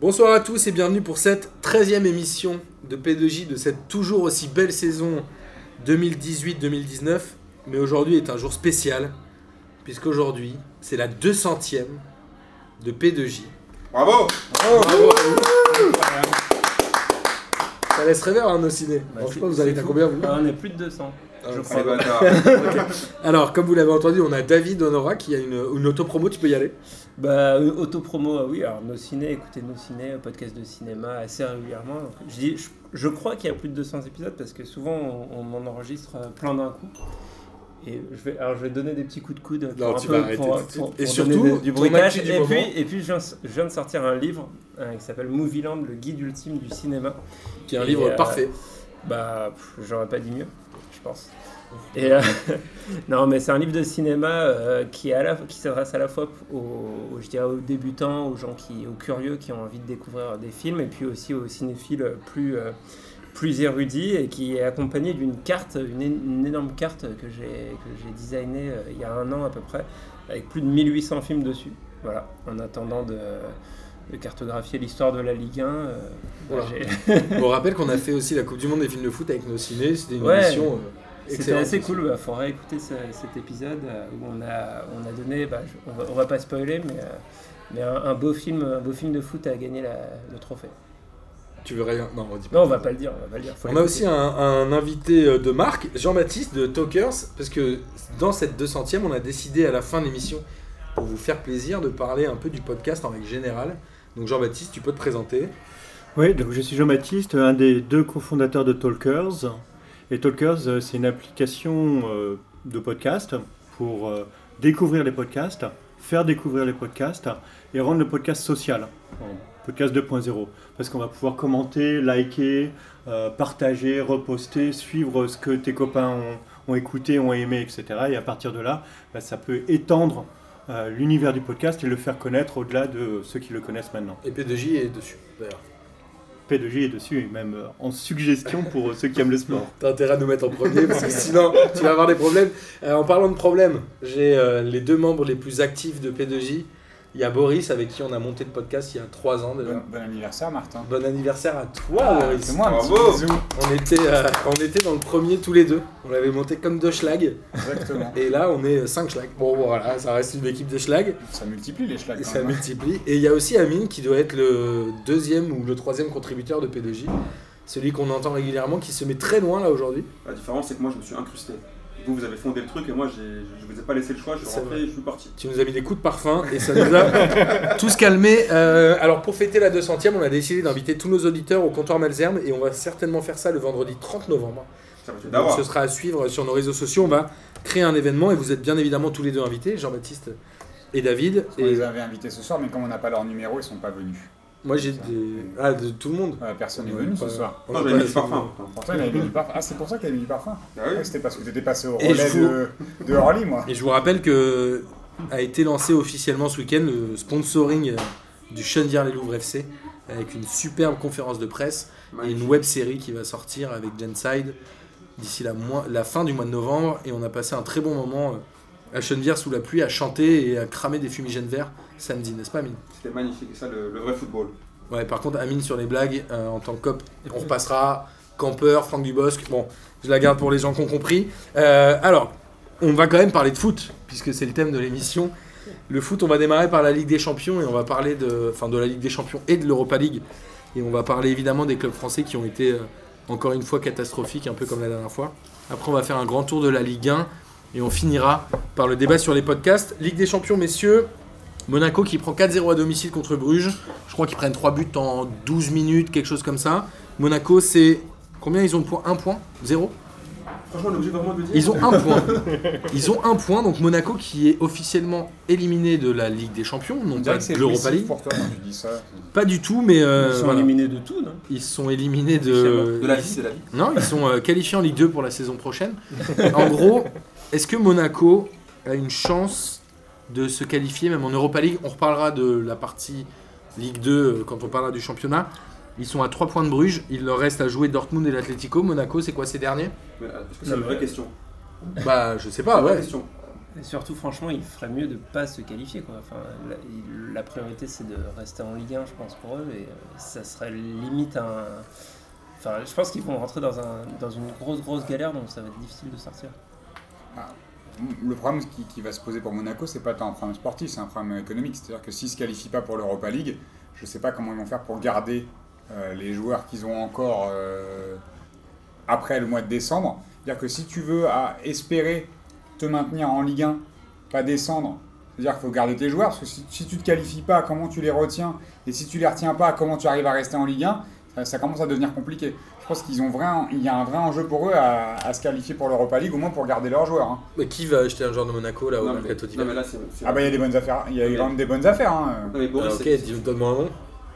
Bonsoir à tous et bienvenue pour cette 13e émission de P2J de cette toujours aussi belle saison 2018-2019. Mais aujourd'hui est un jour spécial, puisqu'aujourd'hui c'est la 200e de P2J. Bravo Bravo vous. Ça laisse rêver hein, nos ciné. Bah, Bon, je c'est- pense que vous allez à combien vous? Ah, on est plus de 200. Ah, je crois. Alors, comme vous l'avez entendu, on a David Honora qui a une, une autopromo, tu peux y aller. Bah, une autopromo, ah oui. Alors, nos ciné, écoutez nos ciné, un podcast de cinéma assez régulièrement. Je, dis, je, je crois qu'il y a plus de 200 épisodes parce que souvent on, on en enregistre euh, plein d'un coup. Et je vais, alors je vais donner des petits coups de coude pour, Non, un peu- pour- pour- Et pour surtout, des- du bruitage. Et puis, et puis je, viens, je viens de sortir un livre euh, qui s'appelle Movieland, le guide ultime du cinéma. Qui est un Et, livre euh, parfait. Bah, j'aurais pas dit mieux, je pense. Euh, non, mais c'est un livre de cinéma euh, qui, s'adresse à la fois aux, débutants, aux gens qui, aux curieux qui ont envie de découvrir des films, et puis aussi aux cinéphiles plus, euh, érudits, et qui est accompagné d'une carte, une, énorme carte que j'ai que j'ai designée il y a un an à peu près, avec plus de 1800 films dessus. Voilà, en attendant de, de cartographier l'histoire de la Ligue 1. euh, Voilà. j'ai- On rappelle qu'on a fait aussi la Coupe du Monde des films de foot avec nos ciné. C'était une Ouais. émission euh, C'était assez cool, il faudrait écouter ce- cet épisode euh, où on a, on a donné, bah, je- on, va, on va pas spoiler, mais, euh, mais un, un beau film, un beau film de foot a gagné la- le trophée. Tu veux rien? Non, on dit pas. Non, on va pas le dire, on va pas le dire. faut On a aussi un, un invité euh, de marque, Jean-Baptiste de Talkers, parce que dans cette 200e, on a décidé à la fin de l'émission, pour vous faire plaisir, de parler un peu du podcast en règle générale. Donc Jean-Baptiste, tu peux te présenter. Oui, je suis Jean-Baptiste, un des deux cofondateurs de Talkers. Et Talkers, euh, c'est une application euh, de podcast pour euh, découvrir les podcasts, faire découvrir les podcasts et rendre le podcast social, podcast 2.0. Parce qu'on va pouvoir commenter, liker, partager, reposter, suivre ce que tes copains ont, ont écouté, ont aimé, etc. Et à partir de là, bah, ça peut étendre euh, l'univers du podcast et le faire connaître au-delà de ceux qui le connaissent maintenant. Et P2J est dessus, d'ailleurs. P2J est dessus, et même euh, en suggestion pour euh, ceux qui aiment le sport. T'as intérêt à nous mettre en premier, parce que sinon, tu vas avoir des problèmes. Euh, en parlant de problèmes, j'ai les deux membres les plus actifs de P2J. Il y a Boris, avec qui on a monté le podcast il y a trois ans déjà. Bon, bon anniversaire, Martin. Bon anniversaire à toi, Ah, Boris. c'est moi, un petit Bravo. bisou. On était, euh, on était dans le premier tous les deux. On l'avait monté comme deux schlags. Exactement. Et là, on est 5 schlags. Bon, voilà, ça reste une équipe de schlags. Ça multiplie les schlags. Ça même, hein. multiplie. Et il y a aussi Amine qui doit être le deuxième ou le troisième contributeur de P2J. Celui qu'on entend régulièrement qui se met très loin là aujourd'hui. La différence, c'est que moi, je me suis incrusté. Vous, vous avez fondé le truc et moi, je vous ai pas laissé le choix. Je suis C'est rentré vrai. et je suis parti. Tu nous as mis des coups de parfum et ça nous a tous calmés. Euh, alors pour fêter la 200e, on a décidé d'inviter tous nos auditeurs au comptoir Malzerbe et on va certainement faire ça le vendredi 30 novembre. Ça va Donc, ce sera à suivre sur nos réseaux sociaux. On va créer un événement et vous êtes bien évidemment tous les deux invités, Jean-Baptiste et David. On Et les avait invités ce soir, mais comme on n'a pas leur numéro, ils sont pas venus. Moi j'ai des... Ah, de tout le monde. Euh, personne n'est venu ce soir. on Non, j'avais mis du assez parfum. de- Pourtant, il avait mis du parfum. Ah, c'est pour ça que tu avais mis du parfum. Ah oui. C'était parce que tu étais passé au Et relais je vous- de, de Orly, moi. Et je vous rappelle que a été lancé officiellement ce week-end le sponsoring euh, du Chenvière les Louvres FC avec une superbe conférence de presse et une web série qui va sortir avec Genside d'ici la, mois- la fin du mois de novembre et on a passé un très bon moment euh, à Chenevière sous la pluie à chanter et à cramer des fumigènes verts samedi, n'est-ce pas Amine? C'était magnifique. Ça, le, le vrai football. Ouais, par contre Amine sur les blagues euh, en tant que cop, on repassera campeur, Franck Dubosc, bon, je la garde pour les gens qui ont compris. Euh, alors, on va quand même parler de foot puisque c'est le thème de l'émission. Le foot, on va démarrer par la Ligue des Champions et on va parler de, enfin, de la Ligue des Champions et de l'Europa League. Et on va parler évidemment des clubs français qui ont été euh, encore une fois catastrophiques, un peu comme la dernière fois. Après, on va faire un grand tour de la Ligue 1 et on finira par le débat sur les podcasts. Ligue des Champions, messieurs. Monaco qui prend 4-0 à domicile contre Bruges. Je crois qu'ils prennent 3 buts en 12 minutes, quelque chose comme ça. Monaco, c'est. Combien ils ont de points? 1 point? 0 Franchement, on est obligé vraiment de le dire. Ils ont un point. Ils ont un point, donc Monaco qui est officiellement éliminé de la Ligue des Champions, non On pas de l'Europa League. pour toi quand tu dis ça. Pas du tout, mais euh, Ils sont voilà. éliminés de tout, non? Ils sont éliminés de. De la vie, c'est la vie. Non, ils sont euh, qualifiés en Ligue 2 pour la saison prochaine. En gros, est-ce que Monaco a une chance de se qualifier même en Europa League On reparlera de la partie Ligue 2 euh, quand on parlera du championnat. Ils sont à 3 points de Bruges. Il leur reste à jouer Dortmund et l'Atlético. Monaco, c'est quoi ces derniers euh, Est-ce que c'est une vraie question Bah, je sais C'est pas, une vraie ouais. question. Et surtout, franchement, il ferait mieux de pas se qualifier. Quoi. Enfin, la, il- la priorité, c'est de rester en Ligue 1, je pense, pour eux. Et euh, ça serait limite un. Enfin, je pense qu'ils vont rentrer dans, un, dans une grosse, grosse galère, donc ça va être difficile de sortir. Le problème qui, va se poser pour Monaco, c'est pas tant un problème sportif, c'est un problème économique. C'est-à-dire que s'ils ne se qualifient pas pour l'Europa League, je ne sais pas comment ils vont faire pour garder euh, les joueurs qu'ils ont encore euh, après le mois de décembre. C'est-à-dire que si tu veux espérer te maintenir en Ligue 1, pas descendre, c'est-à-dire qu'il faut garder tes joueurs, parce que si, si tu ne te qualifies pas, comment tu les retiens? Et si tu les retiens pas, comment tu arrives à rester en Ligue 1 ça, ça commence à devenir compliqué. Je pense qu'ils ont vrai, il y a un vrai enjeu pour eux à, à se qualifier pour l'Europa League, au moins pour garder leurs joueurs. hein. Mais qui va acheter un joueur de Monaco là au mercato d'hiver Ah bah il y a des bonnes affaires, il y a quand même des bonnes affaires. Hein. Non, mais Boris, Ah, Ok, donne-moi un nom.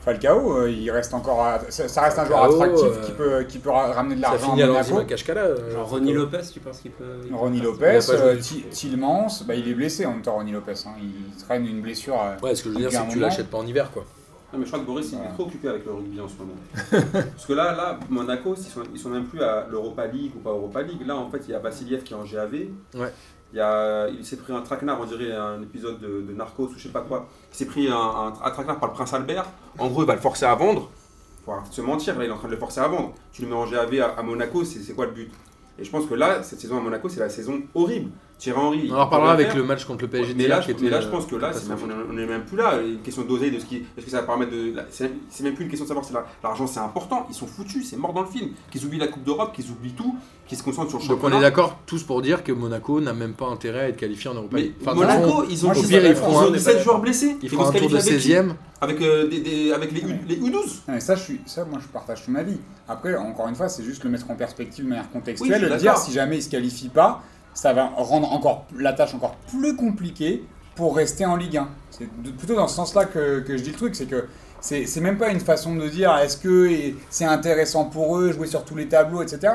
Falcao, euh, il reste encore, à- ça, ça reste un joueur attractif euh, qui peut, qui peut ra- ramener de l'argent à Monaco. euh, Genre Ronny Lopez, tu penses qu'il peut. il Ronny Lopez, euh. Tillmans, bah, il est blessé en même temps Ronny Lopez. hein. Il traîne une blessure. euh, Ouais, ce que je veux dire, c'est que tu l'achètes pas en hiver quoi. Non, mais je crois que Boris il est trop occupé avec le rugby en ce moment. Parce que là, là Monaco, ils sont, ils sont même plus à l'Europa League ou pas Europa League. Là, en fait, il y a Vassiliev qui est en GAV. Ouais. Il, y a, il s'est pris un traquenard, on dirait un épisode de, de Narcos ou je sais pas quoi. Il s'est pris un, un, un traquenard par le prince Albert. En gros, il va le forcer à vendre. Faut arrêter de se mentir, là, il est en train de le forcer à vendre. Tu le mets en GAV à, à Monaco, c'est c'est quoi le but? Et je pense que là, cette saison à Monaco, c'est la saison horrible. Thierry Henry. On en reparlera avec le match contre le PSG mais là, je, mais là, je euh, pense que là, même- catastrophique. on est- on n'est même plus là. Une question d'oseille, de ce qui. Est-ce que ça va permettre de. là, C'est même plus une question de savoir si la- l'argent c'est important. Ils sont foutus, c'est mort dans le film. Qu'ils oublient la Coupe d'Europe, qu'ils oublient tout, qu'ils se concentrent sur le Donc on championnat. est d'accord tous pour dire que Monaco n'a même pas intérêt à être qualifié en Europa Mais League. Enfin, Monaco, ils ont, au pire, pas ils d'accord. feront ils ont un, 17 joueurs blessés. ils feront un tour de qualifier avec qui 16ème. Avec, euh, des, des- avec les, U, les U12. Non, mais ça, je suis, ça, moi, je partage ton avis. Après, encore une fois, c'est juste le mettre en perspective de manière Oui, contextuelle, suis de dire si jamais il ne se qualifie pas, ça va rendre encore la tâche encore plus compliquée pour rester en Ligue 1. C'est plutôt dans ce sens-là que, je dis le truc, c'est que c'est même pas une façon de dire est-ce que c'est intéressant pour eux jouer sur tous les tableaux, etc.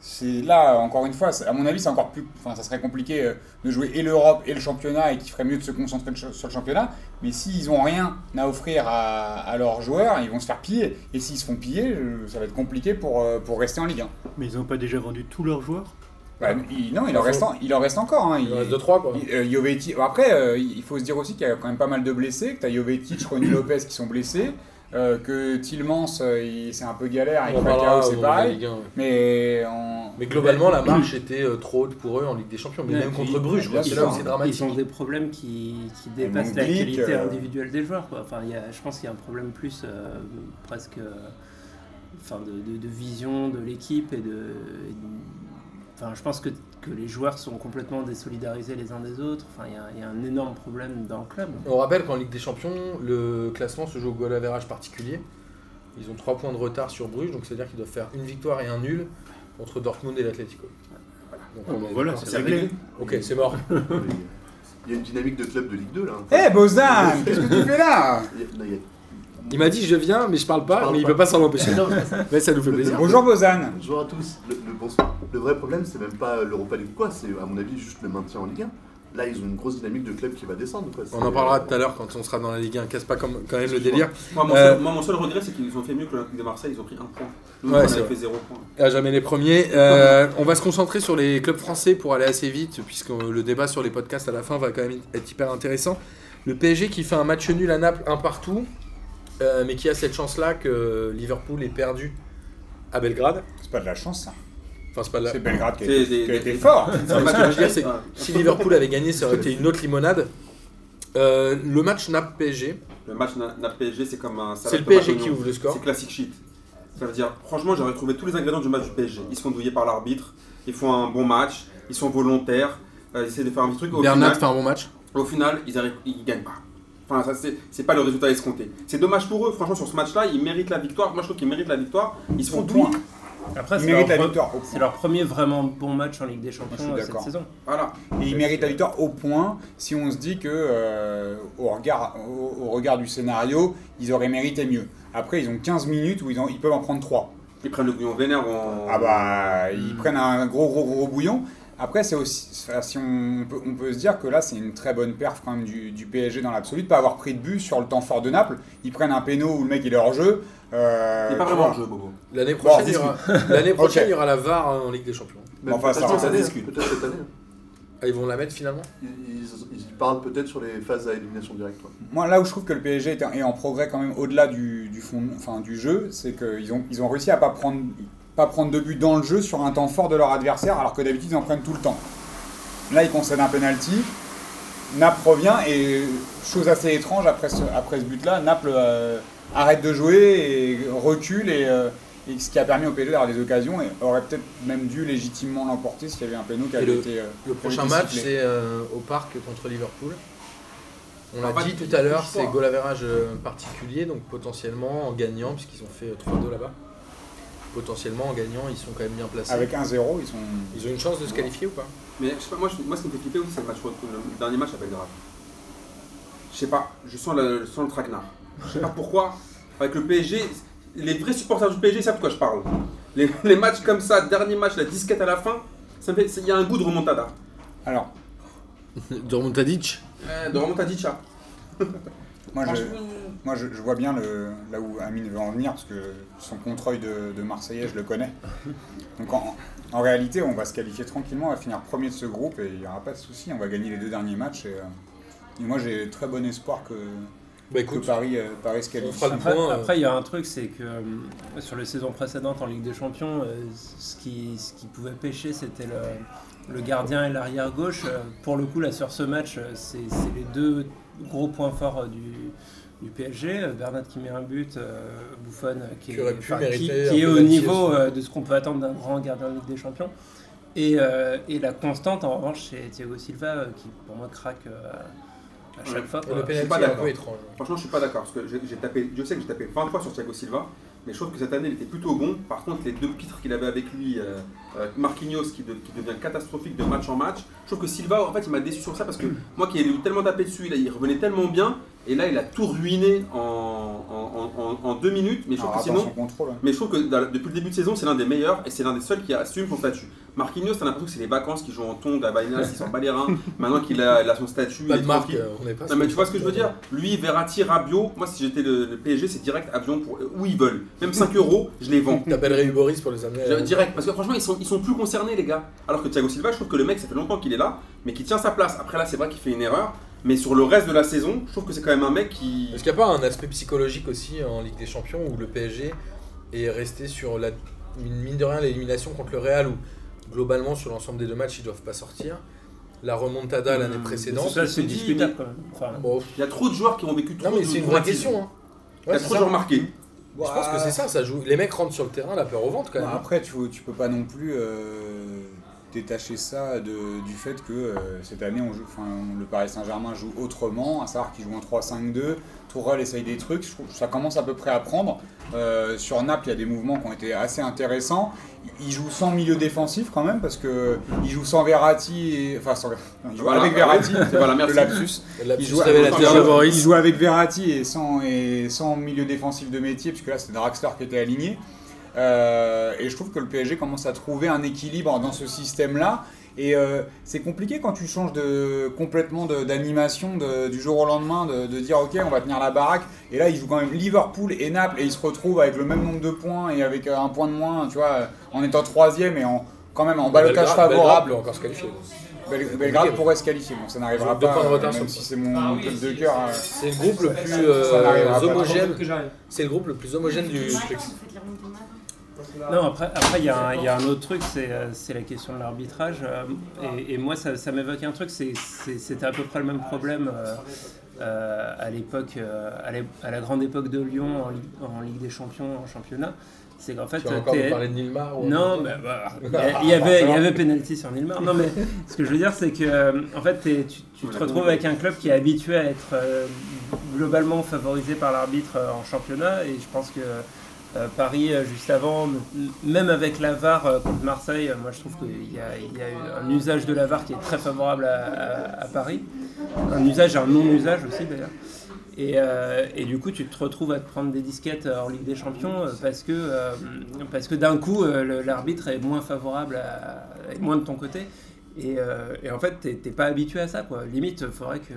C'est là, encore une fois, à mon avis, c'est encore plus. Enfin, ça serait compliqué euh, de jouer et l'Europe et le championnat et qu'il ferait mieux de se concentrer sur le championnat. Mais s'ils ont rien à offrir à, à leurs joueurs, ils vont se faire piller. Et s'ils se font piller, euh, ça va être compliqué pour, euh, pour rester en Ligue 1. Mais ils n'ont pas déjà vendu tous leurs joueurs? Bah, il- non, il en, reste, en- il en reste encore. hein. Il en Il- reste 2-3 quoi. il- euh, Jovetic- Après, euh, il faut se dire aussi qu'il y a quand même pas mal de blessés, que tu as Jovetic, Ronny Lopez qui sont blessés, euh, que Tillmans, euh, il- c'est un peu galère, On avec parlera Falcao, c'est pareil. Ligue 1. Mais, en- Mais globalement, la marche était trop haute pour eux en Ligue des Champions. Mais Ouais, même puis- contre Bruges, c'est là où c'est dramatique. Ils ont des problèmes qui, dépassent la qualité euh, individuelle des joueurs. Quoi. Enfin, il y a, je pense qu'il y a un problème plus euh, presque euh, enfin, de, de- de vision de l'équipe et de. et de- Enfin, je pense que, que les joueurs sont complètement désolidarisés les uns des autres. Enfin, il y a, il y a un énorme problème dans le club. On rappelle qu'en Ligue des Champions, le classement se joue au goal average particulier. Ils ont 3 points de retard sur Bruges, donc c'est-à-dire qu'ils doivent faire une victoire et un nul contre Dortmund et l'Atlético. Donc voilà, c'est réglé. Ok, c'est mort. Il y a une dynamique de club de Ligue 2 là. Eh Bozan, qu'est-ce que tu fais là? Il y a- non, il y a- Il m'a dit je viens, mais je parle pas, Je parle mais il pas. peut pas s'en empêcher. Non, Mais ça nous fait plaisir. Bonjour Bozan. Bonjour à tous. Le, le- bonsoir. Le vrai problème, c'est même pas l'Europa League ou quoi, c'est à mon avis juste le maintien en Ligue 1. Là, ils ont une grosse dynamique de club qui va descendre. Quoi. On en parlera tout à l'heure quand on sera dans la Ligue 1. Casse pas comme, quand même le délire. Moi, mon, Euh, seul, moi, mon seul regret, c'est qu'ils ont fait mieux que l'Olympique de Marseille. Ils ont pris un point. Nous, Ouais, on avait fait zéro point. À jamais les premiers. Euh, on va se concentrer sur les clubs français pour aller assez vite, puisque le débat sur les podcasts à la fin va quand même être hyper intéressant. Le PSG qui fait un match nul à Naples, un partout, euh, mais qui a cette chance-là que Liverpool est perdu à Belgrade. C'est pas de la chance ça. Enfin, c'est pas de la... C'est Belgrade qui a, été- des- qui a été des- fort. Non, mais ce que je veux dire, c'est que Ouais. si Liverpool avait gagné, ça aurait été une autre limonade. Euh, le match Naples-PSG, Le match Na- Naples-PSG, c'est comme un. c'est le PSG qui ouvre le score. C'est classique shit. Ça veut dire, franchement, j'aurais trouvé tous les ingrédients du match du PSG. Ils se font douiller par l'arbitre, ils font un bon match, ils sont volontaires, euh, ils essaient de faire un petit truc. Au Bernat final, fait un bon match. au final, ils arrivent, ils gagnent pas. Enfin, ça, c'est, c'est pas le résultat escompté. C'est dommage pour eux, franchement, sur ce match-là, ils méritent la victoire. Moi, je trouve qu'ils méritent la victoire. Ils se font douiller. Après, Ils c'est méritent leur, la pre- leur premier vraiment bon match en Ligue des Champions euh, cette saison. Voilà. Et ils méritent la victoire au point si on se dit que euh, au, regard, au, au regard du scénario, ils auraient mérité mieux. Après, ils ont 15 minutes où ils, ont- ils peuvent en prendre 3. Ils prennent le bouillon vénère en. Ah bah, ils prennent un gros gros gros bouillon. Après, c'est aussi, si on peut, on peut se dire que là, c'est une très bonne perf quand même du, du PSG dans l'absolu, de pas avoir pris de but sur le temps fort de Naples. Ils prennent un péno où le mec il est hors jeu. Euh, Il n'est pas vraiment en jeu, Bobo. L'année prochaine, il y aura, l'année prochaine, Ok. il y aura la VAR en Ligue des Champions. Enfin, peut-être ça discute. Peut-être cette année. Ah, ils vont la mettre finalement? Ils, ils- ils parlent peut-être sur les phases à élimination directe. ouais. Moi, là où je trouve que le PSG est, est en progrès quand même au-delà du, du, fond, enfin, du jeu, c'est qu'ils ont, ils ont réussi à pas prendre, pas prendre de but dans le jeu sur un temps fort de leur adversaire, alors que d'habitude ils en prennent tout le temps. Là, ils concèdent un penalty. Naples revient et chose assez étrange après ce, après ce but-là, Naples euh, arrête de jouer et recule et, euh, et ce qui a permis au PSG d'avoir des occasions et aurait peut-être même dû légitimement l'emporter s'il y avait un péno qui avait le- été. euh, Le prochain été match, c'est au parc contre Liverpool. On l'a dit tout à l'heure, c'est goal average particulier, donc potentiellement en gagnant, puisqu'ils ont fait 3-2 là-bas. Potentiellement en gagnant, ils sont quand même bien placés. Avec 1-0, ils sont. Ils ont une chance de se qualifier ou pas Mais je sais pas, moi, je- moi ce qui me fait flipper aussi, c'est le, match, le dernier match à Belgrade. Je sais pas, je sens le, je sens le traquenard. Je sais pas pourquoi. Avec le PSG, les vrais supporters du PSG savent de quoi je parle. Les, les matchs comme ça, dernier match, la disquette à la fin, ça me fait, il y a un goût de remontada. Alors, De Remontadic Euh, de remontadicha. moi je. Moi, je, je vois bien le, là où Amine veut en venir, parce que son contre-œil de, de Marseillais, je le connais. Donc, en, en réalité, on va se qualifier tranquillement, on va finir premier de ce groupe et il n'y aura pas de souci. On va gagner les deux derniers matchs. Et, euh, et moi, j'ai très bon espoir que, Bah que Paris, euh, Paris se qualifie. Après, euh, après, il y a un truc, c'est que euh, sur les saisons précédentes en Ligue des Champions, euh, ce, qui, ce qui pouvait pêcher, c'était le, le gardien et l'arrière gauche. Pour le coup, là, sur ce match, c'est les deux gros points forts du, du PSG. Euh, Bernat qui met un but, euh, Buffon euh, qui, enfin, est au niveau euh, de ce qu'on peut attendre d'un grand gardien de Ligue des Champions. Et, euh, et la constante, en revanche, c'est Thiago Silva euh, qui, pour moi, craque euh, à chaque Ouais. fois. le quoi. suis pas d'accord. Franchement, je suis pas d'accord parce que j'ai tapé, je sais que j'ai tapé 20 fois sur Thiago Silva, mais je trouve que cette année il était plutôt bon. Par contre, les deux pitres qu'il avait avec lui, euh, Marquinhos qui, de- qui devient catastrophique de match en match, je trouve que Silva en fait il m'a déçu sur ça parce que moi qui ai eu tellement tapé dessus, là, il revenait tellement bien et là il a tout ruiné en, en, en- en- en deux minutes. Mais je trouve Alors, que sinon, contrôle. hein. mais je trouve que dans- depuis le début de saison, c'est l'un des meilleurs et c'est l'un des seuls qui assume son statut. Marquinhos, t'as l'impression que c'est les vacances qui jouent en tongue à Bainas, il s'en bat les reins. Maintenant qu'il a, il a son statut, Pas il est de marque, euh, on n'est pas. Non mais tu vois ce que je veux dire Lui, Verratti, Rabiot, moi si j'étais le, le PSG, c'est direct avion pour où ils veulent. Même 5 euros, je les vends. T'appellerais Uboris pour les amener. À- Direct, parce que franchement ils sont, ils sont plus concernés les gars. Alors que Thiago Silva, je trouve que le mec ça fait longtemps qu'il est là, mais qui tient sa place. Après là c'est vrai qu'il fait une erreur, mais sur le reste de la saison, je trouve que c'est quand même un mec qui... Est-ce qu'il n'y a pas un aspect psychologique aussi en Ligue des Champions où le PSG est resté sur la mine de rien l'élimination contre le Real où globalement sur l'ensemble des deux matchs ils doivent pas sortir. La remontada l'année Hum, précédente. Ça, c'est je te dis, discutable quand même. Enfin, Bon, Il y a trop de joueurs qui ont vécu trop non mais de c'est une vraie question. Hein. Il y a c'est trop de joueurs marqués. Je pense que c'est ça, ça joue. Les mecs rentrent sur le terrain, la peur au ventre quand Bon, même. après, tu, tu peux pas non plus euh, détacher ça de- du fait que euh, cette année, on joue, le Paris Saint-Germain joue autrement, à savoir qu'ils jouent en 3-5-2. Tourelle essaye des trucs, je ça commence à peu près à prendre. Euh, sur Naples, il y a des mouvements qui ont été assez intéressants. Ils jouent sans milieu défensif quand même, parce que ils jouent sans Verratti, et, enfin sans, non, ils jouent Voilà, avec Verratti, Voilà, le merci. lapsus. La Il petite joue, révélateur il de joue- il joue avec Verratti et sans, et sans milieu défensif de métier, puisque là c'était Draxler qui était aligné. Euh, et je trouve que le PSG commence à trouver un équilibre dans ce système-là. Et euh, c'est compliqué quand tu changes de, complètement d'animation de- du jour au lendemain, de, de dire ok on va tenir la baraque. Et là ils jouent quand même Liverpool et Naples et ils se retrouvent avec le même nombre de points et avec euh, un point de moins, tu vois, en étant troisième et en quand même en balotage Belgrade- favorable. Belgrade encore se qualifier. Bel- Belgrade pourrait se qualifier. Bon, ça n'arrivera Deux pas, points de retard même si c'est mon club de cœur. C'est le groupe le plus euh, homogène. C'est le groupe le plus homogène du truc. Non, après, après il y, a un- il y a un autre truc, c'est euh, c'est la question de l'arbitrage. euh, et, et moi, ça, ça m'évoque un truc, c'est- c'est- c'était à peu près le même problème euh, à l'époque, euh, à, la grande époque de Lyon en Ligue, en Ligue des Champions, en championnat. C'est qu'en fait, Tu encore parler de Nilmar ou- non, bah, bah, il y avait, il y avait penalty sur Nilmar. Non, mais ce que je veux dire, c'est que en fait, tu, tu te retrouves avec un club qui est habitué à être euh, globalement favorisé par l'arbitre en championnat, et je pense que euh, Paris, euh, juste avant, même avec la VAR euh, contre Marseille, euh, moi je trouve qu'il y a, il y a un usage de la VAR qui est très favorable à, Paris. Un usage et un non-usage aussi d'ailleurs. Et, euh, du coup, tu te retrouves à te prendre des disquettes euh, en Ligue des Champions euh, parce que, euh, parce que d'un coup, euh, l'arbitre est moins favorable, est moins de ton côté. Et, euh, en fait, t'es pas habitué à ça. Quoi. Limite, faudrait que,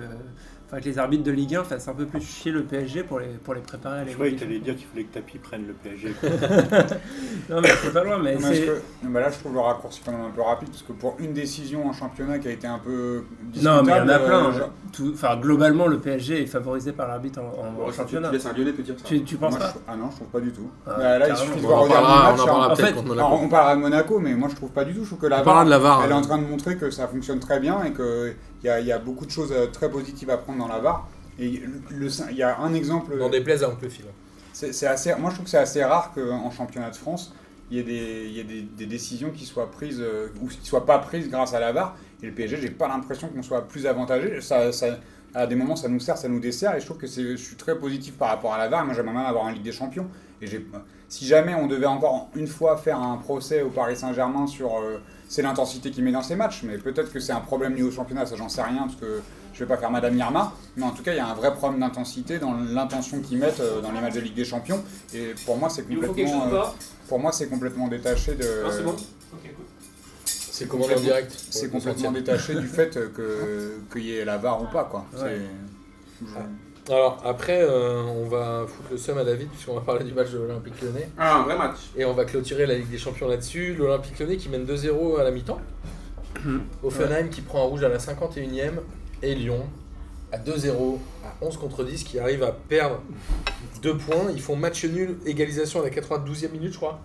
faudrait que les arbitres de Ligue 1 fassent un peu plus chier le PSG pour les, pour les préparer à Je croyais que tu allais dire qu'il fallait que Tapi prenne le PSG. Non, mais c'est pas loin, mais Non, mais est-ce c'est. que- non, bah là, je trouve le raccourci quand même un peu rapide, parce que pour une décision en championnat qui a été un peu. Non, mais il y en a plein. euh, genre- Tout- Enfin, globalement, le PSG est favorisé par l'arbitre en, Bon, championnat. tu laisses un Lyonnais te dire ça. Tu, tu penses moi, pas Ah non, je trouve pas du tout. Ah, Bah, là, il suffit de On voir regarder on hein. parlera on parlera de Monaco, mais moi je trouve pas du tout. Je trouve que la On parlera de la VAR. elle est hein. en train de montrer que ça fonctionne très bien et qu'il y a, il y a beaucoup de choses euh, très positives à prendre dans la VAR. Et il y a un exemple. N'en déplaise à un peu fil. C'est assez, moi je trouve que c'est assez rare qu'en championnat de France, il y ait des, y ait des, des décisions qui soient prises euh, ou qui soient pas prises grâce à la VAR. Et le PSG, j'ai pas l'impression qu'on soit plus avantagé. Ça, ça- à des moments, ça nous sert, ça nous dessert. Et je trouve que je suis très positif par rapport à la VAR. Moi, j'aimerais même avoir un Ligue des Champions. Et si jamais on devait encore une fois faire un procès au Paris Saint-Germain sur euh, c'est l'intensité qu'il met dans ses matchs, mais peut-être que c'est un problème lié au championnat, ça j'en sais rien parce que je vais pas faire Madame Irma, mais en tout cas il y a un vrai problème d'intensité dans l'intention qu'ils mettent euh, dans les matchs de Ligue des Champions. Et pour moi c'est complètement, euh, pour moi c'est complètement détaché de. Non, c'est en direct. C'est complètement détaché du fait que qu'il y ait la VAR ou pas quoi. Ouais. C'est- je- Alors après, euh, on va foutre le seum à David puisqu'on va parler du match de l'Olympique Lyonnais Ah, un vrai match. et on va clôturer la Ligue des Champions là-dessus. L'Olympique Lyonnais qui mène 2-0 à la mi-temps. Offenheim qui prend un rouge à la 51e et Lyon à 2-0 à 11 contre 10 qui arrive à perdre 2 points. Ils font match nul, égalisation à la 92e minute, je crois.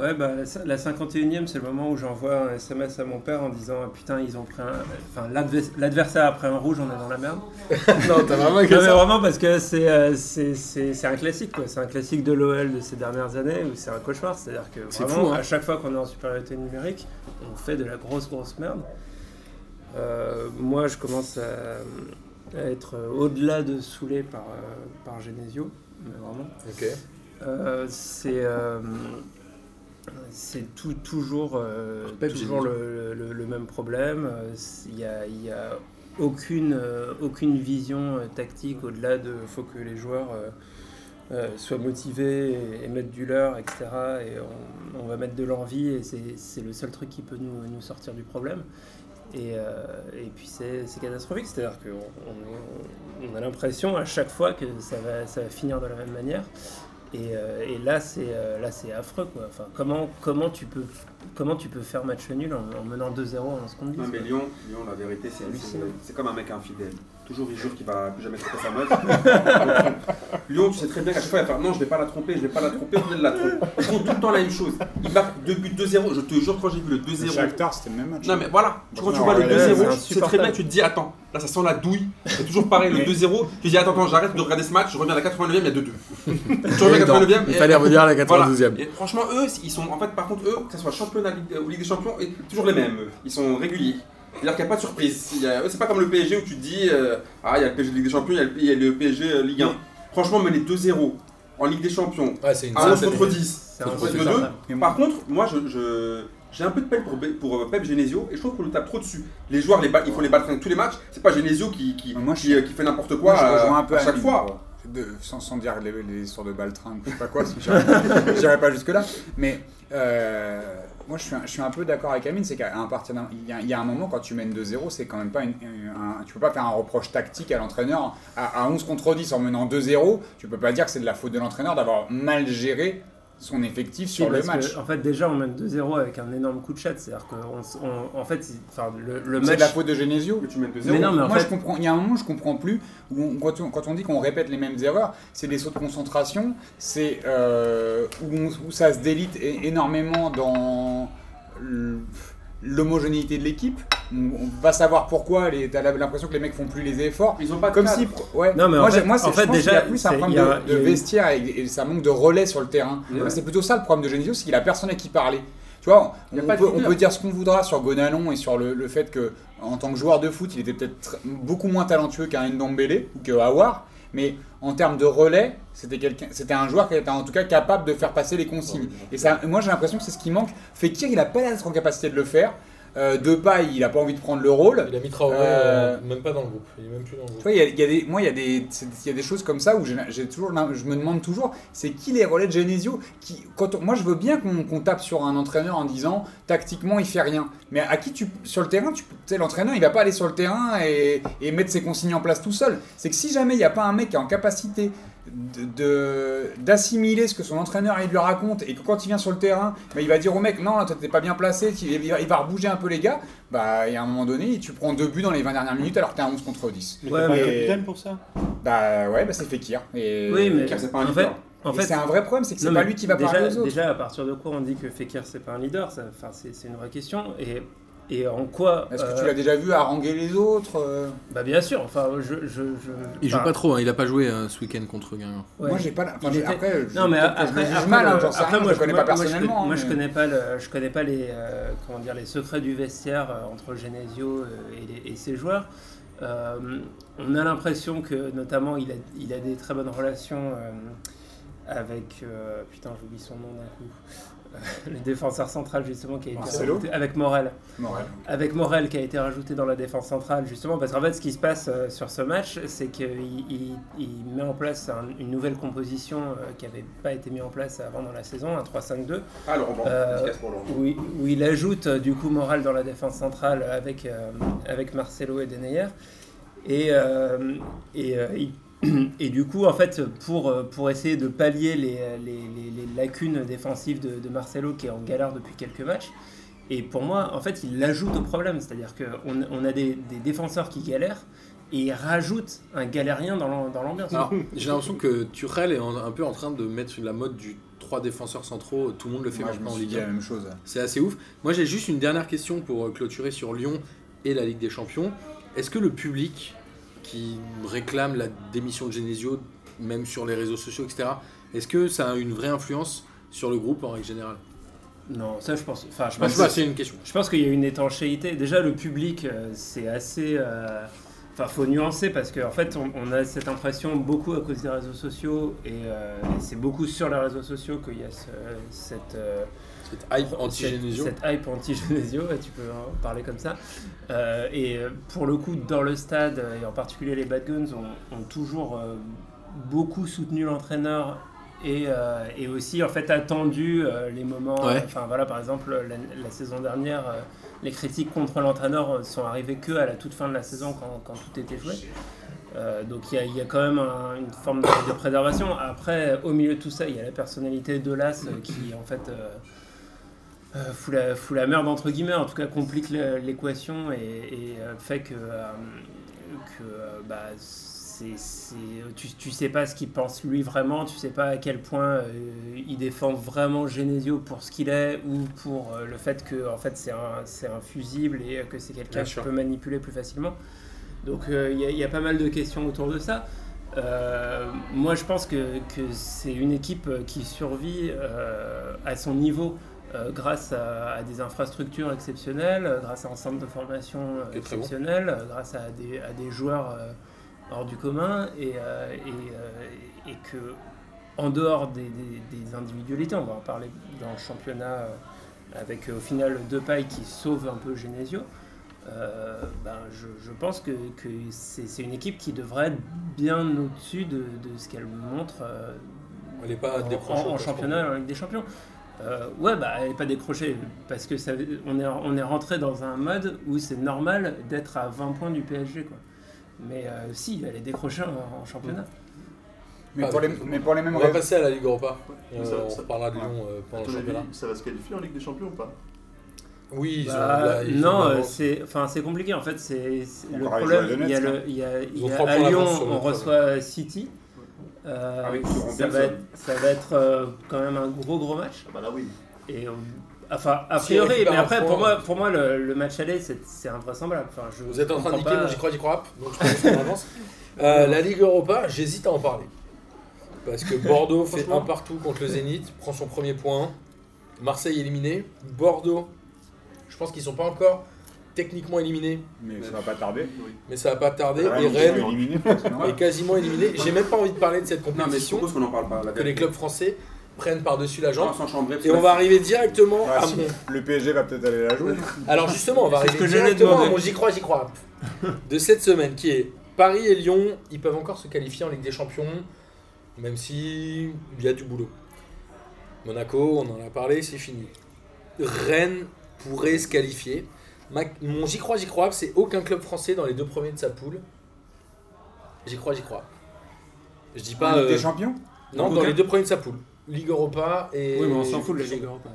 Ouais, bah, la la 51e, c'est le moment où j'envoie un SMS à mon père en disant ah, Putain, ils ont pris un. Enfin, l'advers- l'adversaire a pris un rouge, on est dans la merde. non, t'as vraiment Non, écrit mais vraiment, parce que c'est euh, c'est- un classique, quoi. C'est un classique de l'OL de ces dernières années où c'est un cauchemar. C'est-à-dire que vraiment, fou, hein. à chaque fois qu'on est en supériorité numérique, on fait de la grosse, grosse merde. Euh, moi, je commence à, à être au-delà de saoulé par, euh, par Genesio, mais vraiment. Ok. Euh, c'est euh, c'est tout, toujours, euh, Pep toujours le, le- le même problème. Il n'y a, y a aucune, euh, aucune vision euh, tactique au-delà de faut que les joueurs soient motivés et, et mettent du leur, etc. Et on, on va mettre de l'envie et c'est le seul truc qui peut nous, nous sortir du problème. Et, euh, et puis c'est catastrophique, c'est-à-dire qu'on on a l'impression à chaque fois que ça va, ça va finir de la même manière. Et, euh, et là, c'est euh, là, c'est affreux, quoi. Enfin, comment, comment tu peux, comment tu peux faire match nul en, en menant 2-0 en seconde Non, mais. Lyon, Lyon, la vérité, c'est- c'est comme un mec infidèle. Toujours, il jure qu'il va plus jamais tromper sa meuf. Lyon, tu sais très bien qu'à chaque fois, il va faire non, je vais pas la tromper, je vais pas la tromper, il la trompe. Ils font tout le temps la même chose. Il marque 2 buts 2-0. Je te jure, quand j'ai vu le 2-0. Shakhtar c'était le même match. Non, mais voilà, tu- quand tu vois le ouais, 2-0, c'est tu sais très bien tu te dis attends, là ça sent la douille. C'est toujours pareil, le Mais- 2-0. Tu dis attends, attends, j'arrête de regarder ce match, je reviens à la 89e, il y a 2-2. tu reviens à la 89e. Il fallait revenir à la Voilà. 92e. Et franchement, eux, ils sont, en fait, par contre, eux, que ce soit championnat ou Ligue des Champions, toujours les mêmes. eux. Ils sont réguliers. C'est-à-dire qu'il n'y a pas de surprise. C'est pas comme le PSG où tu te dis, euh, ah, il y a le PSG Ligue des Champions, il y a le, il y a le PSG euh, Ligue 1. Franchement, mener 2-0 en Ligue des Champions, Ouais, c'est une à 11 certaine- contre 10, C'est contre insupportable. 2 Par contre, moi, je, je- j'ai un peu de peine pour, pour euh, Pep Genesio et je trouve qu'on le tape trop dessus. Les joueurs, les ba- il faut les battre tous les matchs. C'est pas Genesio qui, qui, Moi, je qui, qui fait n'importe quoi Moi, je euh, rejoins un peu à chaque Amine, fois. De- sans, sans dire les, les histoires de Baltrin, je sais pas quoi, parce que j'irai- j'irai pas jusque-là. Mais euh, moi, je suis, un, peu d'accord avec Amine, c'est qu'à un d'un- il y, a- il y a un moment, quand tu mènes 2-0, c'est quand même pas une, un- tu peux pas faire un reproche tactique à l'entraîneur. À, à 11 contre 10 en menant 2-0, tu peux pas dire que c'est de la faute de l'entraîneur d'avoir mal géré son effectif sur le match. que, en fait, déjà, on mène 2-0 avec un énorme coup de chat. C'est-à-dire qu'en en fait, c'est- enfin, le, le C'est match. de la faute de Genesio Que tu mènes 2-0. Mais non, mais en Moi, fait, je comprends. Il y a un moment, je comprends plus. Où on- quand, on, quand on dit qu'on répète les mêmes erreurs, c'est des sauts de concentration. C'est euh, où, ça se délite énormément dans l'homogénéité de l'équipe. On, on va savoir pourquoi. les- T'as l'impression que les mecs font plus les efforts. Ils ont pas de Comme cadre. si, ouais. Non, mais en moi, fait- moi, c'est- en fait, je pense déjà, qu'il y a plus un problème il y a- de, a vestiaire et, et ça manque de relais sur le terrain. Ouais. C'est plutôt ça le problème de Genesio, c'est qu'il a personne à qui parler. Tu vois, on peut, on leader. peut dire ce qu'on voudra sur Gonalon et sur le, le fait que, en tant que joueur de foot, il était peut-être tr- beaucoup moins talentueux qu'un Ndombele ou que Awar, mais en termes de relais, c'était quelqu'un, c'était un joueur qui était en tout cas capable de faire passer les consignes. Et ça, moi, j'ai l'impression que c'est ce qui manque. Fekir, il a pas l'air d'être en capacité de le faire. Euh, Depay, il a pas envie de prendre le rôle. Il a mis Traoré Euh, euh, même pas dans le groupe. Il est même plus dans le Tu groupe. vois, il y a, y a des, moi, il y a des, c'est- il y a des choses comme ça où j'ai toujours, je me demande toujours, c'est qui les relais de Genesio qui, quand on- Moi, je veux bien qu'on tape sur un entraîneur en disant, tactiquement, il fait rien. Mais à qui tu, sur le terrain, tu, tu sais, l'entraîneur, il va pas aller sur le terrain et, et mettre ses consignes en place tout seul. C'est que si jamais il n'y a pas un mec qui est en capacité d'assimiler ce que son entraîneur il lui raconte et que quand il vient sur le terrain, bah, il va dire au mec non toi t'es pas bien placé, il va, il va rebouger un peu les gars, bah et à un moment donné tu prends deux buts dans les 20 dernières minutes alors que t'es à 11 contre 10. Mais Ouais, pas un mais- capitaine pour ça? Bah ouais, bah c'est Fekir. Et Oui, mais c'est pas un en leader. fait, en fait, c'est un vrai problème, c'est que c'est pas lui qui va déjà, parler aux autres. Déjà, à partir de quoi on dit que Fekir c'est pas un leader c'est une vraie question. Et, et en quoi Est-ce que euh, tu l'as déjà vu haranguer les autres euh Bah bien sûr. Enfin, je, je, je- Il joue pas trop, hein, il a pas joué euh, ce week-end contre Guingamp. ouais. Moi j'ai pas la... enfin, Après, je, Non mais je après, après, mal, hein, après, moi je connais moi- pas moi, je personnellement. Moi, je connais pas le, je connais pas les euh, comment dire les secrets du vestiaire euh, entre Genesio euh, et, les- et ses joueurs. Euh, on a l'impression que notamment il a, il a des très bonnes relations euh, avec euh, putain j'oublie son nom d'un coup. Le défenseur central justement qui a été Marcelo rajouté avec Morel Morel. avec Morel qui a été rajouté dans la défense centrale, justement, parce qu'en fait, ce qui se passe euh, sur ce match, c'est qu'il il, il met en place un- une nouvelle composition euh, qui n'avait pas été mise en place avant dans la saison, un 3-5-2, Ah, Blanc. Euh, pour où, il- où il ajoute euh, du coup Morel dans la défense centrale avec, euh, avec Marcelo et Deneyer. Et, euh, et, il- et du coup, en fait, pour, euh, pour essayer de pallier les, les, les- les lacunes défensives de, de Marcelo qui est en galère depuis quelques matchs, et pour moi, en fait, il l'ajoute au problème. C'est-à-dire qu'on on a des, des défenseurs qui galèrent et il rajoute un galérien dans l'am- dans l'ambiance. J'ai l'impression que Tuchel est en- un peu en train de mettre la mode du 3 défenseurs centraux, tout le monde le fait Moi, maintenant en Ligue dit 1. la même chose. C'est assez ouf. Moi, j'ai juste une dernière question pour euh, clôturer sur Lyon et la Ligue des Champions. Est-ce que le public qui réclame la démission de Genesio, même sur les réseaux sociaux, etc., est-ce que ça a une vraie influence sur le groupe en règle générale? Non, ça, je pense. Enfin, je pense c'est une question. Je pense qu'il y a une étanchéité. Déjà, le public, euh, c'est assez. euh, Enfin, faut nuancer parce qu'en fait, on, on a cette impression beaucoup à cause des réseaux sociaux et, euh, et c'est beaucoup sur les réseaux sociaux qu'il y a ce- cette. euh, Cette hype anti-Genesio. Cette, cette hype anti-Genesio, tu peux en parler comme ça. Euh, et euh, pour le coup, dans le stade, et en particulier les Bad Guns, ont, ont toujours euh, beaucoup soutenu l'entraîneur et, euh, et aussi en fait attendu les moments. Ouais. Enfin voilà, par exemple, la, la saison dernière, les critiques contre l'entraîneur sont arrivées que à la toute fin de la saison quand, quand tout était joué. Euh, donc il y, a- il y a quand même un- une forme de, de préservation. Après, au milieu de tout ça, il y a la personnalité de Las euh, qui en fait euh, euh, fout, la, fout la merde entre guillemets, en tout cas complique l'é- l'équation et, et, euh, fait que, euh, euh, bah, c'est- tu, tu sais pas ce qu'il pense lui vraiment, tu sais pas à quel point euh, il défend vraiment Genesio pour ce qu'il est ou pour euh, le fait que en fait c'est un, un fusible et que c'est quelqu'un qui peut manipuler plus facilement. Donc il y, y a pas mal de questions autour de ça. Moi, je pense que, que c'est une équipe qui survit à son niveau euh, grâce à, à des infrastructures exceptionnelles, grâce à un centre de formation euh, bon. exceptionnel, euh, grâce à des, à des joueurs hors du commun et, et, et que en dehors des, des- des individualités, on va en parler dans le championnat avec au final Depay qui sauve un peu Genesio. euh, ben, je, je pense que, que c'est une équipe qui devrait être bien au-dessus de, de ce qu'elle montre euh, Elle n'est pas en, en- en championnat, en Ligue des Champions. Euh, ouais, bah, elle n'est pas décrochée parce que ça, on, est, on est rentré dans un mode où c'est normal d'être à 20 points du PSG. Quoi. Mais euh, si, elle est décrochée en, en championnat. Mais, Ah, pour les, mais pour les mêmes On va passer à la Ligue Europa. Euh, ça- on ça- reparlera de ouais. Lyon euh, pendant le championnat. ça va se qualifier en Ligue des Champions ou pas? Oui, ils ont. Bah, là, ils non, c'est enfin c'est compliqué en fait. C'est le problème. Il y a, le, il y a, il Ils ont y a- trois à Lyon, on reçoit City. Euh, Avec Laurent ça, va être, ça va être euh, quand même un gros gros match. Ah Bah là oui. Et enfin, a Si priori, récupère mais un après, point, pour moi, euh, pour moi le, le match aller, c'est c'est invraisemblable. Enfin, je Vous êtes en train de comprends niquer, pas- moi j'y crois, j'y crois. Donc je pense qu'on avance. Euh, la Ligue Europa, j'hésite à en parler. Parce que Bordeaux fait un partout contre le Zénith, prend son premier point. Marseille éliminé. Bordeaux, je pense qu'ils sont pas encore techniquement éliminés, Mais ça va pas tarder. mais ça va pas tarder. Et Rennes est quasiment éliminé. J'ai même pas envie de parler de cette Non, mais je compétition qu'on en parle pas. Que les clubs français prenne par-dessus la jambe. Et on va arriver directement à mon. Le PSG va peut-être aller la jouer. Alors justement, on va arriver directement à mon j'y crois, j'y crois de cette semaine qui est Paris et Lyon. Ils peuvent encore se qualifier en Ligue des Champions, même si il y a du boulot. Monaco, on en a parlé, c'est fini. Rennes pourrait se qualifier. Ma- Mon j'y crois, j'y crois, c'est aucun club français dans les deux premiers de sa poule. J'y crois, j'y crois. Je dis pas. En Ligue euh, des champions non, dans les deux premiers de sa poule. Ligue Europa et. Oui, mais on s'en fout de la Ligue Europa.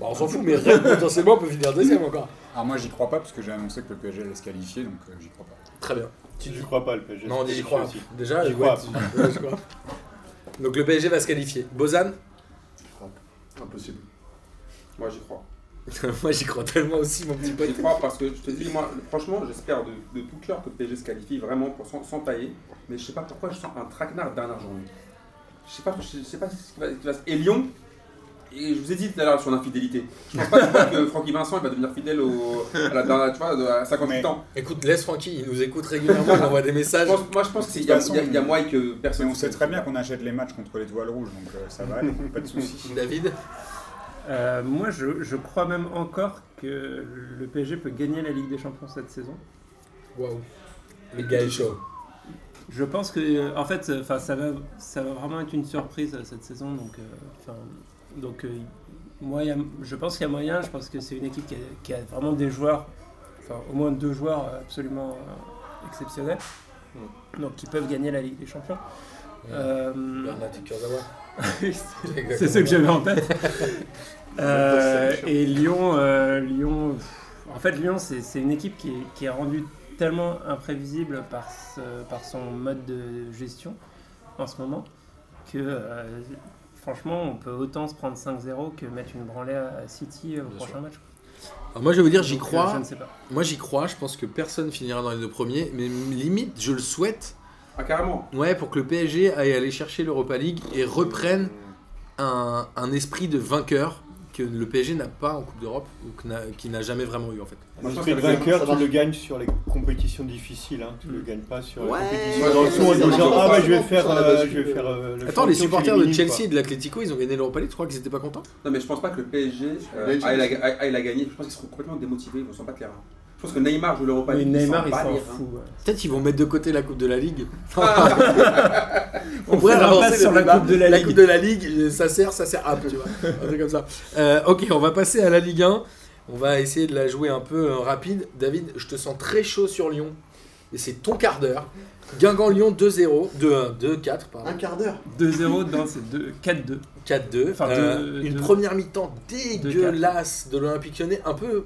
Bah, on s'en fout, mais Rennes potentiellement peut finir deuxième encore. Alors moi j'y crois pas parce que j'ai annoncé que le PSG allait se qualifier donc euh, j'y crois pas. Très bien. Tu n'y crois pas, le PSG. Non, on dit j'y crois. aussi. Déjà, J'y ouais, crois. tu- ouais, j'y crois. Donc le PSG va se qualifier. Bozan Impossible. Moi j'y crois. Moi j'y crois tellement aussi, mon petit pote. J'y crois parce que je te dis, moi, franchement, j'espère de, de tout cœur que le PSG se qualifie vraiment pour, sans, sans tailler. Mais je sais pas pourquoi je sens un traquenard dernière journée. Je sais pas, je sais pas ce qui va, ce qui va se- Et Lyon, et je vous ai dit tout à l'heure sur l'infidélité. Je pense pas, pas que Francky Vincent il va devenir fidèle au, à la dernière, tu vois, à 58 Mais- ans. Écoute, laisse Francky, il nous écoute régulièrement, il envoie des Je messages. pense- moi je pense qu'il y, a- toute façon, il y a- il y a moyen que personne. Mais on sait très bien qu'on achète les matchs contre l'étoile rouge donc euh, ça va aller, pas de soucis. David? Euh, moi, je, je crois même encore que le PSG peut gagner la Ligue des Champions cette saison. Waouh. Le gars est chaud. Je pense que, euh, en fait, euh, ça, va, ça va vraiment être une surprise euh, cette saison. Donc, euh, donc euh, moi, il y a- je pense qu'il y a moyen. Je pense que c'est une équipe qui a, qui a vraiment des joueurs, au moins deux joueurs euh, absolument euh, exceptionnels. Donc, qui peuvent gagner la Ligue des Champions. Euh, et Kurzawa. c'est ce que j'avais en tête. Euh, et Lyon, euh, Lyon, pff, en fait, Lyon, c'est une équipe qui est, qui est rendue tellement imprévisible par, ce- par son mode de gestion en ce moment que euh, franchement, on peut autant se prendre 5-0 que mettre une branlée à City au Bien prochain sûr. match. Alors moi je vais vous dire, j'y crois. Je ne sais pas. Moi j'y crois, je pense que personne finira dans les deux premiers, mais limite, je le souhaite. Ah, carrément. Ouais, pour que le PSG aille aller chercher l'Europa League et reprenne un, un esprit de vainqueur que le PSG n'a pas en Coupe d'Europe ou qu'il n'a jamais vraiment eu en fait. Moi, je ça- vainqueur, tu le gagnes sur les compétitions difficiles. Hein. Tu le gagnes pas sur Ouais, les compétitions. ouais, dans le ouais, Ah, bah, je vais faire. euh, base je vais faire euh, le Attends, les supporters de Chelsea quoi. et de l'Atlético, ils ont gagné l'Europa League, tu crois qu'ils étaient pas contents? Non, mais je pense pas que le PSG euh, aille, la, aille- aille la gagner. Je pense qu'ils seront complètement démotivés, ils vont s'en battre les reins. Je pense que Neymar joue l'Europa League. Neymar, il s'en fout. ouais. Peut-être qu'ils vont mettre de côté la Coupe de la Ligue. On pourrait avancer sur la. Coupe de la Ligue. Coupe de la Ligue, ça sert, ça sert up, tu vois. Un truc comme ça. Euh, ok, on va passer à la Ligue 1. On va essayer de la jouer un peu euh, rapide. David, je te sens très chaud sur Lyon. Et c'est ton quart d'heure. Guingamp-Lyon 2-0. 2-1, 2-4, Un pardon. quart d'heure 2-0, non, c'est deux- 4-2. 4-2. Enfin, Euh, deux- une deux- première mi-temps dégueulasse de l'Olympique Lyonnais. Un peu.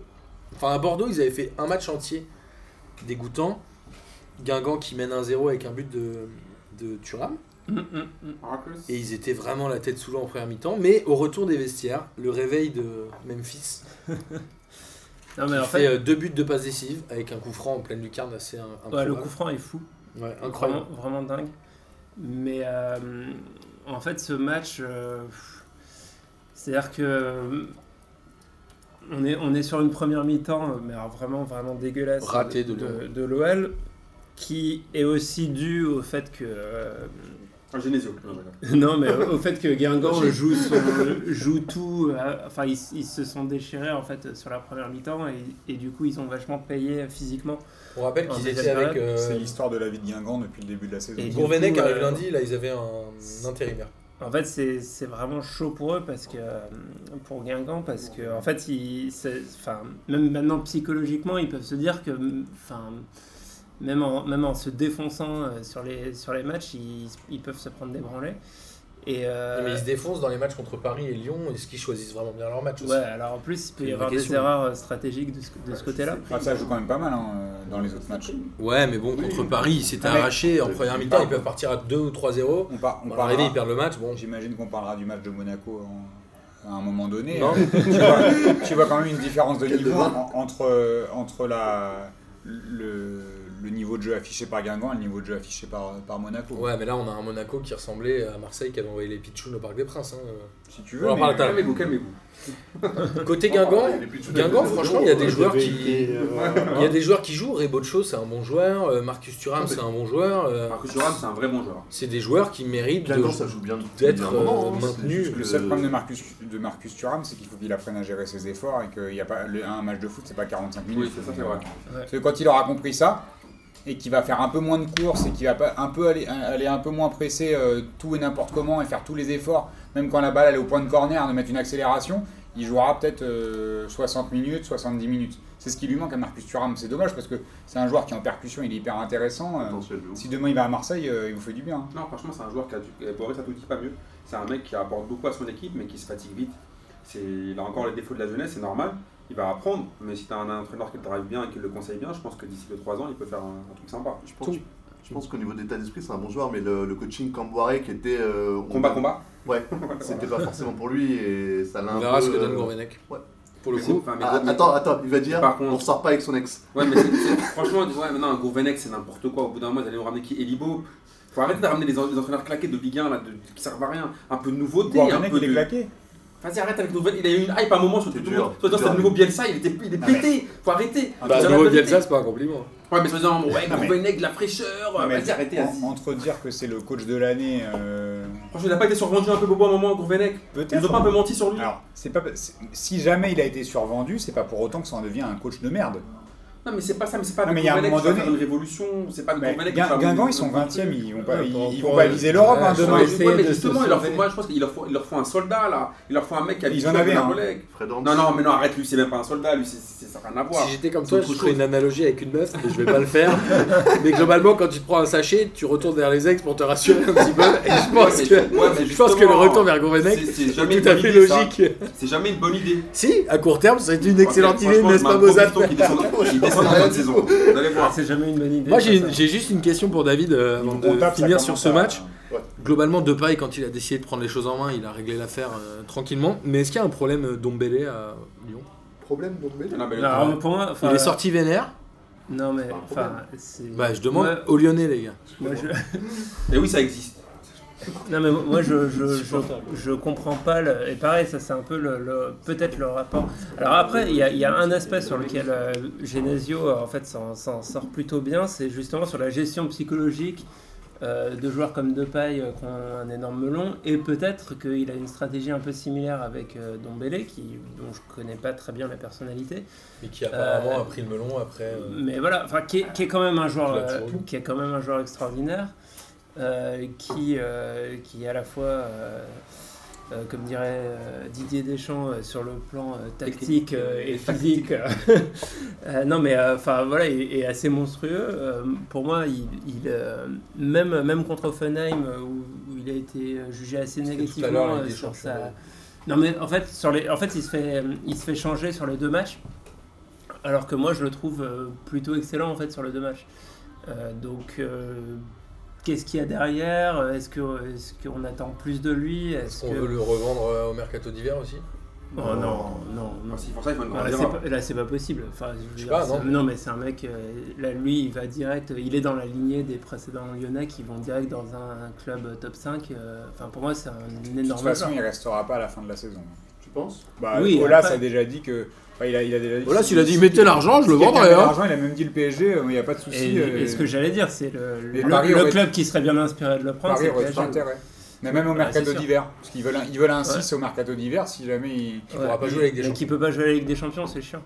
Enfin, à Bordeaux, ils avaient fait un match entier dégoûtant. Guingamp qui mène 1-0 avec un but de, de Thuram. Hum, hum. Marcus. Et ils étaient vraiment la tête sous l'eau en première mi-temps. Mais au retour des vestiaires, le réveil de Memphis Non, mais qui en fait fait, euh, deux buts de passe décisive avec un coup franc en pleine lucarne assez un, ouais, le coup franc est fou. Ouais, incroyable. Vraiment, vraiment dingue. Mais euh, en fait, ce match, euh, c'est-à-dire que euh, on est, on est sur une première mi-temps, euh, mais alors vraiment, vraiment dégueulasse Raté de de, de l'OL, qui est aussi dû au fait que euh, Un Genesio. Non, mais au fait que Guingamp joue, son- joue tout. euh, Enfin, ils, ils se sont déchirés en fait sur la première mi-temps et, et du coup, ils ont vachement payé physiquement. On rappelle qu'ils étaient avec période, C'est euh, l'histoire de la vie de Guingamp depuis le début de la saison. Et qui arrive euh, lundi. Là, ils avaient un intérimaire. En fait, c'est vraiment chaud pour eux parce que euh, pour Guingamp parce que en fait, ils, enfin, même maintenant psychologiquement, ils peuvent se dire que, enfin, même en, même en se défonçant euh, sur les sur les matchs, ils, ils peuvent se prendre des branlées. Et euh, Mais ils se défoncent dans les matchs contre Paris et Lyon. Est-ce qu'ils choisissent vraiment bien leur match aussi ouais, alors en plus, il peut y avoir des question. erreurs euh, stratégiques de ce, de ce côté-là. Ah, ça joue quand même pas mal hein, euh, dans les autres matchs. Ouais, mais bon, contre Paris, ils s'étaient Ah, arrachés en première mi-temps. Ils peuvent partir à 2 ou 3-0. On, par, on parlera- arriver, ils perdent le match. Bon, J'imagine qu'on parlera du match de Monaco en- à un moment donné. Non. Euh, tu, vois, tu vois quand même une différence de niveau entre, entre la, le, le niveau de jeu affiché par Guingamp et le niveau de jeu affiché par, par Monaco. Ouais, mais là, on a un Monaco qui ressemblait à Marseille qui avait envoyé les pitchouns au Parc des Princes. hein. Si tu veux. Calmez-vous, calmez-vous. Côté Guingamp, Guingamp, franchement, il y a des de- joueurs qui- euh, il y a des joueurs qui jouent. Rebocho, c'est un bon joueur. euh, Marcus Thuram, c'est un bon joueur. euh, Marcus Thuram, c'est un vrai bon joueur. C'est des joueurs qui méritent d'être, hein, c'est maintenu. juste Le seul problème de Marcus, de Marcus Thuram, c'est qu'il faut qu'il apprenne à gérer ses efforts et qu'il y a pas un match de foot, c'est pas 45 minutes. Oui, c'est ça, c'est vrai. Parce que quand il aura compris ça et qu'il va faire un peu moins de courses et qu'il va pas un peu aller, aller un peu moins presser euh, tout et n'importe comment et faire tous les efforts, même quand la balle elle est au point de corner, de mettre une accélération, il jouera peut-être euh, 60 minutes, 70 minutes. C'est ce qui lui manque à Marcus Thuram. C'est dommage parce que c'est un joueur qui en percussion il est hyper intéressant. euh, si demain il va à Marseille, euh, il vous fait du bien. hein. Non, franchement, c'est un joueur qui a du. et Boris a tout dit pas mieux. C'est un mec qui apporte beaucoup à son équipe, mais qui se fatigue vite. C'est... Il a encore les défauts de la jeunesse, c'est normal. Il va apprendre, mais si tu as un entraîneur qui le drive bien et qui le conseille bien, je pense que d'ici les 3 ans, il peut faire un, un truc sympa. Je pense, je pense qu'au niveau d'état d'esprit, c'est un bon joueur, mais le, le coaching Camboiré qui était. euh, on- Combat, combat. Ouais, c'était pas forcément pour lui et ça l'a un On peu. verra ce que donne euh, Gourvenec. ouais. Pour le Mais coup. enfin, mais Ah, attends, attends, il va dire Par contre- on sort pas avec son ex. Ouais, mais c'est, c'est- franchement, ouais, mais non, Gourvenec, c'est n'importe quoi. Au bout d'un moment, ils allaient nous ramener qui? Elibo. Faut arrêter de ramener les, en- les entraîneurs claqués de Ligue 1 là, de, qui servent à rien. Un peu de nouveauté, un Gourvenec, peu il est de. claqué. Vas-y, arrête avec Nouvelle. Il a eu une hype à un moment sur tout le monde. Toi, c'est le nouveau Bielsa, il, était, il est Ah, pété. Faut arrêter. Bah, la nouveau. Bielsa, c'est pas un compliment. Ouais, mais faisant, ouais, mais- Gourvenec, de la fraîcheur. Mais Vas-y, arrêtez. entre dire que c'est le coach de l'année, euh, Franchement, il a pas été survendu un peu bobo à un moment, Gourvenec. Ils peut-être. nous ont pas un peu menti sur lui. Alors, c'est pas, si jamais il a été survendu, c'est pas pour autant que ça en devient un coach de merde. Non, mais c'est pas ça, mais c'est pas Non, mais il y a un moment donné- une révolution. C'est pas de Guingamp, ils sont 20e, ils vont pas, ils, vont viser l'Europe hein, demain. Mais justement, leur faut, sauver. moi je pense qu'il leur faut, il leur faut un soldat là. Il leur faut un mec qui a Ils en avaient un. Non, non, mais non, arrête, lui, c'est même pas un soldat, lui, c'est, ça n'a rien à voir. Si j'étais comme toi, je ferais une analogie avec une meuf, mais je vais pas le faire. mais globalement, quand tu te prends un sachet, tu retournes vers les ex pour te rassurer un petit peu. Et je pense que, je pense que le retour vers Gourvenec est jamais tout à une fait bonne idée, ça. logique. C'est jamais une bonne idée. Si, à court terme, c'est une excellente idée, n'est-ce pas, Mozart la saison. Vous allez voir. C'est jamais une bonne idée. Moi, j'ai juste une question pour David euh, avant On de finir sur ce match. Globalement, Depay, quand il a décidé de prendre les choses en main, il a réglé l'affaire euh, tranquillement. Mais est-ce qu'il y a un problème euh, Dombélé à Lyon? Problème, Dombele Non, mais le- Non, alors, pour moi, Il est sorti vénère? Non, mais enfin. Bah, je demande aux Lyonnais, les gars. moi, je- Et oui, ça existe. Non mais moi je, je, je, je comprends pas le... et pareil ça c'est un peu le, le- peut-être le rapport. Alors après il y a, il y a un aspect sur lequel euh, Genesio euh, en fait s'en s'en sort plutôt bien, c'est justement sur la gestion psychologique euh, de joueurs comme Depay euh, qui ont un énorme melon et peut-être qu'il a une stratégie un peu similaire avec euh, Dombele qui dont je connais pas très bien la personnalité. Et qui apparemment a pris le melon après. euh, Mais voilà, enfin, qui, est, qui est quand même un joueur, euh, qui est quand même un joueur extraordinaire, qui, euh, qui est à la fois, euh, euh, comme dirait euh, Didier Deschamps, euh, sur le plan euh, tactique euh, et physique. Euh, non, mais euh, enfin voilà, est, est assez monstrueux. Euh, pour moi, il, il, euh, même même contre Offenheim, euh, où, où il a été jugé assez négativement euh, sur sa. Non mais en fait, sur les, en fait, il se fait, il se fait changer sur les deux matchs. Alors que moi, je le trouve euh, plutôt excellent en fait sur les deux matchs. Euh, donc, euh, qu'est-ce qu'il y a derrière Est-ce que est-ce qu'on attend plus de lui Est-ce qu'on que veut le revendre euh, au mercato d'hiver aussi? Oh non, non, non. Enfin, si, pour ça, il faut là, c'est pas, là, c'est pas possible. Enfin, je veux Je sais dire, pas, c'est- non. mais c'est un mec. euh, là, lui, il va direct. Il est dans la lignée des précédents Lyonnais qui vont direct dans un, club top 5. euh, Enfin, pour moi, c'est un De toute énorme. façon, joueur. il restera pas à la fin de la saison. Tu penses? Bah, Oui, Olas après- a déjà dit que. Enfin, il, a, il a déjà dit Voilà, s'il a dit mettez l'argent, je le vendrai. Hein. l'argent, il a même dit le PSG, il n'y a pas de souci. Et, euh, et ce que j'allais dire, c'est le, le, Paris le aurait- club qui serait bien inspiré de le prendre. Paris c'est le aurait tout PSG. intérêt. Mais même au Ouais, mercato c'est sûr. d'hiver. Parce qu'ils veulent un, ils veulent un 6 au mercato d'hiver si jamais. Il pourra pas jouer avec des Mais champions. qui peut pas jouer à la Ligue des Champions, c'est chiant.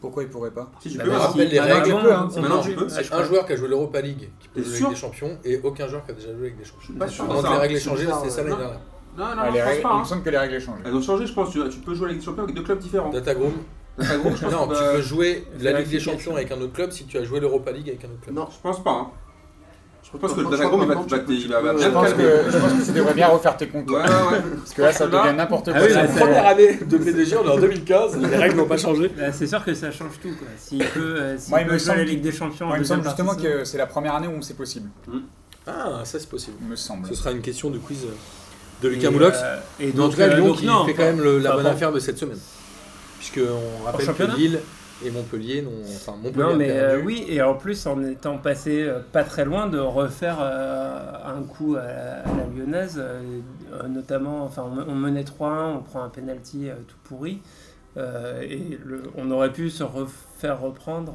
Pourquoi ils pourraient pas Si tu Bah, peux, bah, si. rappelle les règles. hein. Maintenant, on- tu peux. C'est je un joueur qui a joué l'Europa League qui peut T'es jouer avec des champions et aucun joueur qui a déjà joué avec des champions. Pas sûr. Moins que les règles aient c'est changé, c'était ça ouais. l'année dernière. Non, non, Ah, non, les je règles- pense Il pas. me hein. semble que les règles aient changé. Elles ont changé, je pense. Tu, tu peux jouer avec des champions avec deux clubs différents. Datagroom Dans ta groupe, je pense Non, que, tu bah, peux jouer la Ligue des. Champions avec un autre club si tu as joué l'Europa League avec un autre club. Non, Je pense pas. hein. Je pense que le Datagroom, il va, il bien Je te pense, calmer. que, je pense que tu devrais bien refaire tes comptes. Ouais, ouais, ouais. Parce que là, ça Là- devient n'importe Ah quoi. là, c'est- Première année de PDG, on est en 2015, les règles n'ont pas changé. Bah, c'est sûr que ça change tout. Quoi. S'il peut, euh, s'il Moi, il peut me jouer à la semble- Ligue des Champions, Moi, il me semble justement partie de saison. que c'est la première année où c'est possible. Ah, ça c'est possible. Il me semble. Ce sera une question de quiz de Lucas Moulox. euh, et Mais en donc, tout cas, euh, Lyon donc, qui non, fait quand même le- la bonne bon. affaire de cette semaine. Puisqu'on rappelle que Lille et Montpellier non. Enfin, Montpellier Non, mais euh, oui, et en plus, en étant passé euh, pas très loin de refaire euh, un coup à la, à la lyonnaise, notamment, enfin, on, on menait 3-1, on prend un penalty tout pourri, et le- on aurait pu se refaire reprendre.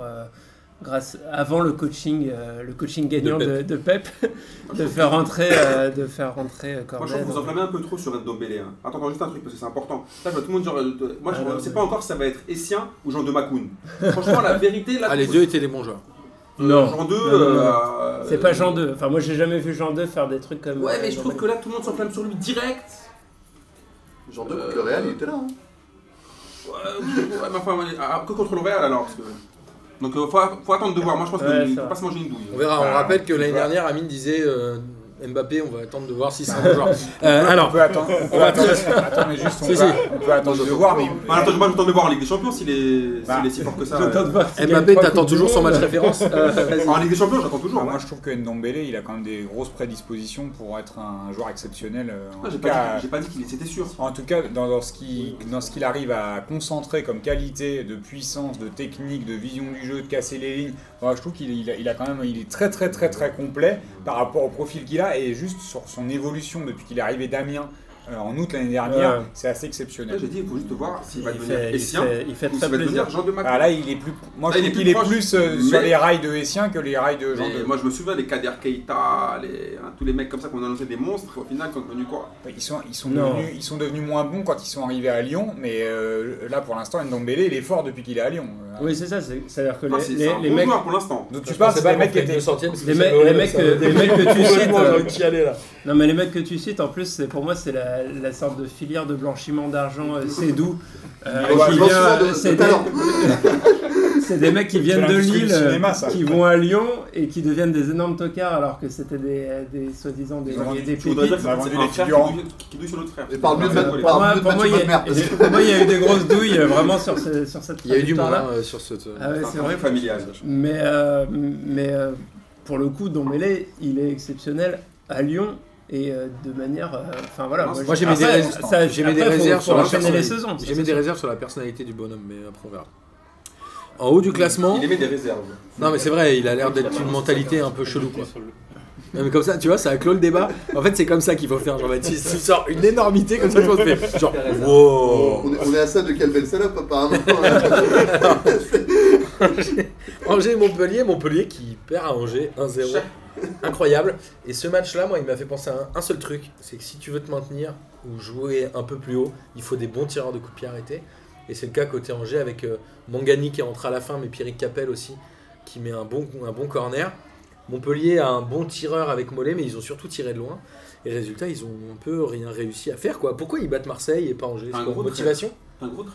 Grâce, avant le coaching, euh, le coaching gagnant de, de Pep, de faire rentrer, euh, de faire rentrer euh, Moi, je trouve que vous enflammez un peu trop sur Ndombele. Hein. Attends, attends, juste un truc parce que c'est important. Là, je vois tout le monde euh, Moi, je Ah, ne sais pas encore si ça va être Essien ou Jean de Macoun. Franchement, la vérité, là. Ah, les deux étaient des bons joueurs. Non. Jean 2. Non, non, non. C'est pas Jean 2. Enfin, moi, j'ai jamais vu Jean 2 faire des trucs comme. Ouais, euh, mais je trouve que là, tout le monde s'enflamme sur lui direct. Genre de le Real, il était là. Hein. Ouais, ouais, mais enfin, ah, que contre le Real alors. Parce que... Donc, il faut, faut attendre de voir. Moi, je pense Ouais, qu'il ne faut pas se manger une douille. On verra. On rappelle que l'année dernière, Amine disait euh, Mbappé. On va attendre de voir si c'est un bon joueur. Euh, on alors, peut attendre, on peut attendre, attends, mais juste, on, Si, peut, si. on peut attendre de voir, mais Bah, attends, moi, j'attends de voir en Ligue des Champions s'il est, Bah, est si fort que ça. Mbappé, t'attends toujours son match référence. Euh. En Ligue des Champions, j'attends toujours. Ouais. moi je trouve que Ndombele il a quand même des grosses prédispositions pour être un joueur exceptionnel. euh, En Ah, J'ai tout pas, cas, dit- j'ai pas dit qu'il c'était sûr. En tout cas, dans, dans ce qui- dans ce qu'il arrive à concentrer comme qualité de puissance, de technique, de vision du jeu, de casser les lignes, je trouve qu'il il a, il a quand même, il est très très très très complet par rapport au profil qu'il a et juste sur son évolution depuis qu'il est arrivé d'Amiens euh, en août l'année dernière, Ouais. c'est assez Là, exceptionnel. j'ai dit, il faut juste voir s'il va Il devenir fait, il Essien fait, il fait très plaisir. devenir Jean de Macoun. Ah, là, il est plus, moi Là, je il est trouve plus qu'il est plus euh, sur les rails de Essien que les rails de Jean Mais de. moi je me souviens des Kader Keita, les, hein, tous les mecs comme ça qu'on annonçait des monstres, au final ils sont devenus quoi? Ils sont, ils, sont Non. devenus, ils sont devenus moins bons quand ils sont arrivés à Lyon, mais euh, là pour l'instant, Ndombele il est fort depuis qu'il est à Lyon. Euh, Oui, c'est ça. c'est- C'est-à-dire que Ah, les, les, c'est un les bon mecs. pour l'instant. Donc tu parles, c'est des mecs qui étaient. Les mecs- les mecs que- les mecs que tu cites, euh. Non, mais les mecs que tu cites, en plus, pour moi, c'est la, la sorte de filière de blanchiment d'argent euh, euh, souvent de- euh, de c'est des, c'est des mecs qui viennent de Lille, euh, cinéma, qui vont à Lyon et qui deviennent des énormes tocards alors que c'était des, des soi-disant des, des pépites. c'est figurants. qui sur l'autre frère. Pour moi, Parle pour moi, il y a- Bonnemer. pour moi, il y a eu des grosses douilles euh, vraiment sur, ce- sur cette Il y a eu du euh, sur cette. Ah ouais, C'est c'est vrai. familial. Mais, euh, mais euh, pour le coup, Dombele, il est exceptionnel à Lyon et euh, de manière. euh, Enfin voilà. Non, Moi, ça- j'émets des réserves sur la personnalité. J'ai mis des réserves sur la personnalité du bonhomme, mais après on verra. En haut du classement, Il émet des réserves. non mais c'est vrai, il a l'air d'être une mentalité un peu chelou quoi. Non, mais comme ça, tu vois, ça a clos le débat. En fait, c'est comme ça qu'il faut faire, Jean-Baptiste. Tu sors une énormité, comme ça, le monde fait. Genre, wow. On est, on est à ça de quelle belle salope apparemment. Angers Montpellier, Montpellier qui perd à Angers 1-0. Incroyable. Et ce match-là, moi, il m'a fait penser à un, un seul truc c'est que si tu veux te maintenir ou jouer un peu plus haut, il faut des bons tireurs de coups de pied arrêtés. Et c'est le cas côté Angers avec euh, Mangani qui rentre à la fin, mais Pierrick Capel aussi qui met un bon, un bon corner. Montpellier a un bon tireur avec Mollet, mais ils ont surtout tiré de loin. Et résultat, ils ont un peu rien réussi à faire. quoi. Pourquoi ils battent Marseille et pas Angers? Un gros Motivation? Un gros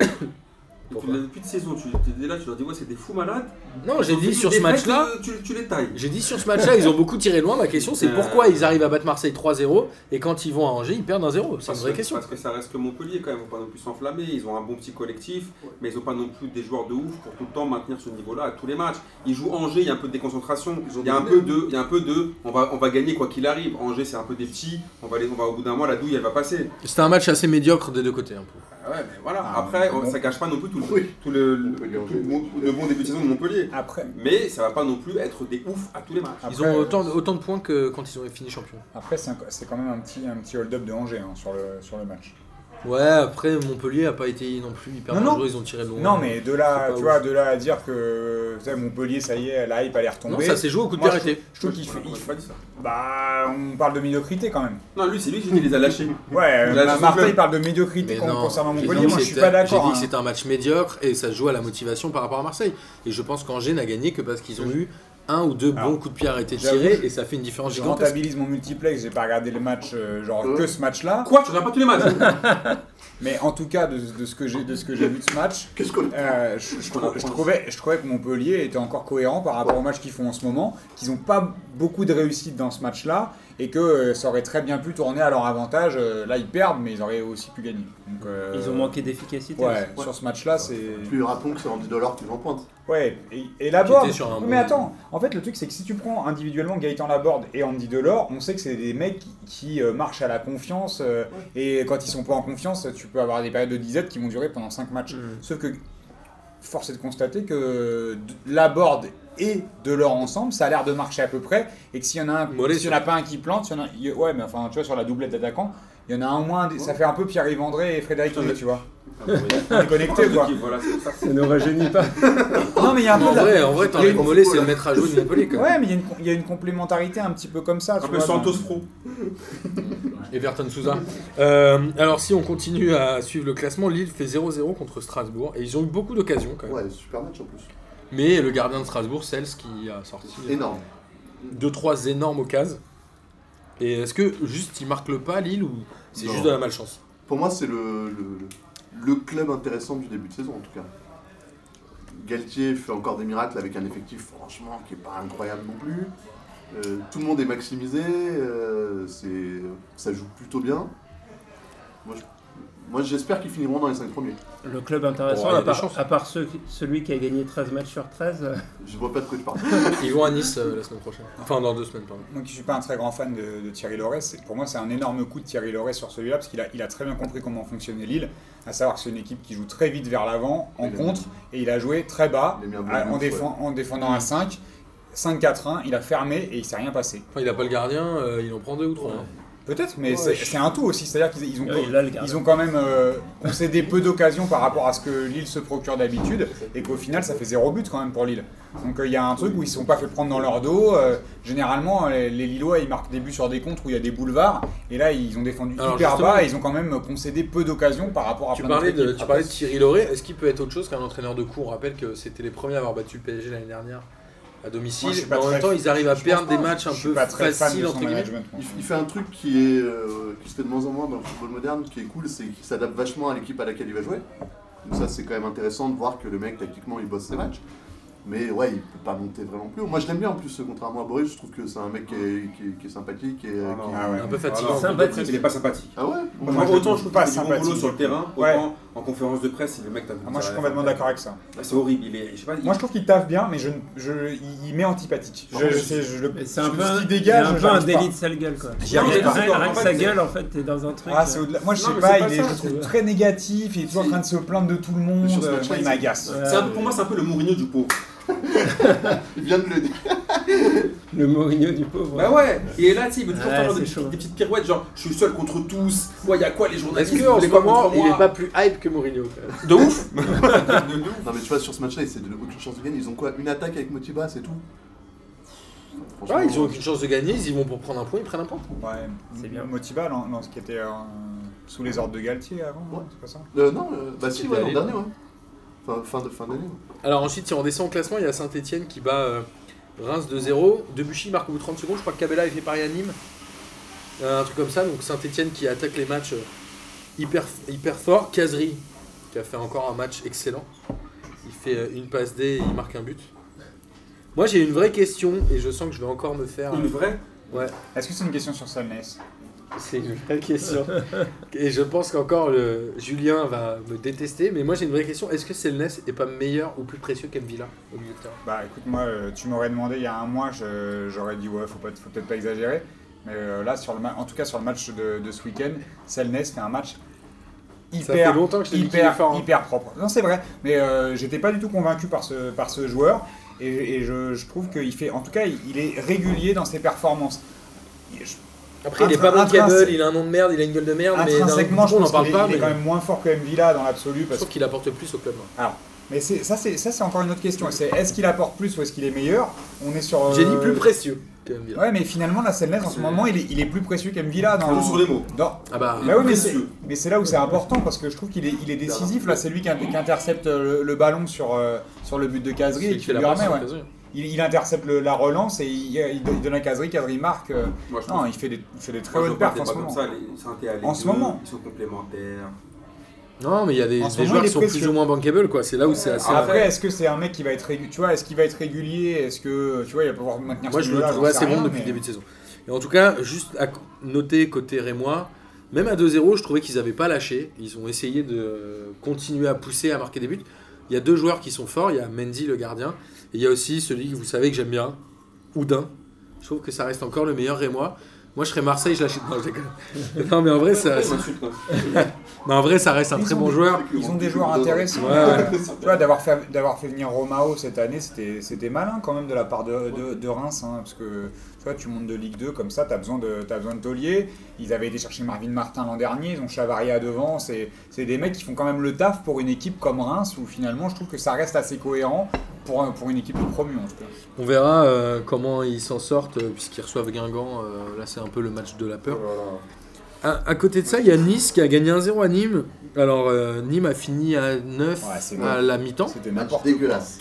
Pourquoi Depuis depuis de saison, tu es là, tu leur dis ouais, c'est des fous malades. Non, j'ai Ils dit sur ce match-là. mecs, Tu, tu les tailles. J'ai dit sur ce match-là, ils ont beaucoup tiré loin. Ma question, c'est Euh. pourquoi ils arrivent à battre Marseille 3-0 et quand ils vont à Angers, ils perdent 1-0 C'est une vraie que, question. parce que ça reste que Montpellier quand même, faut pas non plus s'enflammer. Ils ont un bon petit collectif, mais ils ont pas non plus des joueurs de ouf pour tout le temps maintenir ce niveau-là à tous les matchs. Ils jouent Angers, il y a un peu de déconcentration. Ils ont Il y a un peu de, il y a un peu de, on va, on va gagner quoi qu'il arrive. Angers c'est un peu des petits, on va, les, on va au bout d'un mois la douille elle va passer. C'était un match assez médiocre des deux côtés. Un peu. Ah ouais, mais voilà. Ah, Après, bon. ça gâche pas non plus tout le, Oui. tout le, le- Montpellier, tout le bon, le bon début de saison de Montpellier. Après, Mais ça va pas non plus être des ouf à tous les matchs. Ils ont autant, autant de points que quand ils ont fini champion. après c'est quand même un petit, un petit hold-up de Angers hein, sur, le, sur le match. Ouais, après Montpellier a pas été non plus hyper Non, non. dangereux, ils ont tiré loin. Non, mais de là, tu ouf. vois, de là à dire que tu sais, Montpellier, ça y est, la hype a l'air Non, ça s'est joué au coup de pied arrêté. Je trouve qu'il fait. Ouais, il j'ai fait- pas dit ça. Bah, on parle de médiocrité quand même. Non, lui c'est lui qui les a lâchés. Ouais, Il a son Marseille club. parle de médiocrité non, concernant j'ai dit Montpellier. que Moi, je suis pas J'ai d'accord. dit que hein. c'était un match médiocre et ça se joue à la motivation par rapport à Marseille. Et je pense qu'Angers n'a gagné que parce qu'ils ont eu un ou deux Alors, bons coups de pied arrêtés tirés et ça fait une différence Je gigantesque. rentabilise mon multiplex, j'ai pas regardé le match, euh, genre Euh. que ce match-là. Quoi Tu regardes pas tous les matchs Mais en tout cas, de, de ce que j'ai de ce que j'ai vu de ce match, Qu'est-ce qu'on euh, je, je trou- je trouvais, je trouvais que Montpellier était encore cohérent par rapport au match qu'ils font en ce moment, qu'ils n'ont pas beaucoup de réussite dans ce match-là et que euh, ça aurait très bien pu tourner à leur avantage. Euh, là, ils perdent, mais ils auraient aussi pu gagner. Donc, euh, Ils ont manqué d'efficacité. Ouais, Ouais. sur ce match-là, c'est. Puis rappelons que c'est Andy Dollar qui en pointe. Ouais, et, et Laborde. Sur un bon mais attends, en fait, le truc, c'est que si tu prends individuellement Gaëtan Laborde et Andy Delors, on sait que c'est des mecs qui, qui, euh, marchent à la confiance. euh, Et quand ils sont pas en confiance, tu peux avoir des périodes de disette qui vont durer pendant 5 matchs. Mm. Sauf que force est de constater que d- la board et de leur ensemble, ça a l'air de marcher à peu près. Et que s'il y en a un, Mollet s'il y en a pas un qui plante, s'il y en a- il y a- ouais, mais enfin, tu vois, sur la doublette d'attaquants, il y en a un au moins, ça fait un peu Pierre-Yves André et Frédéric mais- tu vois. Ah. On est connectés, quoi. Voilà, ça. Ne rajeunit pas. Non, mais il y a un peu En de la- vrai, en vrai, une- Mollet, c'est le maître à jouer de quand même. Ouais, mais il y, a une, il y a une complémentarité un petit peu comme ça. Un tu peu vois, Santos Fro. Everton Souza. Euh, alors si on continue à suivre le classement, Lille fait 0-0 contre Strasbourg et ils ont eu beaucoup d'occasions quand même. Ouais, super match en plus. Mais le gardien de Strasbourg, Sels, qui a sorti Énorme. 2-3 énormes occasions. Et est-ce que juste il marque le pas Lille ou c'est juste de la malchance? Pour moi, c'est le, le, le club intéressant du début de saison, en tout cas. Galtier fait encore des miracles avec un effectif, franchement, qui est pas incroyable non plus. Euh, tout le monde est maximisé, euh, c'est, ça joue plutôt bien. Moi, je- moi, j'espère qu'ils finiront dans les 5 premiers. Le club intéressant, Bon, il y a à, des part, chances. à part ceux- celui qui a gagné 13 matchs sur 13, euh, Je vois pas de quoi tu parles. Ils vont à Nice euh, la semaine prochaine. Enfin dans deux semaines pardon. Moi qui suis pas un très grand fan de, de Thierry Loret, c'est- pour moi c'est un énorme coup de Thierry Loret sur celui-là parce qu'il a, il a très bien compris comment fonctionnait Lille, à savoir que c'est une équipe qui joue très vite vers l'avant, en Il a contre, et il a joué très bas, Il a mis un bon à- but, en, défend- en défendant à 5, 5-4-1, il a fermé et il s'est rien passé. Enfin, il a pas le gardien, euh, il en prend deux ou trois. hein. Peut-être, mais Ouais, c'est un tout aussi, c'est-à-dire qu'ils ils ont, Ouais, ils quand même euh, concédé peu d'occasions par rapport à ce que Lille se procure d'habitude, et qu'au final ça fait zéro but quand même pour Lille. Donc euh, il y a un truc où ils ne sont pas fait prendre dans leur dos. euh, généralement, les, les Lillois ils marquent des buts sur des contres où il y a des boulevards, et là ils ont défendu Alors, hyper bas, et ils ont quand même concédé peu d'occasions par rapport à Tu parlais, de, tu parlais de Thierry Lauré, est-ce qu'il peut être autre chose qu'un entraîneur de coup On rappelle que c'était les premiers à avoir battu le PSG l'année dernière à domicile. Moi, mais en même temps, ils arrivent à perdre des matchs un peu pas très fan faciles entre guillemets. Il, il fait un truc qui, est, euh, qui se fait de moins en moins dans le football moderne, qui est cool, c'est qu'il s'adapte vachement à l'équipe à laquelle il va jouer. Donc ça, c'est quand même intéressant de voir que le mec, tactiquement, il bosse ses matchs. Mais ouais, il peut pas monter vraiment plus haut. Moi, je l'aime bien en plus, contrairement à Boris, je trouve que c'est un mec qui est, qui est- qui est sympathique. Et, Ah qui- Ah ouais. Un peu. Alors, Sympathique. Il est pas sympathique. Ah ouais? Moi, Moi, je autant je trouve pas qu'il fait du bon boulot sympathique. sur le terrain, Ouais. autant en conférence de presse, le mec t'as Ah, moi je suis complètement d'accord avec ça. C'est horrible, il est. Je sais pas, il- Moi je trouve qu'il taffe bien, mais je, je, il, il met antipathique. Je, je sais, je c'est un peu un, dégage, un peu un délit de sale gueule quoi. J'y arrive Rien pas. que- sa gueule en fait, t'es dans un truc. Ah, euh. Moi je sais pas, je le trouve très négatif, il est toujours en train de se plaindre de tout le monde. euh, il m'agace. pour moi, c'est un peu le Mourinho du pauvre. Il vient de le dire. le Mourinho du pauvre. Bah ouais, il est là, tu sais, il veut toujours faire des, petites pirouettes, genre je suis seul contre tous. Ouais, y a quoi les journalistes Est-ce qu'en ce moment, il est pas plus hype que Mourinho De ouf. Non, mais tu vois, sur ce match-là, c'est de aucune chance de gagner. Ils ont quoi Une attaque avec Motiba, c'est tout Ouais, Ils ont aucune chance de gagner, ils vont pour prendre un point, ils prennent un point. Ouais, C'est bien. Motiba, l'an- qui était euh, sous les ordres de Galtier avant, c'est pas ça Euh, non, euh, bah si, ouais, l'an dernier, ouais. Fin, fin de fin d'année. Alors ensuite, si on descend au classement, il y a Saint-Etienne qui bat euh, Reims de 0. Debuchy marque au bout de 30 secondes. Je crois que Cabella est fait pareil à Nîmes. Euh, un truc comme ça. Donc Saint-Etienne qui attaque les matchs euh, hyper, hyper fort. Casery qui a fait encore un match excellent. Il fait euh, une passe D et il marque un but. Moi j'ai une vraie question et je sens que je vais encore me faire. Une vraie? Ouais, Est-ce que c'est une question sur Solness? C'est une vraie question. et je pense qu'encore le Julien va me détester. Mais moi j'ai une vraie question. Est-ce que Selnes est pas meilleur ou plus précieux qu'Emvilla au milieu de terrain? Bah écoute, moi, euh, tu m'aurais demandé il y a un mois, je- j'aurais dit ouais, faut, pas- faut peut-être pas exagérer. Mais euh, là, sur le en tout cas sur le match de, de ce week-end, Selness fait un match Ça fait hyper, longtemps que je hyper, hein. hyper propre. Non, c'est vrai, mais euh, j'étais pas du tout convaincu par ce, par ce joueur. Et, et je, je trouve qu'il fait, en tout cas, il, il est régulier dans ses performances. Je- Après, il est pas Intrinsè- bankable, il a un nom de merde, il a une gueule de merde, mais Intrinsèquement, coup, je on n'en pense parle qu'il est, pas. il est Mais quand même moins fort que Mvilla dans l'absolu. je Parce trouve qu'il apporte plus au club. hein. Mais c'est, ça, c'est, ça, c'est encore une autre question. C'est est-ce qu'il apporte plus ou est-ce qu'il est meilleur? On est sur. J'ai dit euh, plus précieux que Mvilla. Ouais, mais finalement, la Selness en ce moment, il est, il est plus précieux qu'Mvilla dans. Sur les mots. dans- Ah bah, Bah oui, mais c'est, Précieux. mais c'est là où c'est important parce que je trouve qu'il est, il est décisif. Là, c'est lui qui, in- qui intercepte le, le ballon sur, euh, sur le but de Casery et qui lui remet. Ouais. Il, il intercepte le- la relance et il, il donne- il donne à Casery. Casery marque. euh, Moi, je non, il fait des, il fait des très bonnes perfs en ce moment. ça, les En ce moment. Ils sont complémentaires. Non, mais il y a des, moment, joueurs qui sont plus ou moins bankable, quoi. C'est là où c'est assez. Après, est-ce que c'est un mec qui va être régulier Tu vois, est-ce qu'il va être régulier? Est-ce que tu vois, il va pouvoir maintenir Moi, ce je le trouve assez bon depuis mais- le début de saison. Et en tout cas, juste à noter côté Rémois, même à 2-0, je trouvais qu'ils n'avaient pas lâché. Ils ont essayé de continuer à pousser, à marquer des buts. Il y a deux joueurs qui sont forts. Il y a Mendy, le gardien. Et il y a aussi celui que vous savez que j'aime bien, Oudin. Je trouve que ça reste encore le meilleur Rémois. Moi, je serais Marseille, je l'achète. Non, je déconne. Non, mais en vrai, ça, m'insulte, quoi. mais en vrai, ça reste un Ils très bon des- joueur. Ils ont des joueurs intéressants. Ouais, ouais. Tu vois, d'avoir fait, d'avoir fait venir Romao cette année, c'était, c'était malin quand même de la part de, de, de Reims. hein, parce que tu vois, tu montes de Ligue 2 comme ça, tu as besoin de, t'as besoin de taulier. Ils avaient été chercher Marvin Martin l'an dernier, ils ont Chavaria à devant. C'est, c'est des mecs qui font quand même le taf pour une équipe comme Reims, où finalement je trouve que ça reste assez cohérent pour, un- pour une équipe de promu en tout cas. On verra euh, comment ils s'en sortent, euh, puisqu'ils reçoivent Guingamp. euh, là, c'est un peu le match de la peur. À, à côté de ça, il y a Nice qui a gagné 1-0 à Nîmes. Alors, euh, Nîmes a fini à 9 Ouais, c'est à la mi-temps. C'était Match n'importe quoi. dégueulasse.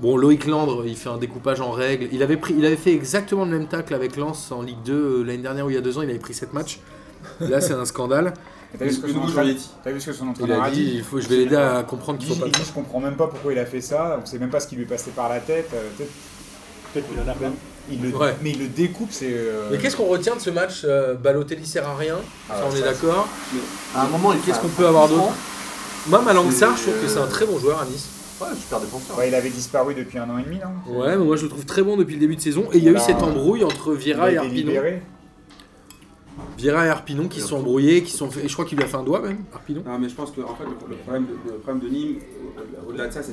Bon, Loïc Landre, il fait un découpage en règle. Il avait, pris, il avait fait exactement le même tacle avec Lens en Ligue 2 euh, l'année dernière ou il y a deux ans. Il avait pris 7 matchs. Là, c'est un scandale. T'as vu ce que son entraîneur- Giorgetti. t'as vu ce que son Il entraîneur a a dit dit il faut, je vais l'aider à comprendre Il qu'il dit, faut il pas. dit, je comprends même pas pourquoi il a fait ça, on sait même pas ce qui lui est passé par la tête. euh, peut-être- qu'il en a plein. il le, Ouais. Mais il le découpe, c'est. euh, Mais qu'est-ce qu'on retient de ce match euh, Balotelli sert à rien, Ah, ça on est d'accord. À un moment, Qu'est-ce qu'on peut avoir d'autre Moi, Malangsar, je trouve que c'est un très bon joueur à Nice. Ouais, super défenseur. Ouais, il avait disparu depuis un an et demi, non? Ouais, mais moi je le trouve très bon depuis le début de saison. Et il y a eu cette embrouille entre Il Vieira a et libéré. Vieira et Arpinon qui se sont embrouillés, qui sont fait... et je crois qu'il lui a fait un doigt même, Arpinon. Non, mais je pense que en fait, le, problème, de, le problème de Nîmes, au- au-delà de ça, c'est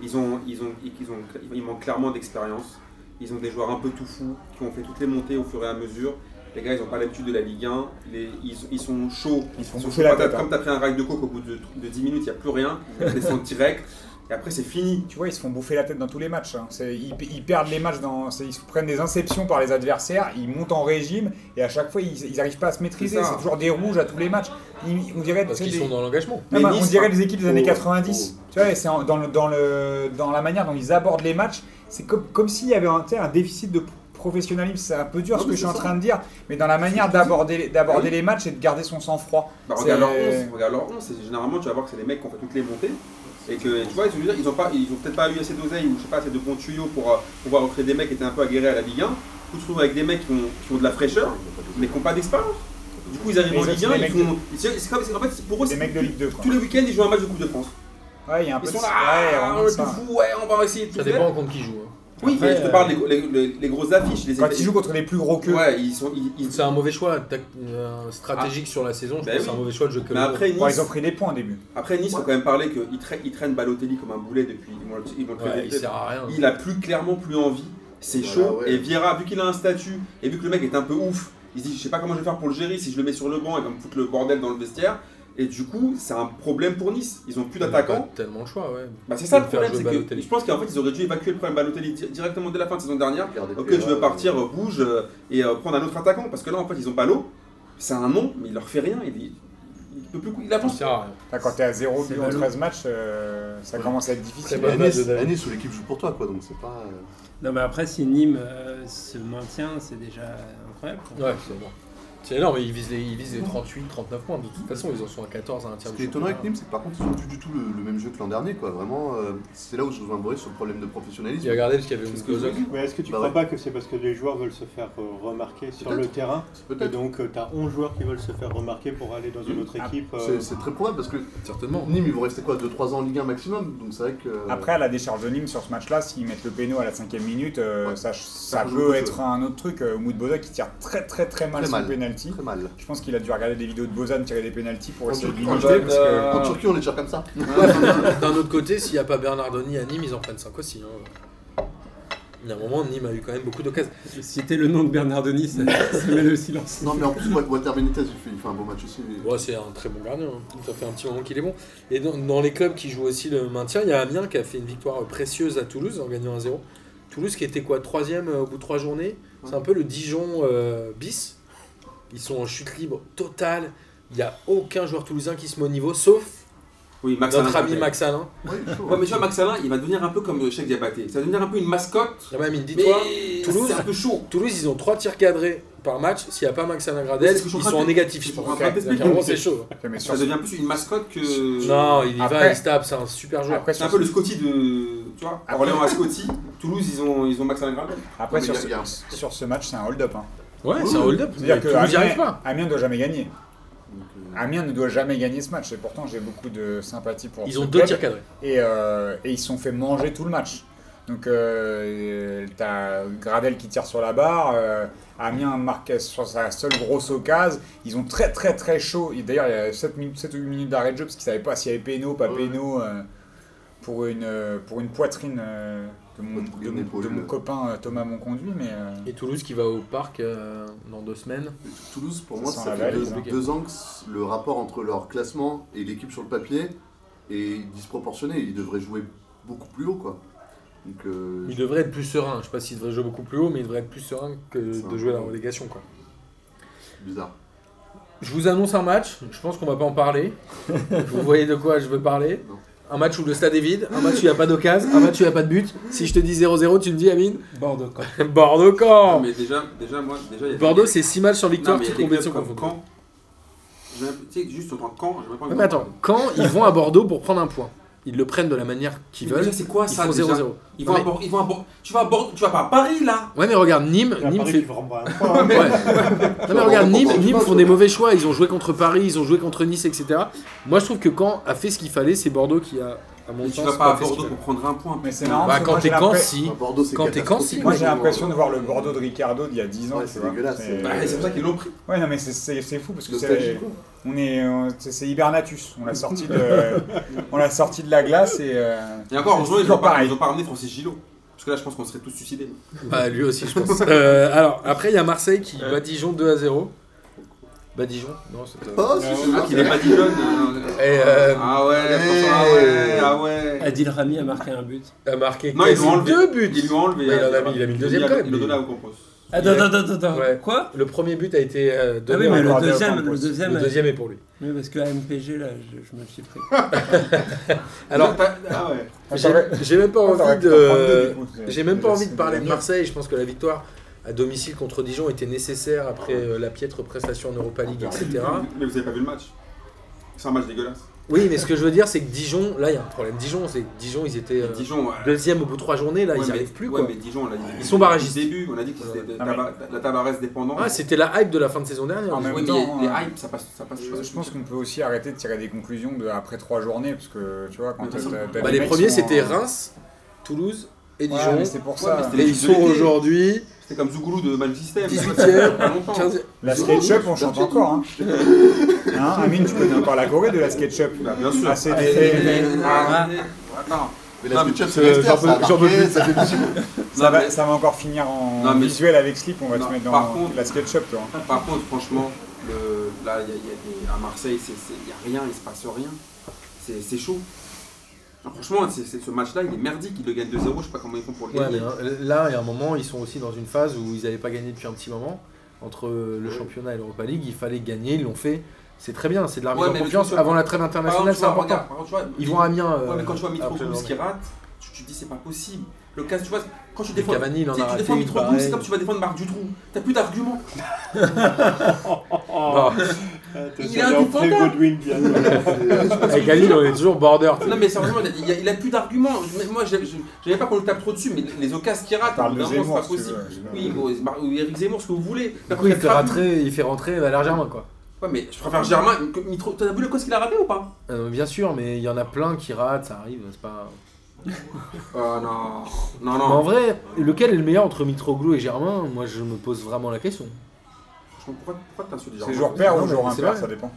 qu'ils ont, ils ont, ils ont, ils manquent clairement d'expérience. Ils ont des joueurs un peu tout fous qui ont fait toutes les montées au fur et à mesure. Les gars, ils n'ont pas l'habitude de la Ligue 1. Les- ils, ils sont chauds. Ils sont chauds la tête. hein. Comme tu as pris un rail de coke au bout de, de 10 minutes, il n'y a plus rien. Ils descendent direct. Et après, c'est fini. Tu vois, ils se font bouffer la tête dans tous les matchs. hein. C'est- Ils, ils perdent les matchs, dans, c'est- ils se prennent des inceptions par les adversaires, ils montent en régime et à chaque fois, ils n'arrivent pas à se maîtriser. C'est toujours des rouges à tous les matchs. Ils- on dirait, Parce qu'ils des- sont dans l'engagement. Non, Mais bah, Nice, on dirait hein. les équipes des années Oh, 90. Tu vois, c'est en- dans, le, dans, le, dans la manière dont ils abordent les matchs. C'est comme, comme s'il y avait un, déficit de professionnalisme. C'est un peu dur Non, ce que je suis en train de dire, mais dans la manière d'aborder d'aborder Ah oui. les matchs et de garder son sang-froid. Bah, regarde leur 11, regarde leur 11, c'est- généralement tu vas voir que c'est des mecs qui ont fait toutes les montées. Et que tu vois, je veux dire, ils ont, pas, ils ont peut-être pas eu assez d'oseille ou je sais pas, assez de bons tuyaux pour euh, pouvoir recruter des mecs qui étaient un peu aguerris à la Ligue 1. Du coup, tu te retrouves avec des mecs qui ont, qui ont de la fraîcheur, mais qui n'ont pas d'expérience. Du coup, ils arrivent en Ligue c'est 1, des ils font. C'est c'est comme, en fait, pour eux, c'est- mecs de Ligue 2. Quoi. tous les week-ends, ils jouent un match de Coupe de France. Ouais, il y a un peu Ils de sont là, Ouais, ah, on est ça. tout fou, ouais, on va essayer de tout Ça dépend contre qui joue. hein. Oui, Après, mais je te euh, parle des les, les- les grosses affiches. Les Quand ils jouent contre les plus gros que. Ouais, ils sont. Ils, ils- C'est un mauvais choix euh, stratégique sur la saison. Je Bah pense que c'est oui. un mauvais choix de jeu que Mais après, Bon, Nice, ils ont pris des points au début. après, nice faut quand même parler qu'ils traînent, Balotelli comme un boulet depuis. Ils vont, le- ils vont le Ouais, il sert à rien. Il a plus clairement plus envie, c'est Voilà, chaud. ouais. Et Vieira, vu qu'il a un statut et vu que le mec est un peu ouf, il se dit je sais pas comment je vais faire pour le gérer si je le mets sur le banc, il va me foutre le bordel dans le vestiaire. Et du coup, c'est un problème pour Nice. Ils ont plus d'attaquants. pas tellement le choix, ouais. Bah, c'est ça le problème, c'est que je pense qu'en fait ils auraient dû évacuer le problème Balotelli di- directement dès la fin de saison dernière. Ok, je veux partir, euh, bouge euh, et euh, prendre un autre attaquant parce que là en fait ils ont Balo. C'est un nom, mais il leur fait rien. Il, il, il peut plus. Il Il avance. quand t'es à 0 C'est but en ballot. 13 matchs, euh, ça commence à être difficile. Nice, où l'équipe joue pour toi, quoi, donc c'est pas. euh, Non, mais après, si Nîmes euh, se maintient, c'est déjà incroyable. Ouais, c'est bon. C'est énorme, ils visent les, ils visent les 38, 39 points. De toute façon, ils en sont à 14 à un tiers Ce du qui est étonnant avec. Nîmes, c'est que par contre, ils ont plus du tout le, le même jeu que l'an dernier, quoi. Vraiment, euh, c'est là où je rejoins Boris sur le problème de professionnalisme. J'ai regardé parce qu'il y avait dis. Mais est-ce que tu Bah crois ouais. pas que c'est parce que les joueurs veulent se faire euh, remarquer sur le terrain Et donc tu as 11 joueurs qui veulent se faire remarquer pour aller dans une autre Ah, équipe euh, C'est c'est très probable parce que Certainement. Nîmes, ils vont rester quoi 2-3 ans en Ligue 1 maximum, donc c'est vrai que. Après, à la décharge de Nîmes sur ce match-là, s'ils mettent le péno à la cinquième minute, euh, Ouais. ça, ça peut être un autre truc. Euh, Moud Boza qui tire très très très mal Très son mal. Très mal. Je pense qu'il a dû regarder des vidéos de Bozan tirer des penalties pour En essayer de limiter. en parce que- En Turquie, on les tire comme ça. D'un autre côté, s'il n'y a pas Bernardoni à Nîmes, ils en prennent 5 aussi. hein. Il y a un moment, Nîmes a eu quand même beaucoup d'occasions. Citer le nom de Bernard Denis, ça, ça met le silence. Non, mais en plus, Walter Benitez, il fait, il fait un beau match aussi. Ouais, c'est un très bon gardien. hein. Ça fait un petit moment qu'il est bon. Et dans, dans les clubs qui jouent aussi le maintien, il y a Amiens qui a fait une victoire précieuse à Toulouse en gagnant 1-0. Toulouse qui était quoi Troisième euh, au bout de trois journées? C'est un peu le Dijon euh, bis. Ils sont en chute libre totale. Il n'y a aucun joueur toulousain qui se met au niveau, sauf Oui, Max notre Alain ami. Max Alain. Ouais, Ouais, mais tu vois, Max Alain, il va devenir un peu comme euh, Cheikh Diabaté. Ça va devenir un peu une mascotte. Ah, Mamie, dis-toi, Mais Toulouse- c'est un peu chaud. Toulouse, ils ont trois tirs cadrés par match. S'il n'y a pas Max Alain Ouais, Gradel, ils sont en négatif, je pense. c'est chaud. Ça devient plus une mascotte que. Non, il y va, il se tape, c'est un super joueur. C'est un peu le Scotty de. Tu vois, Orléans à Scotty. Toulouse, ils ont, ils ont Max Alain Gradel. Après, sur, ce, sur match, c'est un hold-up. Ouais, c'est un hold-up. C'est-à-dire que Toulouse n'y arrive Amiens, pas. Amiens ne doit jamais gagner. Donc, euh, Amiens ne doit jamais gagner ce match. Et pourtant, j'ai beaucoup de sympathie pour Ils ce ont deux tirs cadrés. Et, euh, et ils se sont fait manger tout le match. Donc, euh, t'as Gradel qui tire sur la barre. euh, Amiens marque sur sa seule grosse occasion. Ils ont très très très chaud. Et D'ailleurs, il y a 7, minutes, 7 ou 8 minutes d'arrêt de jeu parce qu'ils savaient pas s'il y avait péno, pas Ouais. péno. euh, pour, une, pour une poitrine euh, de, mon, Pour de une mon- épaule. de mon copain euh, Thomas Monconduit. Mais euh, Et Toulouse qui va au parc euh, dans deux semaines. Toulouse, pour Ça moi, ça fait deux, hein. deux ans que le rapport entre leur classement et l'équipe sur le papier est disproportionné. Ils devraient jouer beaucoup plus haut, quoi. Donc, euh, Il devrait être plus serein. Je sais pas s'il devrait jouer beaucoup plus haut, mais il devrait être plus serein que de jouer la relégation. Quoi. c'est bizarre. Je vous annonce un match. Je pense qu'on va pas en parler. vous voyez de quoi je veux parler Non. Un match où le stade est vide, un match où il n'y a pas d'occasion, un match où il n'y a pas de but. Si je te dis 0-0, tu me dis Amine Bordeaux, quoi. Non, Bordeaux-Camp mais déjà, déjà, moi, déjà, il y a Bordeaux, c'est 6 matchs sur Non, victoire, des clubs compétition comme. Caen. Tu sais, juste en tant que Caen, pas mais attends, quand ils vont à Bordeaux pour prendre un point, ils le prennent de la manière qu'ils Mais veulent, déjà, c'est quoi ils ça font déjà 0-0. Ils Non, vont à ils vont à Tu vas à tu vas pas à Paris là Ouais, mais regarde, Nîmes, Nîmes Paris fait. Ouais. Non mais regarde, Nîmes, Nîmes font des mauvais choix. Ils ont joué contre Paris, ils ont joué contre Nice, etc. Moi, je trouve que Caen a fait ce qu'il fallait. C'est Bordeaux qui a, à mon Et tu vas pas à ce qu'il Bordeaux pour prendre un point. mais c'est marrant. Bah, que quand t'es l'impré- si. Enfin, Bordeaux, c'est Quand t'es catastrophique. Moi j'ai l'impression de voir le Bordeaux de Ricardo d'il y a 10 ans. C'est dégueulasse, c'est- Bah, c'est pour ça qu'ils l'ont pris. Ouais, non, mais c'est- c'est c'est fou parce que c'est. Nostalgie, quoi. On est, c'est c'est Hibernatus. On l'a sorti de, on l'a sorti de la glace et. euh, Et encore, heureusement, c'est ils toujours ont pas, pareil. ils ont pas ramené Francis Gillot. Parce que là, je pense qu'on serait tous suicidés. Bah, lui aussi, je pense. Euh, alors, après, il y a Marseille qui bat Dijon 2 à 0. Bah, Dijon Non, c'est. Oh, si, je Ah, qu'il est pas dit jeune. Et euh, Ah ouais, ah ouais, ah ouais. Adil Rami a marqué un but. a marqué Non, ils enlevé. deux buts. Ils lui ont enlevé. Bah, il en a euh, mis- il a mis le deuxième quand même, Il le mais- donnait à Ocampos. Attends, attends, attends, attends. Ouais. Quoi Le premier but a été euh, Ah donné oui, mais le deuxième, le deuxième. le deuxième est pour lui. Oui, parce que AMPG, là, je, je me suis pris. Alors, ah ouais. j'ai même pas Ah, t'aurais envie de. C'est- J'ai même pas c'est- envie de c'est parler de. Marseille. Je pense que la victoire à domicile contre Dijon était nécessaire après euh, la piètre prestation en Europa League, etc. Mais vous avez pas vu le match C'est un match dégueulasse. Oui, mais ce que je veux dire, c'est que Dijon, là, il y a un problème. Dijon, c'est Dijon, ils étaient euh, Dijon. ouais. deuxième au bout de trois journées. Là, Ouais, ils n'y arrivent plus. ouais, Quoi. mais Dijon, on l'a dit. Ils sont barragistes. Au début, on a dit que c'était Ah, Taba- la Tabarès dépendant. Ah, c'était la hype de la fin de saison dernière. Oui, mais temps, les euh, hypes, ça passe. Ça passe Je, je pense qu'on peut aussi arrêter de tirer des conclusions de, après trois journées parce que tu vois quand Bah, les premiers, c'était en- Reims, Toulouse et Dijon. c'est pour Ouais, ça. et ils sont aujourd'hui C'était comme Zougoulou de Magic System. 18e, Pas longtemps. 15e. La SketchUp, on chante encore. Hein. Hein, Amine, tu connais encore la Corée de la SketchUp Bah, bien sûr. Ah, c'est c'est-. Attends. Mais la SketchUp, c'est Leicester, j'en peux- ça plus. va, mais- ça va encore finir en Non, mais- visuel avec Slip, on va Non, te mettre dans par contre- la SketchUp. Toi. Par contre, franchement, le, là, il y a, il y a des- à Marseille, il n'y a rien, il se passe rien. C'est c'est chaud. Franchement, c'est c'est- ce match-là, il est merdique. Ils le gagnent 2-0, je sais pas comment ils font pour le Ouais, gagner. mais hein, là, il y a un moment, ils sont aussi dans une phase où ils n'avaient pas gagné depuis un petit moment. Entre le championnat et l'Europa League, il fallait gagner, ils l'ont fait. C'est très bien, c'est de la remise en confiance. Avant la trêve internationale, c'est important. regarde, par exemple, tu vois, Ils vont à Amiens. Ouais, mais quand tu vois après Mitroglou qui rate, tu, tu te dis c'est pas possible. Le cas, tu vois, quand tu défends. Cavani, tu défends Mitroglou, c'est comme tu vas défendre Marc Dutroux. T'as plus d'arguments. Bon, Il est indéfendable. Godwin, bien. Avec on est toujours border. Non, mais sérieusement, il a, il a plus d'arguments. Je- Moi, j'avais pas qu'on le tape trop dessus, mais les occasions qu'il rate, Parle de vraiment, c'est pas possible. Oui, Eric Zemmour, ce que vous voulez. Du coup, il fait rentrer, il fait rentrer Valère Germain, quoi. Ouais, mais je préfère Germain Mitro. T'as vu le cause qu'il a raté ou pas? Euh, bien sûr, mais il y en a plein qui ratent, ça arrive, c'est pas. Oh non. Non, Mais en non. vrai, lequel est le meilleur entre Mitroglou et Germain? Moi, je me pose vraiment la question. Pourquoi, pourquoi t'insultes C'est Germain jour pair ou jour impair, ça dépend.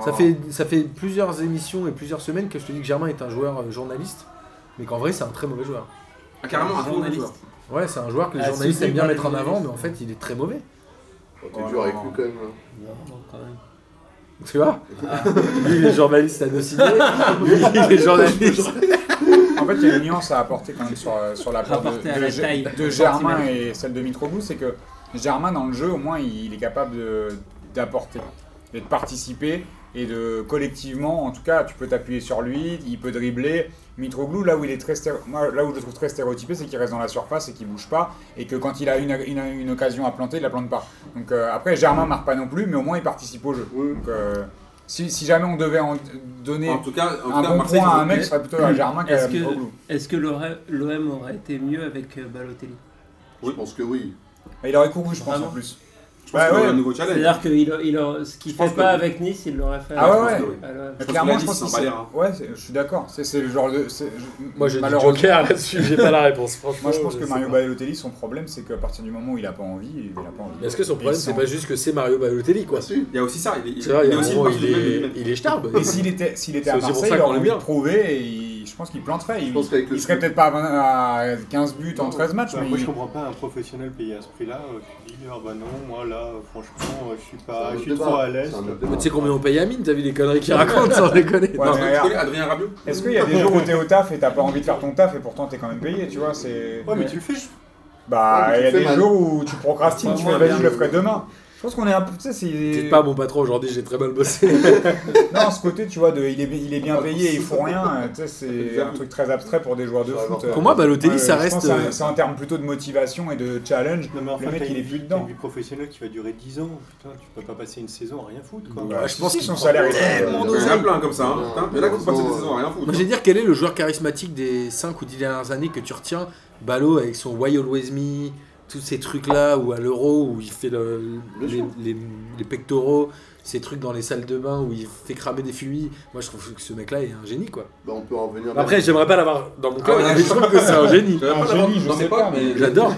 Ça fait, ça fait plusieurs émissions et plusieurs semaines que je te dis que Germain est un joueur euh, journaliste, mais qu'en vrai, c'est un très mauvais joueur. Ah, carrément, un Journaliste. Ouais, c'est un joueur que les Ah, journalistes aiment bien mettre en avant, mais en fait, il est très mauvais. Oh, T'es dur avec lui quand même. hein. Non, non, quand même. Tu vois Lui, il est journaliste à nos ciné. Lui, il est journaliste. En fait, il y a une nuance à apporter quand même sur, euh, sur la part de, Rapporté à de la Ge- taille. de Germain et celle de Mitroglou, c'est que Germain, dans le jeu, au moins, il est capable d'apporter et de participer et de collectivement, en tout cas, tu peux t'appuyer sur lui, il peut dribbler. Mitroglou, là où il est très moi, là où je le trouve très stéréotypé, c'est qu'il reste dans la surface et qu'il bouge pas, et que quand il a une, une- une occasion à planter, il la plante pas. Donc euh, après, Germain marque pas non plus, mais au moins il participe au jeu. Oui. Donc euh, si, si jamais on devait en donner En tout cas, en un tout cas bon Marseille, point à un mec, ce serait plutôt à Germain qu'à Est-ce que, Mitroglou. est-ce que l'OM aurait été mieux avec euh, Balotelli? Je pense que oui. Il aurait couru, je pense, Vraiment en plus. Je pense Bah qu'il ouais. un nouveau challenge. C'est-à-dire que il, il, a- ce qu'il fait pas que- avec Nice, il l'aurait fait. Ah ouais, avec- ouais. Je Clairement, je pense c'est s'est- balai, hein. Ouais, c'est- je suis d'accord. C'est c'est le genre de. c'est- je- Moi, j'ai malheureusement- Joker là-dessus, j'ai pas la réponse. Franchement, Moi, je pense que Mario pas. Balotelli, son problème, c'est qu'à partir du moment où il a pas envie, il a pas envie. Est-ce que son problème, c'est pas juste que c'est Mario Balotelli, quoi? Il y a aussi ça. Il est, il, C'est est aussi est, est. Et s'il était, s'il était C'est à Marseille, il aurait envie de bien. prouver et il- je pense qu'il planterait. Je Il, serait peut-être pas à, 20 à 15 buts en 13 matchs, Bah, mais moi, je comprends pas un professionnel payé à ce prix-là euh, qui dit Ah bah non, moi là, euh, franchement, euh, je suis pas, je suis trop à l'aise. Tu sais combien on paye Amine T'as vu les conneries qu'il raconte sans déconner Ouais, Non, mais tu Adrien Rabiot Est-ce qu'il y a des jours où t'es au taf et t'as pas envie de faire ton taf et pourtant t'es quand même payé, tu vois c'est... Ouais, mais tu le fais. Bah, il y a tu des jours où tu procrastines, tu fais vas-y, je le ferai demain. Je pense qu'on est un peu, tu sais, c'est... Pas mon patron aujourd'hui, j'ai très mal bossé. Non, ce côté, tu vois, de, il, est, il est bien payé et il faut rien, euh, tu sais, c'est un truc très abstrait pour des joueurs de foot. avoir- Pour moi, Balotelli, Ouais, ça reste. que c'est euh, un- C'est en termes plutôt de motivation et de challenge. Non, mais enfin, Le mec, il est plus dedans. une vie professionnelle qui va durer 10 ans. Putain, tu peux pas passer une saison à rien foutre, quoi. Bah, je pense si, qu'il son salaire est tellement euh, Il y en a plein comme ça. Hein. Mais là, quand tu passes des saisons, rien foutre. Moi, j'ai dire, quel est le joueur charismatique des 5 ou 10 dernières années que tu retiens? Ballot avec son Why Always Me, tous ces trucs-là, ou à l'Euro, où il fait le- les- les pectoraux, ces trucs dans les salles de bain où il fait cramer des fumis. Moi, je trouve que ce mec-là est un génie, quoi. Bah, on peut en venir. Après, j'aimerais pas l'avoir dans mon club, Ah ouais, mais je trouve que c'est un génie. Un génie, je sais pas, mais J'adore.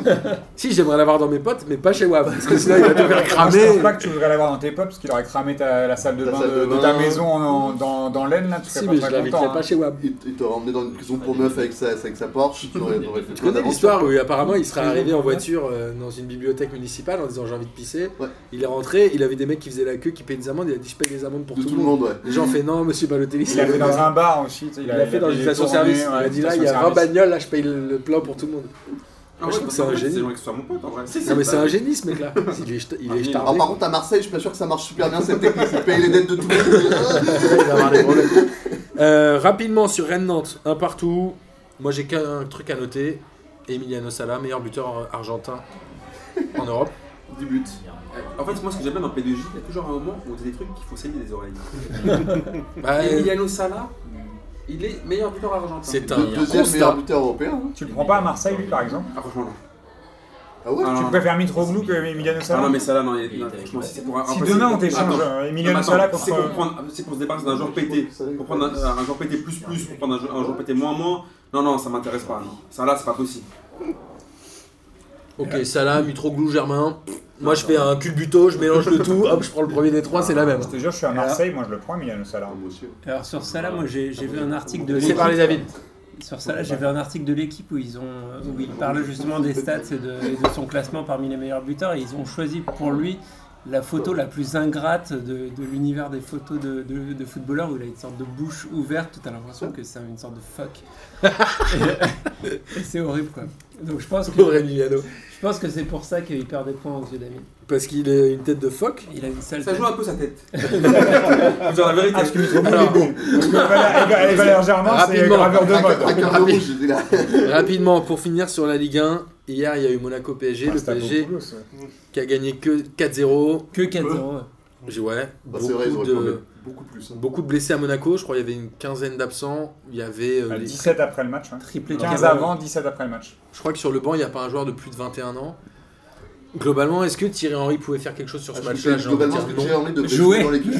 si, j'aimerais l'avoir dans mes potes, mais pas chez WAP, parce que sinon il va te faire Moi, je cramer. pense pas que tu voudrais l'avoir dans tes potes parce qu'il aurait cramé ta, la salle de bain salle de, de de ta maison en- en- dans, dans l'aine là, tu Si, mais je pas très l'inviterai content. pas hein. chez WAP. Il, t'aurait emmené dans une prison pour meuf avec sa, avec sa Porsche. Tu connais l'histoire où apparemment il serait arrivé en voiture euh, dans une bibliothèque municipale en disant j'ai envie de pisser. Il est rentré, il avait des mecs qui faisaient la queue, qui des amendes, il a dit je paye des amendes pour De tout, le monde. ouais. Les gens ont fait non, monsieur Balotelli, Il l'a fait dans un bar aussi. Il l'a fait dans une station service. Il a dit là, il y a 20 station-service. bagnoles, là je paye le plein pour tout le monde. Ah je trouve que c'est un génie. C'est des gens qui sont mon pote en vrai. Si, Non, mais c'est un génie ce mec là. Il est, il est. Alors, par contre, à Marseille, je suis pas sûr que ça marche super bien cette technique. C'est payer les dettes de tout le monde. il va avoir des problèmes. Euh, rapidement sur Rennes-Nantes, un partout. Moi j'ai qu'un truc à noter. Emiliano Sala, meilleur buteur argentin en Europe. 10 buts. En fait, moi, ce que j'aime bien dans P2J, il y a toujours un moment où on dit des trucs qu'il faut saigner des oreilles. Bah, Et Emiliano Sala, il est meilleur buteur argentin. c'est un Le deuxième meilleur buteur européen. hein. Tu le prends pas à Marseille, lui, par exemple Ah, franchement, non. Ah ouais Ah, Tu non. préfères Mitroglou que Emiliano Ah Sala non, mais Salah, non, franchement, si c'est pour un- Si demain on t'échange euh, Emiliano Sala c'est contre. pour, prendre- c'est pour se débarrasser d'un joueur pété, pour prendre un, un joueur pété plus plus, pour prendre un, joueur- un joueur pété moins moins. Non, non, ça m'intéresse pas. Là, c'est pas possible. Ok, Salah, Mitroglou, Germain. Moi je fais un culbuto, je mélange le tout, hop, je prends le premier des trois, c'est la même. Je te jure, je suis à Marseille, moi je le prends, Emiliano Sala. Ah, moi aussi. Alors sur ça là, moi j'ai vu un article de l'équipe. parler David. Sur ça là, j'ai vu un article de l'équipe où ils ont où ils parlent justement des stats et de, et de son classement parmi les meilleurs buteurs et ils ont choisi pour lui la photo la plus ingrate de, de l'univers des photos de, de, de footballeurs où il a une sorte de bouche ouverte, tu as l'impression que c'est une sorte de fuck. et et c'est horrible quoi. Donc je pense que pense que c'est pour ça qu'il perd des points aux yeux d'Amine. Parce qu'il a une tête de phoque. Il a une sale Ça tête. joue un peu sa tête. Dire la vérité. Ah, parce que Mitroglou il Alors, est. Parce que Valère- et Valère Germain, c'est Rapidement. graveur de mode. rouge, là. Rapidement, pour finir sur la Ligue 1, hier il y a eu Monaco PSG, le PSG ouais. qui a gagné que 4-0. Que 4-0. ouais. J'ai- Ouais, Bah, vrai, beaucoup, de, mettre beaucoup plus. hein. beaucoup de blessés à Monaco, je crois qu'il y avait une quinzaine d'absents. Il y avait. euh, Ah, les- 17 après le match. ouais. Triplé de 15 Cavani. avant, 17 après le match. Je crois que sur le banc, il n'y a pas un joueur de plus de 21 ans. Globalement, est-ce que Thierry Henry pouvait faire quelque chose sur ce Ah, je match-là Globalement, dire ce que non. Thierry Henry devrait Jouer, jouer dans l'équipe?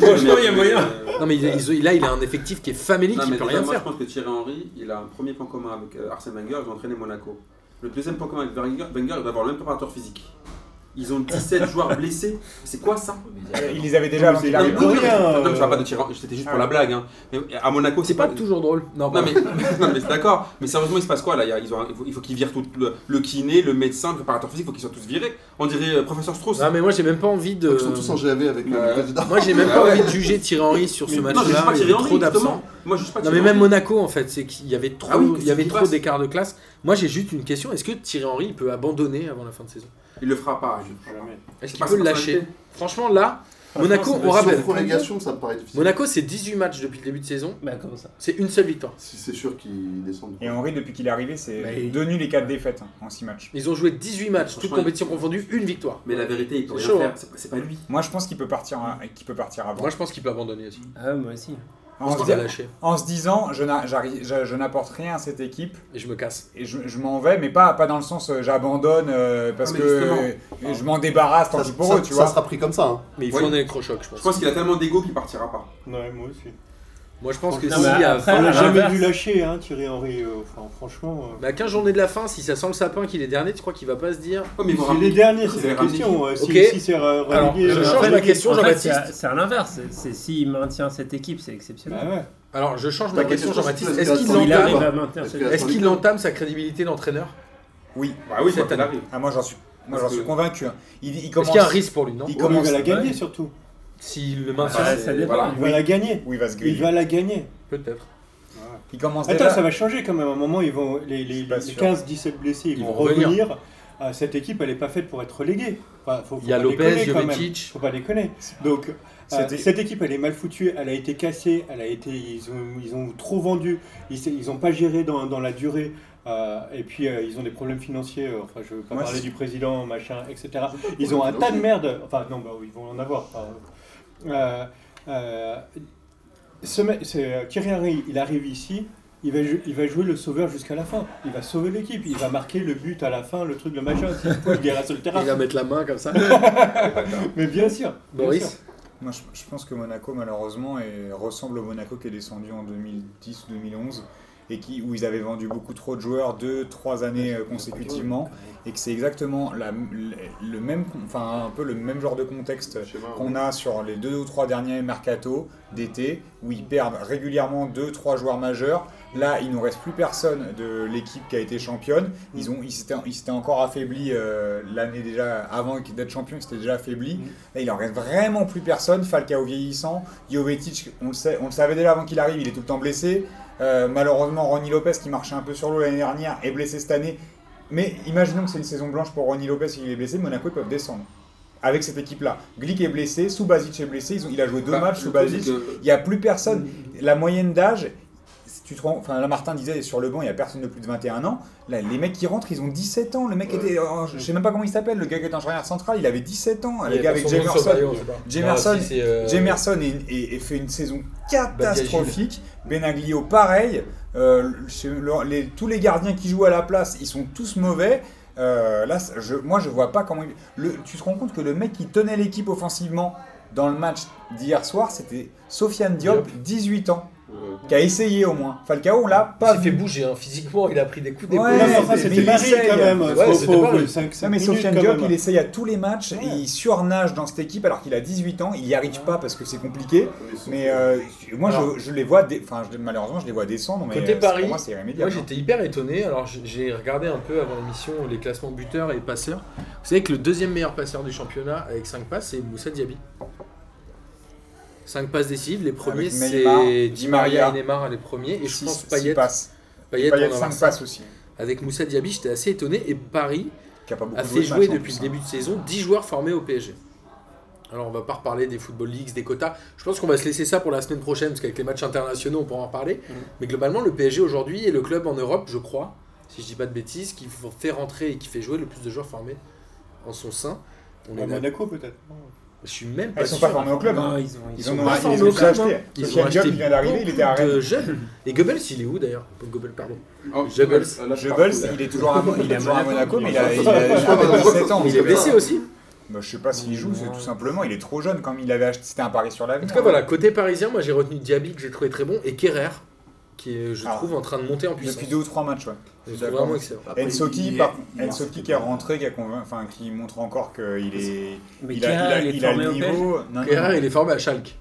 Franchement, il y a moyen. Euh, Non, mais il- il- là, il a un effectif qui est famélique, Non, il peut rien moi, faire. je pense que Thierry Henry, il a un premier point commun avec euh, Arsène Wenger, ils ont entraîné Monaco. Le deuxième point commun avec Wenger, Wenger il doit avoir le même préparateur physique. Ils ont 17 joueurs blessés. C'est quoi ça Euh, Il les avait déjà avant qu'il arrive. Non, mais je euh, parle pas de Thierry Henry, c'était juste pour Ah. la blague. Hein. Mais à Monaco, C'est pas toujours drôle. Non, Non mais, non, mais c'est d'accord, mais sérieusement il se passe quoi là? Il y a- ils ont un- Il faut, il faut qu'ils virent tout le, le kiné, le médecin, le préparateur physique, il faut qu'ils soient tous virés. On dirait euh, professeur Strauss. Non, mais moi, j'ai même pas envie de. Ils sont tous en GAV avec le Ouais. président. Moi, j'ai même Ah pas ouais. envie de juger Thierry Henry sur ce non, je juge match-là. pas Il y Thierry Henry, trop d'absents. justement. Moi je juge pas Non, Thierry mais même Henry. Monaco, en fait, c'est qu'il y avait trop, Ah oui, il y avait trop passe. d'écart de classe. Moi, j'ai juste une question est-ce que Thierry Henry il peut abandonner avant la fin de saison? Il le fera pas. il le fera pas. Jamais. Est-ce qu'il peut le lâcher. Franchement, là, Monaco, on rappelle. ça me paraît difficile. Monaco, c'est 18 matchs depuis le début de saison. Bah comment ça? C'est une seule victoire. Si c'est sûr qu'ils descendent. Et Henri, depuis qu'il est arrivé, c'est Bah, il- deux nuls et 4 défaites hein, en 6 matchs. Ils ont joué 18 matchs, toutes Franchement, compétitions confondues, une victoire. Mais la vérité, il peut C'est rien chaud, faire. hein. C'est pas- C'est pas lui. Moi, je pense qu'il peut partir, hein, qu'il peut partir avant. Moi, je pense qu'il peut abandonner aussi. Ah ouais, moi aussi. En se, va di- lâcher. en se disant, je n'apporte rien à cette équipe Et je me casse. et je, je m'en vais, mais pas, pas dans le sens euh, j'abandonne euh, parce mais que euh, je m'en débarrasse tant Ça, pis pour ça- eux, tu ça vois. sera pris comme ça. hein. Mais il faut Oui. un électrochoc, je pense. Je pense qu'il a tellement d'ego qu'il partira pas. Ouais, moi aussi. Moi, je pense que Non, si mais à après, On fin- l'a à jamais vu lâcher, hein, Thierry Henry. euh, Enfin, franchement. euh, bah, 15 journées de la fin, si ça sent le sapin qu'il est dernier, tu crois qu'il va pas se dire Ouais, mais il faut C'est derniers, c'est la question. euh, Si, Ok. si c'est Alors, relégué, je euh, change relégué. ma question, En fait, Jean-Baptiste. c'est à- c'est à l'inverse. C'est- C'est s'il maintient cette équipe, c'est exceptionnel. Bah ouais. Alors, je change ma Ta question, question, Jean-Baptiste. c'est Est-ce qu'il Il arrive entame, à maintenir Est-ce cette que- est-ce qu'il entame sa crédibilité d'entraîneur? Oui. Bah oui, Cette année. Ah, moi j'en suis, moi, j'en suis convaincu. hein. Il, il Est-ce commence. qu'il y a un risque pour lui, non? il commence. la gagner ouais. surtout. S'il le maintient, Ouais, c'est- ça dépend. voilà. Il va la gagner. Oui, il va se Il griller. va la gagner. peut-être. Il commence Attends, déjà. ça va changer quand même. À un moment, ils vont, les, les, pas les sûr. 15-17 blessés, ils, Ils vont, vont revenir. revenir. Ah, cette équipe, elle n'est pas faite pour être reléguée. Enfin, faut, faut Il y a pas Lopez, déconner quand même. Jovetic. Faut pas déconner. Donc, euh, C'était- cette équipe, elle est mal foutue. Elle a été cassée. Elle a été, ils ont, ils ont trop vendu. Ils n'ont pas géré dans, dans la durée. euh, et puis, euh, ils ont des problèmes financiers. euh, Enfin, je veux pas parler c'est- du président, machin, etc. Ils ont un tas de merde. Enfin, non, bah, ils vont en avoir. Enfin, euh, euh, euh, Thierry Henry, il arrive ici, il va, jou- il va jouer le sauveur jusqu'à la fin. Il va sauver l'équipe, il va marquer le but à la fin, le truc, le machin. Il ira sur le terrain. Il va mettre la main comme ça. Mais bien sûr. bien Boris sûr. Moi, je, je pense que Monaco, malheureusement, est- ressemble au Monaco qui est descendu en 2010 ou 2011 et qui, où ils avaient vendu beaucoup trop de joueurs deux, trois années euh, consécutivement et que c'est exactement la- le, même, enfin un peu le même genre de contexte qu'on a sur les deux ou trois derniers mercato d'été où ils perdent régulièrement deux, trois joueurs majeurs. Là, il nous reste plus personne de l'équipe qui a été championne. Ils ont, ils s'étaient, ils s'étaient encore affaiblis euh, l'année déjà avant d'être champion, ils s'étaient déjà affaiblis. Là, il en reste vraiment plus personne. Falcao vieillissant, Jovetic, on le, sait, on le savait déjà avant qu'il arrive, il est tout le temps blessé. Euh, malheureusement, Ronny Lopez, qui marchait un peu sur l'eau l'année dernière, est blessé cette année. Mais imaginons que c'est une saison blanche pour Ronny Lopez, il est blessé, Monaco ils peuvent descendre. Avec cette équipe-là. Glick est blessé, Subasic est blessé, ils ont, il a joué deux Bah, matchs, Subasic. Il n'y a plus personne. La moyenne d'âge, tu te rends, enfin là Martin disait sur le banc il n'y a personne de plus de 21 ans. Là les mecs qui rentrent ils ont 17 ans. Le mec Ouais. était, oh, je sais même pas comment il s'appelle, le gars qui est en charnière centrale, il avait 17 ans. A gars avec le Jamerson. Jamerson- euh, Jamerson fait une saison catastrophique. Benaglio pareil. Euh, le- les- tous les gardiens qui jouent à la place ils sont tous mauvais. Euh, là, je, moi je vois pas comment. il- le- tu te rends compte que le mec qui tenait l'équipe offensivement dans le match d'hier soir c'était Sofiane Diop, 18 ans, qui a essayé au moins. Falcao on l'a Il pas s'est fait bouger, hein. physiquement, il a pris des coups d'épaule. Ouais, mais c'était il essaye. quand même. Ouais, Faut-. 5, Non mais Sofiane Diop, il essaye à tous les matchs et il surnage dans cette équipe alors qu'il a 18 ans. Il n'y arrive pas parce que c'est compliqué. Mais euh, moi, je, je les vois, dé- enfin, je- malheureusement, je les vois descendre. Mais Côté euh, Paris, pour moi, c'est Moi irrémédiable. hein. j'étais hyper étonné, alors j'ai regardé un peu avant l'émission les classements buteurs et passeurs. Vous savez que le deuxième meilleur passeur du championnat avec 5 passes c'est Moussa Diaby. 5 passes décisives, les premiers c'est Di Maria et Neymar les premiers et je pense Payet, passes. Payet, Payet, doit en avoir 5 cinq. passes aussi. Avec Moussa Diaby j'étais assez étonné et Paris Qui a pas fait de jouer en depuis le hein. début de saison 10 joueurs formés au PSG. Alors on va pas reparler des Football Leagues, des quotas. Je pense qu'on va se laisser ça pour la semaine prochaine parce qu'avec les matchs internationaux on pourra en reparler. Mais globalement le PSG aujourd'hui est le club en Europe, je crois, si je dis pas de bêtises, qui fait rentrer et qui fait jouer le plus de joueurs formés en son sein. On À est Monaco peut-être. Je suis même Ah, pas Ils sont sûr. pas formés au club. hein. Non, ils ont, Ils sont en ont pas un- formés au club, acheté. hein. Ils ont Sofiane Diop, acheté il vient d'arriver, il était à Rennes. jeunes. Et Goebbels, il est où d'ailleurs Goebbels, pardon. Oh, Goebbels. il est toujours à, il est toujours à Monaco, mais il a, il Je a, crois il a pas, 17 ans. Il est blessé aussi. Bah, je sais pas s'il joue, c'est tout simplement. Il est trop jeune, comme il avait acheté. C'était un pari sur En l'avenir. tout cas voilà, côté parisien, moi j'ai retenu Diaby que j'ai trouvé très bon et Kerrer qui est, je Ah. trouve, en train de monter en puissance. Depuis deux ou trois matchs, ouais. D'accord. vraiment excellent. Ensoki, il- par- il- Ensoki qui est rentré, qui, a convaincu, enfin, qui montre encore qu'il est. Mais il a, il a- il est il a formé le au PSG niveau. Non, non, Kerrer, non. il est formé à Schalke.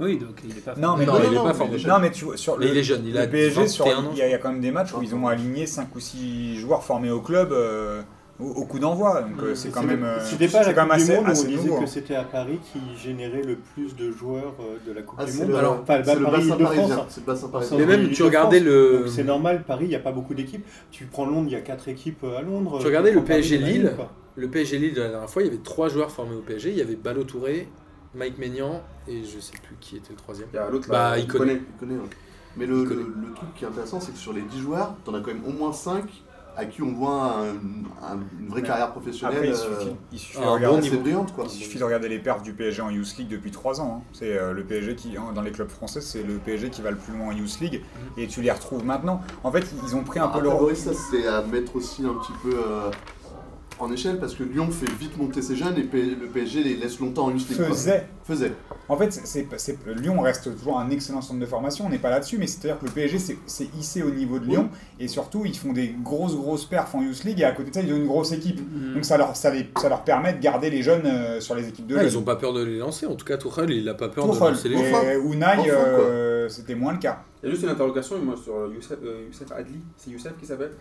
Oui, donc il est pas Non, mais Non, non, il est pas mais- formé. Non, mais tu vois, sur Mais le, il est jeune, il a le PSG, sur, 21 ans. il y, a, il y a quand même des matchs où ils ont aligné 5 ou 6 joueurs formés au club euh, au, au coup d'envoi. Donc euh, c'est quand même. euh, C'était pas c'est la quand Coupe même du assez, Monde où on assez disait nouveau. que hein. c'était à Paris qui générait le plus de joueurs euh, de la Coupe Ah, du Monde? le, Alors, Enfin, c'est le Paris bassin de France. C'est le bassin. Mais même, tu regardais le- c'est normal, Paris, il n'y a pas beaucoup d'équipes. Tu prends Londres, il y a 4 équipes à Londres. Tu regardais le PSG Lille? Le PSG Lille de la dernière fois, il y avait trois joueurs formés au PSG. Il y avait Balo Touré, Mike Maignan et je sais plus qui était le troisième. Il y a l'autre Bah, là, il connaît. Il connaît, ouais. Mais le, Il connaît. le- le truc qui est intéressant, c'est que sur les 10 joueurs, t'en as quand même au moins 5 à qui on voit un- un- une vraie carrière professionnelle. Après, il euh, suffit, il suffit de bon regarder, assez brillante quoi. il suffit de regarder les perfs du PSG en Youth League depuis 3 ans. hein. C'est euh, le PSG qui, dans les clubs français, c'est le PSG qui va le plus loin en Youth League. Et tu les retrouves maintenant. En fait, ils ont pris un peu Après, leur. Boris, ça c'est à mettre aussi un petit peu euh, en échelle parce que Lyon fait vite monter ses jeunes et le PSG les laisse longtemps en Youth League. Faisait. Faisait. En fait, c'est, Lyon reste toujours un excellent centre de formation, on n'est pas là-dessus, mais c'est-à-dire que le PSG s'est hissé au niveau de Lyon, et surtout, ils font des grosses, grosses perfs en Youth League, et à côté de ça, ils ont une grosse équipe. Mm. Donc ça leur, ça, les- ça leur permet de garder les jeunes euh, sur les équipes de Ah, jeunes. ils ont pas peur de les lancer. En tout cas, Tuchel, il a pas peur de lancer les et. Unai, quoi. euh, c'était moins le cas. Il y a juste une interrogation moi, sur Youssef, euh, Youssef Adli. C'est Youssef qui s'appelle?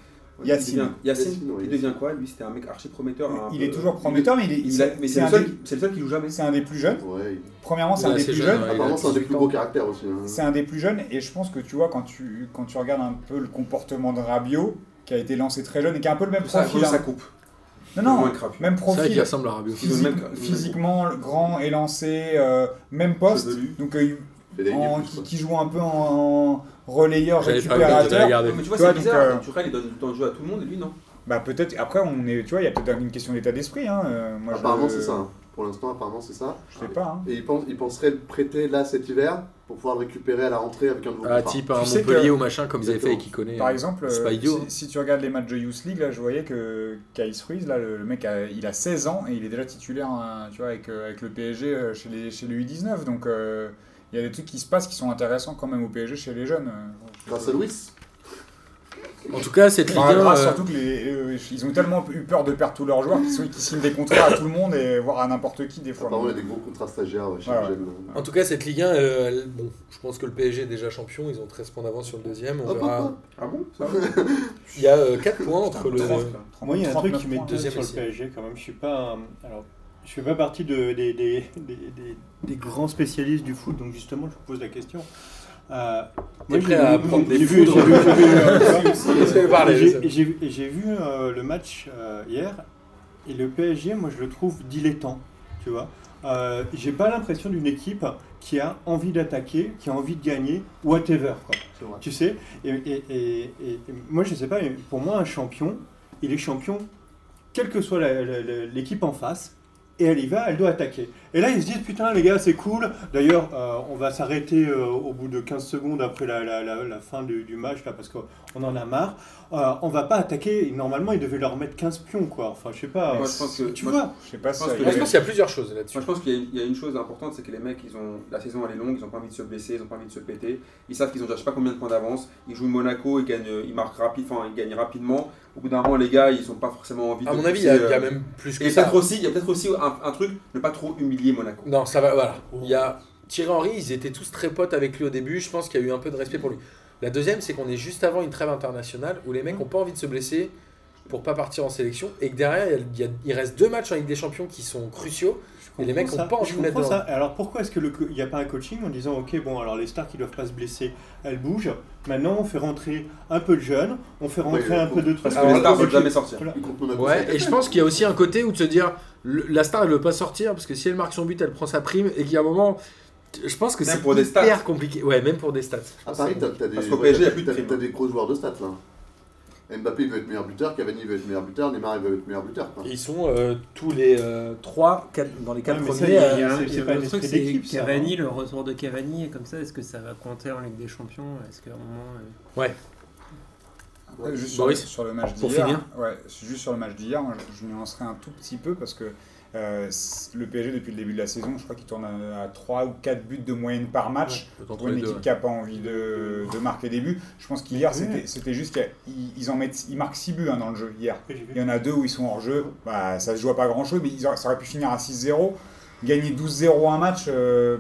Yacine. Il devient, Yacine, il devient quoi Lui, c'était un mec archi prometteur. un Il peu- est toujours prometteur, mais il est, Il a- mais c'est c'est le, seul des- qui- c'est le seul qui joue jamais. c'est un des plus jeunes. Ouais. Premièrement, c'est un des plus jeune, jeunes. ouais. Apparemment, c'est un des 18 plus beaux caractères aussi. hein. C'est un des plus jeunes, et je pense que tu vois, quand tu, quand tu regardes un peu le comportement de Rabiot, qui a été lancé très jeune et qui a un peu le même Ça, profil. ça hein. coupe. Non, non, même C'est vrai qu'il profil. ressemble à Rabiot. Physiquement grand, élancé, euh, même poste, donc euh, en- qui, qui joue un peu en relayeur, récupérateur. Mais tu vois, Tu vois, c'est donc, bizarre. euh, Tuchel, il donne du temps de jeu à tout le monde et lui, non. Bah peut-être. Après, on est, tu vois, il y a peut-être une question d'état d'esprit. Hein. euh, moi, Apparemment, je, c'est ça. hein. Pour l'instant, apparemment, c'est ça. Je sais pas. hein. Et il, pense, il penserait le prêter là cet hiver pour pouvoir le récupérer à la rentrée avec un nouveau Ah, type un Montpellier que- ou machin, comme ils avaient fait avec Iconé. Par exemple, c'est euh, idiot, si, hein. si tu regardes les matchs de Youth League, là, je voyais que Kais Ruiz, là, le, le mec, a- il a 16 ans et il est déjà titulaire, hein, tu vois, avec, euh, avec le PSG chez, les, chez le U19. Donc, euh, il y a des trucs qui se passent qui sont intéressants quand même au PSG chez les jeunes. euh. Grâce à Louis. En tout cas, cette Ligue Enfin, 1, grâce euh, surtout que les, euh, ils ont tellement eu peur de perdre tous leurs joueurs qu'ils sont- qu'ils signent des contrats à tout le monde et voire à n'importe qui des fois. Apparemment, il y a des gros contrats stagiaires ouais, chez les jeunes. en tout cas, cette Ligue 1, elle- elle- bon, je pense que le PSG est déjà champion. Ils ont 13 points d'avance sur le deuxième. On hop, verra. hop. Ah bon? Ça Il y a 4 points entre le. 30, là. Moi, il y a un truc 39 qui points. m'étonne sur le Deuxième PSG quand même. Je suis pas. un- Alors, je fais pas partie de, des, des, des, des- des grands spécialistes du foot, donc justement, je vous pose la question. Euh, T'es j'ai prêt à vu- prendre des j'ai vu- euh, le match euh, hier et le PSG, moi, je le trouve dilettant, tu vois. Euh, J'ai pas l'impression d'une équipe qui a envie d'attaquer, qui a envie de gagner, whatever. Quoi. Tu sais et, et- et- et- et moi, je sais pas, mais pour moi, un champion, il est champion, quelle que soit l'équipe en face, et elle y va, elle doit attaquer. Et là, ils se disent, putain, les gars, c'est cool. D'ailleurs, euh, on va s'arrêter euh, au bout de 15 secondes après la, la- la- la fin du, du match, là, parce qu'on en a marre. Euh, on va pas attaquer. Normalement, ils devaient leur mettre 15 pions, quoi. Enfin, je sais pas. Moi, je pense que- tu moi, vois Je sais pas Je pense ça- que Moi, je pense qu'il y a plusieurs choses là-dessus. Moi, je pense qu'il y a une- il y, a une chose importante, c'est que les mecs, ils ont la saison elle est longue, ils ont pas envie de se blesser, ils ont pas envie de se péter. Ils savent qu'ils ont déjà je sais pas combien de points d'avance. Ils jouent Monaco, ils gagnent, ils marquent rapide, enfin ils gagnent rapidement. Au bout d'un moment, les gars, ils ont pas forcément envie. À de mon avis, il y, a- pousser, il y a euh, même plus que Et ça. peut-être aussi, il y a peut-être aussi un, un truc, ne pas trop humilier Monaco. Non, ça va, voilà. Il y a Thierry Henry, ils étaient tous très potes avec lui au début. Je pense qu'il y a eu un peu de respect pour lui. La deuxième, c'est qu'on est juste avant une trêve internationale où les mecs n'ont pas envie de se blesser pour pas partir en sélection et que derrière, il, y a- il y a- il reste deux matchs en Ligue des Champions qui sont cruciaux. Et les mecs comprends ont pas envie je de mettre ça. Alors pourquoi est-ce qu'il n'y a pas un coaching en disant ok bon alors les stars qui doivent pas se blesser elles bougent maintenant on fait rentrer un peu de jeunes on fait rentrer Ouais, un peu de trucs Parce que Alors, les stars là, veulent jamais sortir. Voilà. Ouais, ça. et je pense qu'il y a aussi un côté où de se dire le- la star elle veut pas sortir parce que si elle marque son but, elle prend sa prime et qu'il y a un moment. Je pense que c'est pour des hyper stats. compliqué. Ouais, même pour des stats. À pense Paris, des, ouais, t'as des gros joueurs de stats là. Mbappé veut être meilleur buteur, Cavani veut être meilleur buteur, Neymar veut être meilleur buteur. quoi. Ils sont euh, tous les 3, dans les 4 Ouais, mais ça, premiers. il y a- euh, Il y a un- c'est- pas autre truc, c'est ça, Cavani, le retour de Cavani, et comme ça, est-ce que ça va compter en Ligue des Champions? Est-ce qu'à un moment. euh, Ouais, juste sur, Boris, le- sur le match pour d'hier, finir. ouais, juste sur le match d'hier, moi, je, je nuancerai un tout petit peu parce que euh, le PSG depuis le début de la saison, je crois qu'il tourne à, 3 ou 4 buts de moyenne par match pour une deux, équipe ouais. qui n'a pas envie de, de marquer des buts. Je pense qu'hier c'était juste qu'ils ils en mettent, ils marquent 6 buts hein, dans le jeu hier. Il y en a deux où ils sont hors jeu, bah, ça se joue à pas grand chose, mais ils auraient- ça aurait pu finir à 6-0. Gagner 12-0 un match, euh,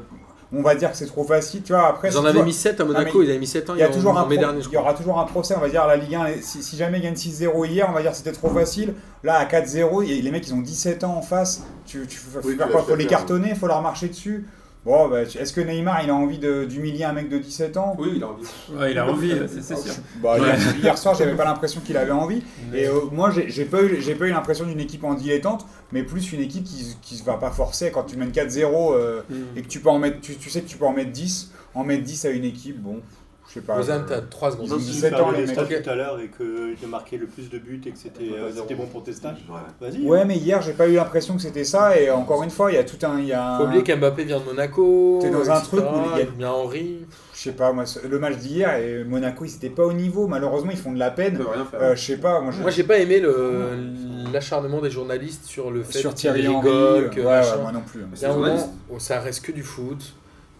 on va dire que c'est trop facile. Tu vois, après, Ils en avaient mis 7 à Monaco, mais ils avaient mis 7 ans il y a en- toujours en un mai pro- dernier, je il y aura toujours un procès, on va dire la Ligue 1, si, si jamais ils gagnent 6-0 hier, on va dire c'était trop facile. Là à 4-0, et les mecs ils ont 17 ans en face, tu, tu faut Oui, faire tu quoi? vas Faut les cartonner, faut leur marcher dessus. Bon, bah, est-ce que Neymar il a envie de- d'humilier un mec de 17 ans? Oui, il a envie. Ouais, il a envie, c'est sûr. Bah, Ouais. hier, soir, j'avais pas l'impression qu'il avait envie. Et euh, moi, j'ai pas eu, l'impression d'une équipe en dilettante, mais plus une équipe qui, qui se va pas forcer. Quand tu mènes 4-0 euh, Mm. et que tu peux en mettre, tu, tu sais que tu peux en mettre 10, en mettre 10 à une équipe, bon, je sais pas. Rosanne, euh, t'as 3 secondes. Ils ont Si 17 tu ans, parlais les des mecs. tout à l'heure et que tu marqué le plus de buts et que c'était euh, bon pour tes stats. Ouais. Vas-y. Ouais, mais hier, j'ai pas eu l'impression que c'était ça. Et encore une fois, il y a tout un. Il y a Faut oublier qu'Mbappé vient de Monaco. T'es dans un truc où il y a- bien Henri. Je sais pas, moi, le match d'hier, et Monaco, ils étaient pas au niveau. Malheureusement, ils font de la peine. Euh, je sais pas, moi, j'ai pas aimé le- l'acharnement des journalistes sur le fait sur Thierry Henry. rigolent, que ouais, moi non plus. Il y a un C'est moment journaliste. où ça reste que du foot.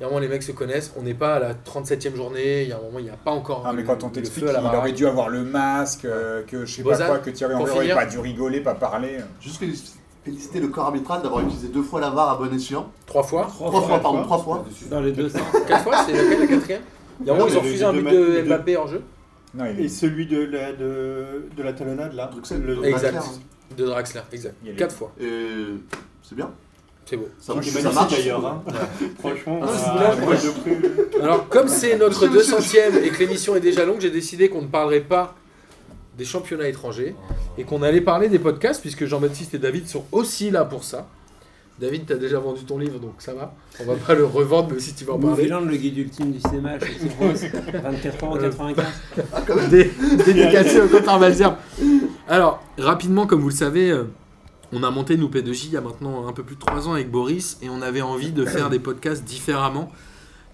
Il y a un moment, les mecs se connaissent. On n'est pas à la 37e journée. Il y a un moment, il n'y a pas encore. Ah, mais le- quand on le t'explique feu à qu'il aurait dû avoir le masque, euh, que je sais pas quoi, que Thierry Henry aurait pas dû rigoler, pas parler. Juste félic- féliciter le corps arbitral d'avoir utilisé deux fois la VAR à bon escient. Trois fois Trois fois, pardon, trois fois. Dans les deux sens. Quatre fois C'est laquelle la quatrième? Il y a un moment, ils ont refusé un but de Mbappé en jeu. Non, il Et celui de la, de, de la talonnade là le- de Exact. Draxler, De Draxler, exact. Il y a les- Quatre fois. Et c'est bien. C'est beau. Ça, est ça magnifique marche. d'ailleurs. hein. Franchement, Ah, euh, prie- Alors, comme c'est notre 200ème et que l'émission est déjà longue, j'ai décidé qu'on ne parlerait pas des championnats étrangers et qu'on allait parler des podcasts puisque Jean-Baptiste et David sont aussi là pour ça. David, t'as déjà vendu ton livre donc ça va. On va pas le revendre même si tu vas en parler. Vigilant, le guide ultime du cinéma chez Rose, 24,95€. Ah, quand même. Dé- dédicacé au compte Malzerbe. Alors, rapidement, comme vous le savez, euh, on a monté nous P2J il y a maintenant un peu plus de 3 ans avec Boris et on avait envie de faire des podcasts différemment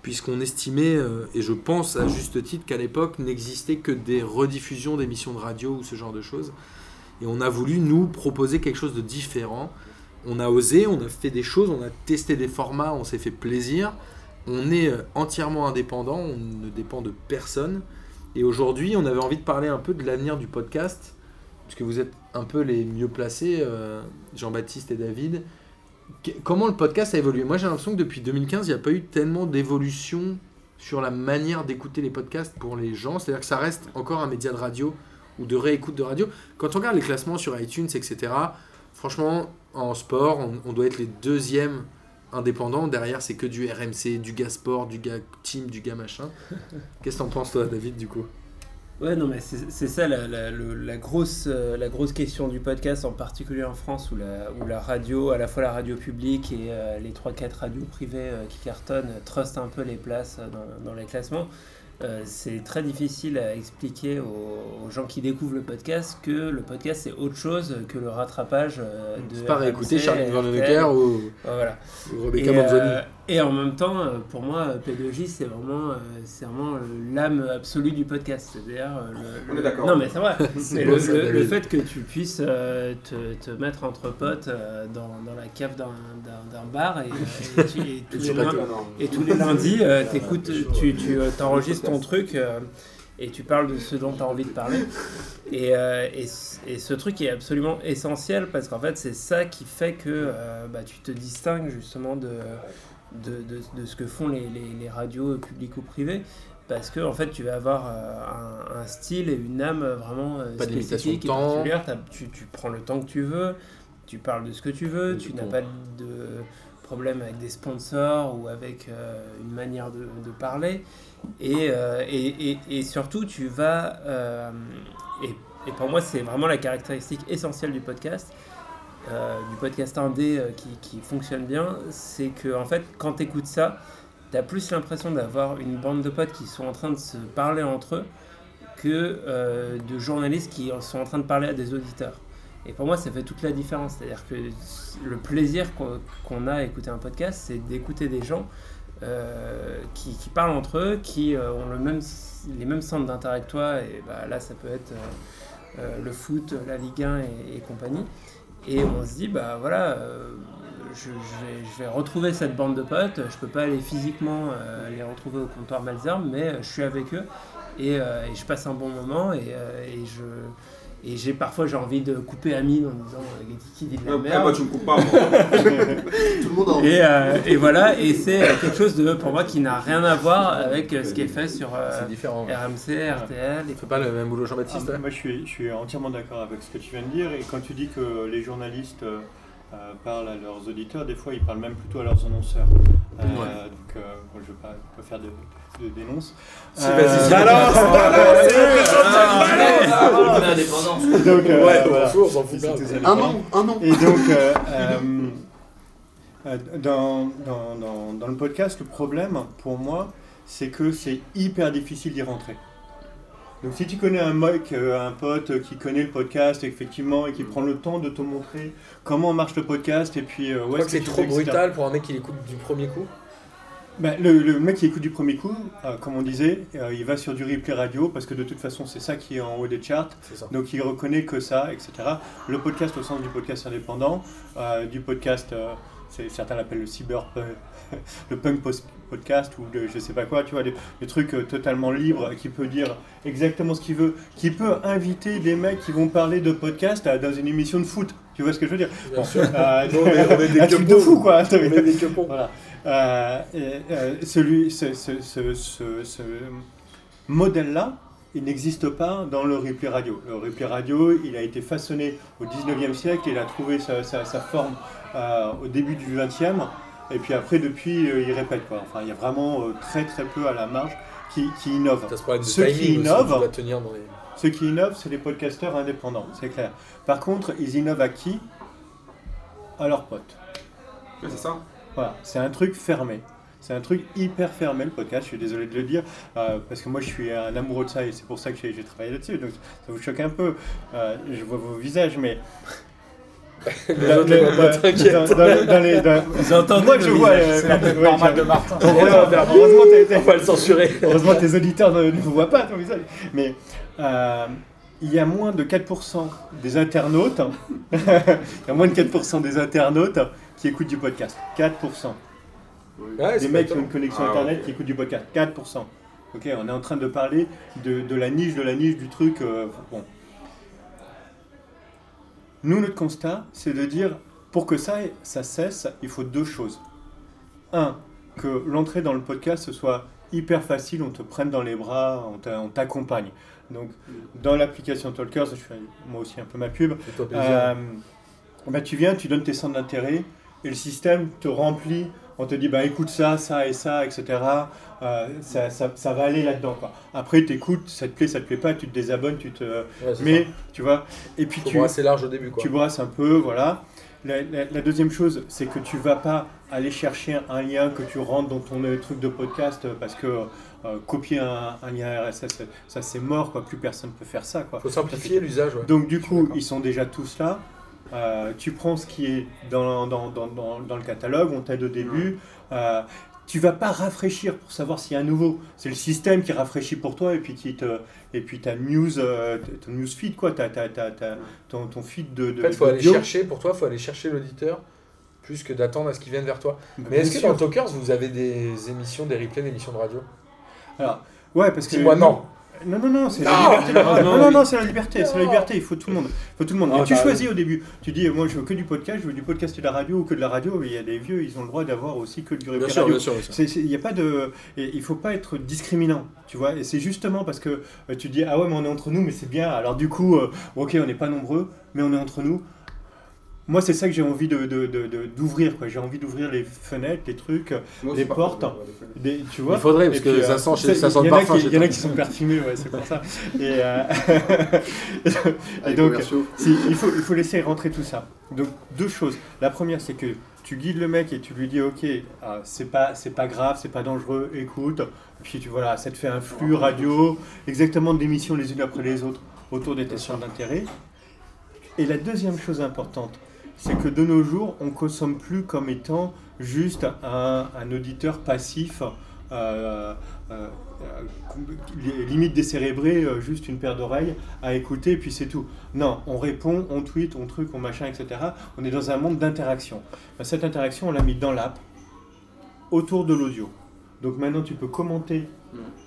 puisqu'on estimait, euh, et je pense à juste titre, qu'à l'époque n'existait que des rediffusions d'émissions de radio ou ce genre de choses. Et on a voulu nous proposer quelque chose de différent. On a osé, on a fait des choses, on a testé des formats, on s'est fait plaisir. On est euh, entièrement indépendant, on ne dépend de personne. Et aujourd'hui, on avait envie de parler un peu de l'avenir du podcast, puisque vous êtes un peu les mieux placés, euh, Jean-Baptiste et David. Comment le podcast a évolué? Moi, j'ai l'impression que depuis 2015, il n'y a pas eu tellement d'évolution sur la manière d'écouter les podcasts pour les gens. C'est-à-dire que ça reste encore un média de radio ou de réécoute de radio. Quand on regarde les classements sur iTunes, etc., franchement, en sport, on, doit être les deuxièmes indépendants. Derrière, c'est que du RMC, du gars sport, du gars team, du gars machin. Qu'est-ce que t'en penses, toi, David, du coup? Ouais, non, mais c'est ça la, la- grosse, euh, la grosse question du podcast, en particulier en France, où la, où la radio, à la fois la radio publique et euh, les 3-4 radios privées euh, qui cartonnent, trustent un peu les places dans, dans les classements. Euh, c'est très difficile à expliquer aux, aux gens qui découvrent le podcast que le podcast c'est autre chose que le rattrapage de C'est pas réécouter Charlie. Honecker ou, Voilà. ou Rebecca Manzoni. Et en même temps, euh, pour moi, euh, P2J, c'est vraiment, euh, c'est vraiment l'âme absolue du podcast. C'est-à-dire. le- On le- est d'accord. Non, mais c'est vrai. C'est le, fait que tu puisses te, te mettre entre potes dans, dans la cave d'un, d'un- d'un bar et, et tu- et tous, les lundis, et tous les lundis, t'écoutes, tu, tu t'enregistres ton truc et tu parles de ce dont tu as envie de parler. Et, euh, et, et ce truc est absolument essentiel parce qu'en fait, c'est ça qui fait que euh, bah, tu te distingues justement de, de, de- de ce que font les, les- les radios publiques ou privées. Parce que en fait, tu vas avoir euh, un, un style et une âme vraiment euh, Pas spécifique de et particulière. Tu, tu prends le temps que tu veux, tu parles de ce que tu veux, tu n'as pas de problème avec des sponsors ou avec euh, une manière de, de parler. Et, euh, et, et- et surtout, tu vas... euh, et, et pour moi, c'est vraiment la caractéristique essentielle du podcast, euh, du podcast indé euh, qui, qui fonctionne bien, c'est que en fait, quand tu écoutes ça, tu as plus l'impression d'avoir une bande de potes qui sont en train de se parler entre eux que euh, de journalistes qui sont en train de parler à des auditeurs. Et pour moi, ça fait toute la différence. C'est-à-dire que le plaisir qu'on a à écouter un podcast, c'est d'écouter des gens qui, parlent entre eux, qui ont les mêmes centres d'intérêt que toi. Et bah, là, ça peut être le foot, la Ligue 1 et, et compagnie. Et on se dit, bah voilà, euh, je, vais, retrouver cette bande de potes. Je peux pas aller physiquement euh, les retrouver au comptoir Malzerbe, mais je suis avec eux et, euh, je passe un bon moment euh, et je. Et j'ai parfois j'ai envie de couper Amine en disant euh, qui dit de la Après, merde. moi, tu me coupes pas. moi. Tout le monde a envie. Et, euh, et voilà, et c'est euh, quelque chose de, pour moi qui n'a rien à voir avec euh, ce qui est fait sur euh. RMC, RTL. Il fait pas le même boulot Ah, Jean-Baptiste hein moi, je suis, je suis entièrement d'accord avec ce que tu viens de dire. Et quand tu dis que les journalistes parlent à leurs auditeurs, des fois, ils parlent même plutôt à leurs annonceurs. Euh, Ouais. Donc, euh, moi, je ne veux pas, pas faire de, de dénonce. Si, Euh, balance. Donc, Ouais, voilà. on s'en fout. Un nom, un nom. Et donc, euh, dans, dans, dans, dans le podcast, le problème pour moi, c'est que c'est hyper difficile d'y rentrer. Donc si tu connais un mec, euh, un pote qui connaît le podcast effectivement et qui prend le temps de te montrer comment marche le podcast et puis euh, que c'est trop brutal pour un mec qui l'écoute du premier coup. Ben, le, le mec qui écoute du premier coup, euh, comme on disait, euh, il va sur du replay radio parce que de toute façon c'est ça qui est en haut des charts. Donc il reconnaît que ça, etc. Le podcast au sens du podcast indépendant, du podcast, certains l'appellent le cyber, le punk post- podcast ou le je sais pas quoi, tu vois, des, trucs euh, totalement libres qui peut dire exactement ce qu'il veut, qui peut inviter des mecs qui vont parler de podcast à- dans une émission de foot. Tu vois ce que je veux dire? Bien sûr. Euh, Non, mais on est des Un truc de fou quoi. On est des quepons. Voilà. Euh, et, celui, ce, ce- ce- ce- ce modèle-là, il n'existe pas dans le replay radio. Le replay radio, il a été façonné au 19e siècle, il a trouvé sa, sa- sa forme euh, au début du 20e, et puis après, depuis, euh, il répète. Quoi. Enfin, il y a vraiment euh, très très peu à la marge qui, qui innove. T'as ce problème de Ceux qui aussi, innovent- tu dois tenir dans les... Ceux qui innovent, c'est les podcasteurs indépendants, c'est clair. Par contre, ils innovent à qui? À leurs potes. Ouais, c'est ça. Voilà, c'est un truc fermé. C'est un truc hyper fermé le podcast, je suis désolé de le dire, euh, parce que moi je suis un amoureux de ça et c'est pour ça que j'ai j'ai travaillé là-dessus. Donc ça vous choque un peu. Euh, je vois vos visages, mais. Les autres, les voient pas, t'inquiète. dans- dans- dans les- dans- Moi le je vois. euh, C'est la tête normale de Martin. Heureusement, On va le censurer. Heureusement, tes auditeurs ne, ne voient pas ton visage. Mais euh, il y a moins de 4% des internautes, il y a moins de 4% des internautes qui écoutent du podcast. 4%. Ouais, des mecs qui ont une connexion Ah, internet qui écoutent du podcast. 4%. Ok, on est en train de parler de, de la niche, de la niche du truc. euh, bon. Nous, notre constat, c'est de dire, pour que ça, ça cesse, il faut deux choses. Un, que l'entrée dans le podcast ce soit hyper facile, on te prenne dans les bras, on t'a- on t'accompagne. Donc, dans l'application Talkers, je fais moi aussi un peu ma pub, euh, bah, tu viens, tu donnes tes centres d'intérêt et le système te remplit. On te dit, bah, écoute ça, ça et ça, etc. Euh, ça, ça- ça va aller là-dedans. quoi. Après, tu écoutes, ça te plaît, ça te plaît pas, tu te désabonnes, tu te. Ouais, Mais, ça. tu vois, et puis Faut tu, large au début, quoi. tu brasses un peu, voilà. La, la- la deuxième chose, c'est que tu vas pas aller chercher un lien que tu rentres dans ton euh, truc de podcast euh, parce que euh, copier un, un lien RSS, ça c'est mort, quoi. Plus personne peut faire ça, quoi. Faut simplifier l'usage, ouais. Donc du coup, ils sont déjà tous là. Euh, tu prends ce qui est dans, dans, dans, dans, le catalogue, on t'aide au début. Euh, tu vas pas rafraîchir pour savoir s'il y a un nouveau. C'est le système qui rafraîchit pour toi et puis qui te et puis ta news, euh, ton news feed quoi, t'as, t'as- t'as- ton, ton feed de, de En fait, faut aller chercher, pour toi, faut aller chercher l'auditeur plus que d'attendre à ce qu'il vienne vers toi. Bah, Mais est-ce que dans. Talkers, vous avez des émissions, des replays d'émissions de radio? Alors, ouais, parce que Dis-moi non. Non, non, non, c'est la liberté. Non, Non, non, c'est la liberté, c'est la liberté. Il faut tout le monde. Il faut tout le monde. Ah, Et tu t'as choisis au début. Tu dis, moi, je veux que du podcast, je veux du podcast et de la radio ou que de la radio. Mais il y a des vieux, ils ont le droit d'avoir aussi que du replay radio. Il n'y a pas de, et il faut pas être discriminant, tu vois. Et c'est justement parce que euh, tu dis ah ouais mais on est entre nous, mais c'est bien. Alors du coup, euh, ok on n'est pas nombreux, mais on est entre nous. Moi c'est ça que j'ai envie de de- de- de- d'ouvrir quoi. J'ai envie d'ouvrir les fenêtres, les trucs, Moi Les portes. des, tu vois. Il faudrait, parce que ça euh, sent, chez- ça il sent y le en a parfum. Il y en a qui sont parfumés, ouais, c'est pour ça. Et, euh, et donc, si, il, faut, il faut laisser rentrer tout ça. Donc, deux choses. La première, c'est que tu guides le mec et tu lui dis Ok, euh, c'est pas, c'est pas grave, c'est pas dangereux, écoute. Et puis, tu, voilà, ça te fait un flux radio, exactement d'émissions les unes après les autres autour des questions d'intérêt. Et la deuxième chose importante, c'est que de nos jours, on consomme plus comme étant juste un, un auditeur passif. euh, euh, euh, limite décérébré, juste une paire d'oreilles à écouter, et puis c'est tout. Non, on répond, on tweet, on truc, on machin, etc. On est dans un monde d'interaction. Ben, Cette interaction, on l'a mis dans l'app, autour de l'audio. Donc maintenant, tu peux commenter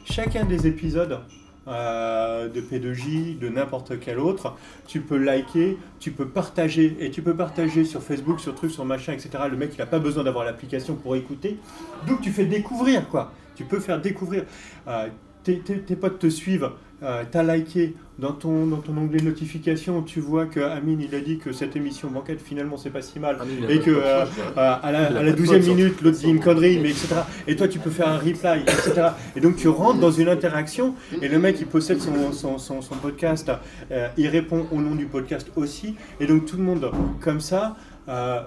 chacun des épisodes euh, de P2J, de n'importe quel autre. Tu peux liker, tu peux partager, et tu peux partager sur Facebook, sur trucs, sur machin, etc. Le mec, il n'a pas besoin d'avoir l'application pour écouter. Donc tu fais découvrir, quoi. Tu peux faire découvrir. Euh, tes potes te suivent, euh, t'as liké dans ton, dans ton onglet notification, tu vois que Amine il a dit que cette émission banquette finalement c'est pas si mal. Et que euh, dirais. euh, à la, la pas de 12e faute sur- minute, l'autre dit une connerie, mais etc. Et toi, tu peux faire un reply, etc. Et donc, tu rentres dans une interaction, et le mec, il possède son, son, son, son podcast, euh, il répond au nom du podcast aussi. Et donc, tout le monde, comme ça,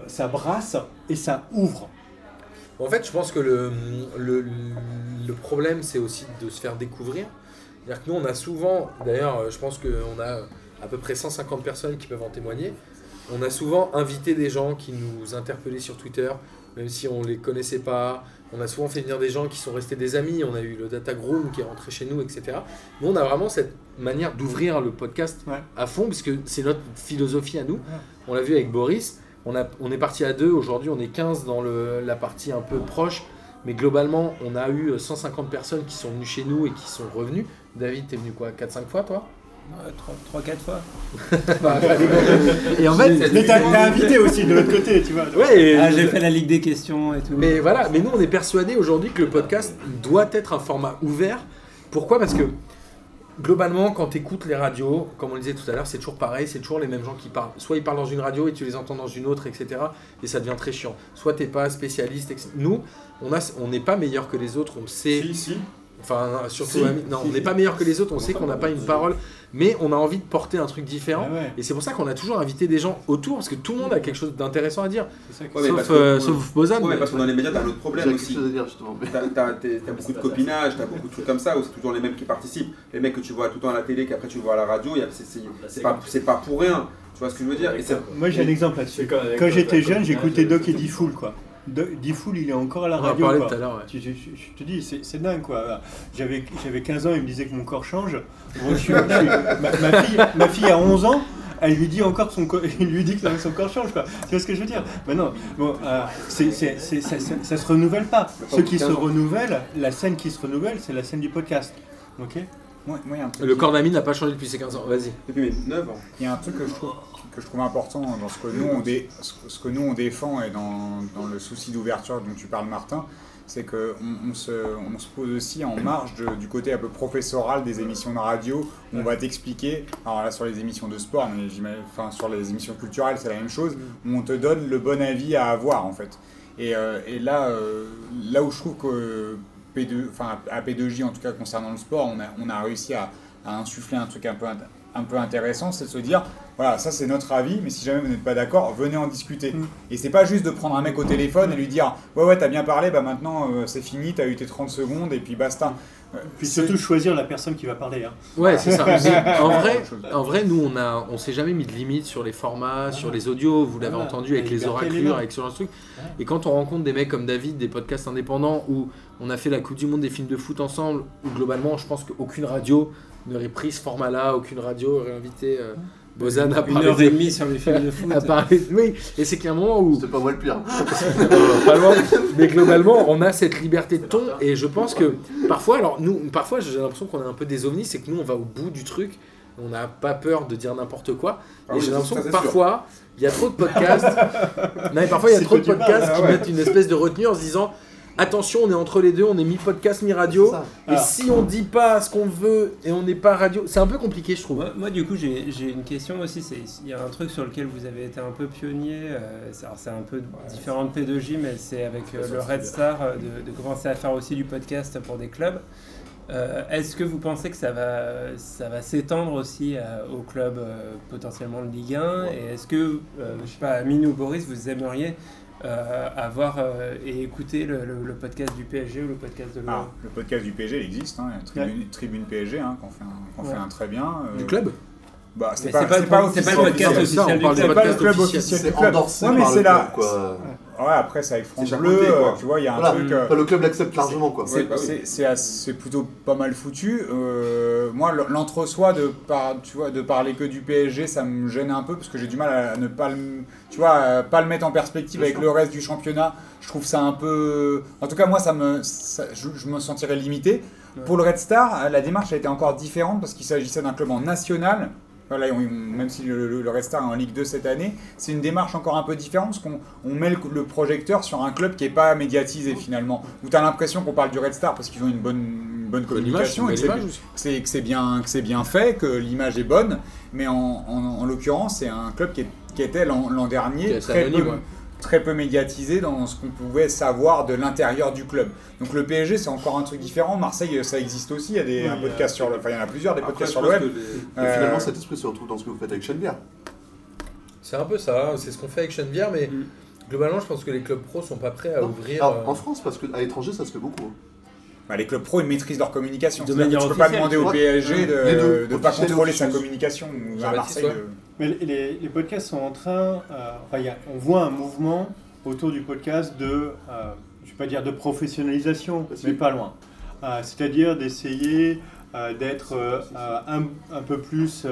ça brasse et ça ouvre. En fait, je pense que le, le, le problème, c'est aussi de se faire découvrir. C'est-à-dire que nous, on a souvent, d'ailleurs, euh, je pense qu'on a à peu près 150 personnes qui peuvent en témoigner. On a souvent invité des gens qui nous interpellaient sur Twitter, même si on les connaissait pas. On a souvent fait venir des gens qui sont restés des amis. On a eu le Data Groom qui est rentré chez nous, etc. Nous, on a vraiment cette manière d'ouvrir le podcast Ouais. à fond, puisque c'est notre philosophie à nous. On l'a vu avec Boris. On, a, on est parti à deux. Aujourd'hui, on est 15 dans le, la partie un peu proche. Mais globalement, on a eu 150 personnes qui sont venues chez nous et qui sont revenues. David, t'es venu quoi 4-5 fois, toi? 3-4 fois. Et en fait, Mais t'as invité aussi de l'autre côté, tu vois. ouais, Ah, j'ai fait la Ligue des questions et tout. Mais voilà, mais nous on est persuadés aujourd'hui que le podcast doit être un format ouvert. Pourquoi? Parce que globalement, quand tu écoutes les radios, comme on le disait tout à l'heure, c'est toujours pareil, c'est toujours les mêmes gens qui parlent. Soit ils parlent dans une radio et tu les entends dans une autre, etc. Et ça devient très chiant. Soit t'es pas spécialiste. etc. Nous, on a- on n'est pas meilleur que les autres, on le sait. Si, si. Enfin, surtout, Si. Non, on n'est pas meilleur que les autres, on sait qu'on n'a pas une parole, mais on a envie de porter un truc différent. Ah ouais, Et c'est pour ça qu'on a toujours invité des gens autour, parce que tout le monde a quelque chose d'intéressant à dire. c'est ça que- Ouais, sauf, euh, sauf Bozan. Ouais, mais parce que dans les médias, t'as un autre problème aussi. T'as beaucoup de copinage, t'as beaucoup de trucs comme ça où c'est toujours les mêmes qui participent. Les mecs que tu vois tout le temps à la télé, qu'après tu vois à la radio, a- c'est- pas, pour rien. Tu vois ce que je veux dire? Moi j'ai un exemple là-dessus. Quand j'étais jeune, j'écoutais Doc et Diffoul quoi. Diffoul, il est encore à la On radio. parlé quoi. tout à l'heure. ouais. Je, je- je te dis, c'est c'est dingue quoi. J'avais j'avais 15 ans, il me disait que mon corps change. Bon, je suis- je suis- ma, ma fille, ma fille a 11 ans, elle lui dit encore que son, co- il lui dit que son corps change quoi. Tu vois ce que je veux dire? Mais non, bon, euh, c'est- c'est- c'est- ça, ça, ça se renouvelle pas. Ceux qui se 15 ans. renouvellent, la scène qui se renouvelle, c'est la scène du podcast. Ok? Moi, moi, il y a un truc Le qui- corps d'Ami n'a pas changé depuis ses 15 ans. Vas-y. depuis mes 9 ans. Il y a un truc que je trouve, que je trouve important dans ce que nous on, dé- ce que nous on défend et dans, dans le souci d'ouverture dont tu parles Martin, c'est qu'on on se, on se pose aussi en marge de- du côté un peu professoral des émissions de radio. Où on va t'expliquer, alors là sur les émissions de sport, mais enfin sur les émissions culturelles c'est la même chose, où on te donne le bon avis à avoir en fait. Et, euh, et là, euh, là où je trouve que P2, enfin, à P2J en tout cas concernant le sport, on a, on a réussi à, à insuffler un truc un peu, un peu intéressant, c'est de se dire, voilà, ça c'est notre avis, mais si jamais vous n'êtes pas d'accord, venez en discuter. Mm. Et c'est pas juste de prendre un mec au téléphone et lui dire, ouais ouais, t'as bien parlé, bah maintenant euh, c'est fini, t'as eu tes 30 secondes et puis basta. Euh, Puis c'est- surtout choisir la personne qui va parler. hein. Ouais, c'est ça. En vrai, en vrai, nous, on a, on s'est jamais mis de limite sur les formats, sur les audios. Vous l'avez Voilà. entendu avec les oraclures, avec ce genre de trucs. Ouais. Et quand on rencontre des mecs comme David, des podcasts indépendants, où on a fait la Coupe du Monde des films de foot ensemble, où globalement, je pense qu'aucune radio n'aurait pris ce format-là, aucune radio aurait invité euh, Bozan à Une parler. heure et de- demie sur les films de foot. à parler Oui, et c'est qu'il y a un moment où C'est pas moi le pire. Pas loin. Mais globalement, on a cette liberté de ton et je pense que parfois, alors nous, parfois j'ai l'impression qu'on est un peu des ovnis, c'est que nous on va au bout du truc, on n'a pas peur de dire n'importe quoi. Ah et oui, j'ai l'impression que parfois, il y a trop de podcasts. non, mais parfois il y a trop de podcasts ah qui ouais. mettent une espèce de retenue en se disant attention, on est entre les deux, on est mi-podcast, mi-radio. Et Alors. si on dit pas ce qu'on veut et on n'est pas radio, c'est un peu compliqué, je trouve. Moi, moi, du coup, j'ai j'ai une question aussi. c'est Il y a un truc sur lequel vous avez été un peu pionnier. euh, c'est alors, c'est un peu différent de P2J, mais c'est avec euh, le Red Star euh, de, de commencer à faire aussi du podcast pour des clubs. Euh, Est-ce que vous pensez que ça va, ça va s'étendre aussi à- aux clubs euh, potentiellement de Ligue 1 Et est-ce que, euh, je sais pas, Amine ou Boris, vous aimeriez euh, avoir euh, et écouter le, le- le podcast du PSG ou le podcast de l'OM Ah, le podcast du PSG il existe, hein, Tribune, Tribune PSG, hein, qu'on fait, un, qu'on Ouais. fait un très bien. euh, Du club Bah, c'est pas, le- pas pas podcast officiel du club. C'est pas le club officiel C'est du club. endorsé Ouais, mais par c'est le là. club, quoi. Ouais, après, c'est avec France Bleu, quoi. euh, tu vois, il y a un Voilà. truc. euh, Enfin, le club l'accepte largement, quoi. C'est- Ouais, bah oui. c'est- plutôt pas mal foutu. Euh, moi, l'entre-soi de, par, tu vois, de parler que du PSG, ça me gêne un peu parce que j'ai du mal à ne pas le, tu vois, pas le mettre en perspective Bien avec sûr. le reste du championnat. Je trouve ça un peu. En tout cas, moi, ça me, ça- je, je me sentirais limité. Pour le Red Star, la démarche a été encore différente parce qu'il s'agissait d'un club en national. Voilà, on- on- même si le, le- le Red Star est en Ligue 2 cette année, c'est une démarche encore un peu différente parce qu'on on met le, le projecteur sur un club qui n'est pas médiatisé finalement. Où tu as l'impression qu'on parle du Red Star parce qu'ils ont une bonne, une communication une et que c'est- image que bien, fait, que l'image est bonne. Mais en, en- en l'occurrence, c'est un club qui, est- qui était l'an dernier très peu, ouais. Très peu médiatisé dans ce qu'on pouvait savoir de l'intérieur du club. Donc le PSG, c'est encore un truc différent. Marseille, ça existe aussi. Il y a des un podcast sur le, enfin il y en a plusieurs des Après, podcasts sur le web. les- Et Euh, finalement, cet esprit se retrouve dans ce que vous faites avec Chenvière. C'est un peu ça, c'est ce qu'on fait avec Chenevière, mais Mm. Globalement, je pense que les clubs pro sont pas prêts à Non. ouvrir. Alors, euh, En France, parce qu'à l'étranger, ça se fait beaucoup. hein. Bah, les clubs pro, ils maîtrisent leur communication. De manière tu peux pas demander au. PSG de ne pas contrôler sa communication ou à Marseille. Mais les, les podcasts sont en train. euh, enfin, il y a- on voit un mouvement autour du podcast de. euh, je ne vais pas dire de professionnalisation, Si. mais pas loin. Euh, C'est-à-dire d'essayer euh, d'être un, un peu plus.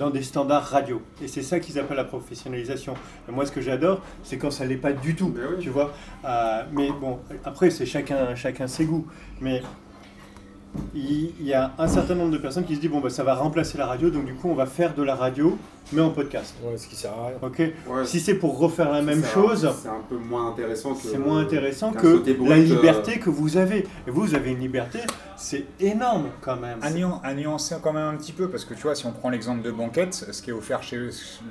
dans des standards radio. Et c'est ça qu'ils appellent la professionnalisation. Et moi, ce que j'adore, c'est quand ça l'est pas du tout. Mais oui. Tu vois Euh, Mais bon, après, c'est chacun, chacun ses goûts. Mais il y a un certain nombre de personnes qui se disent bon, bah, ça va remplacer la radio, donc du coup, on va faire de la radio, mais en podcast. Ouais, ce qui sert à rien. Ok Ouais, Si c'est pour refaire la même chose, C'est un peu moins intéressant que. c'est moins intéressant que la euh, liberté que vous avez. Et vous, vous avez une liberté, c'est énorme quand même. À, nuan- à nuancer quand même un petit peu, parce que tu vois, si on prend l'exemple de Banquette, ce qui est offert chez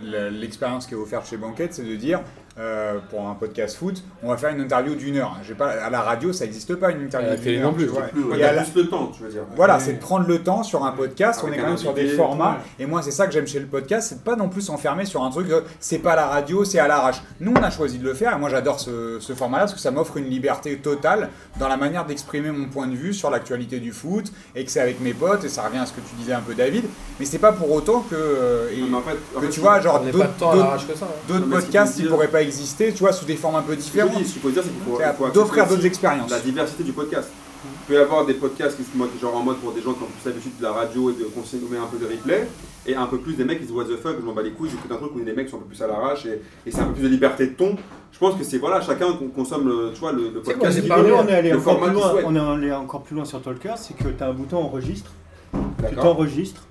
l'expérience qui est offerte chez Banquette, c'est de dire euh, pour un podcast foot, on va faire une interview d'une heure. J'ai pas à la radio, ça n'existe pas une interview la d'une heure. non plus, tu vois. plus, ouais. Et a la- plus le temps, tu veux dire. Voilà, c'est de prendre le temps sur un podcast. on est quand même sur des formats. Et moi, c'est ça que j'aime chez le podcast, c'est de pas non plus s'enfermer sur un truc. de, C'est pas la radio, c'est à l'arrache. Nous, on a choisi de le faire. Et moi, j'adore ce, ce format-là parce que ça m'offre une liberté totale dans la manière d'exprimer mon point de vue sur l'actualité du foot et que c'est avec mes potes. Et ça revient à ce que tu disais un peu, David. Mais c'est pas pour autant que. euh, et- Non, mais en fait, en que fait, tu vois, genre d'autres hein. podcasts dire- pourraient pas exister, tu vois, sous des formes un peu différentes. ce qu'il faut dire, c'est qu'il faut, il d'offrir d'autres expériences. La diversité du podcast. Il peut y avoir des podcasts qui se moquent genre en mode pour des gens qui ont plus l'habitude de la radio et de consommer un peu de replay, et un peu plus des mecs qui se what the fuck, je m'en bats les couilles, j'écoute un truc où des mecs qui sont un peu plus à l'arrache et, et c'est un peu plus de liberté de ton. Je pense que c'est voilà, chacun con- consomme le, tu vois, le, le quoi, podcast. parlé- on est allé le encore plus loin. On est allé encore plus loin sur Talker, c'est que tu as un bouton enregistre. Tu t'enregistres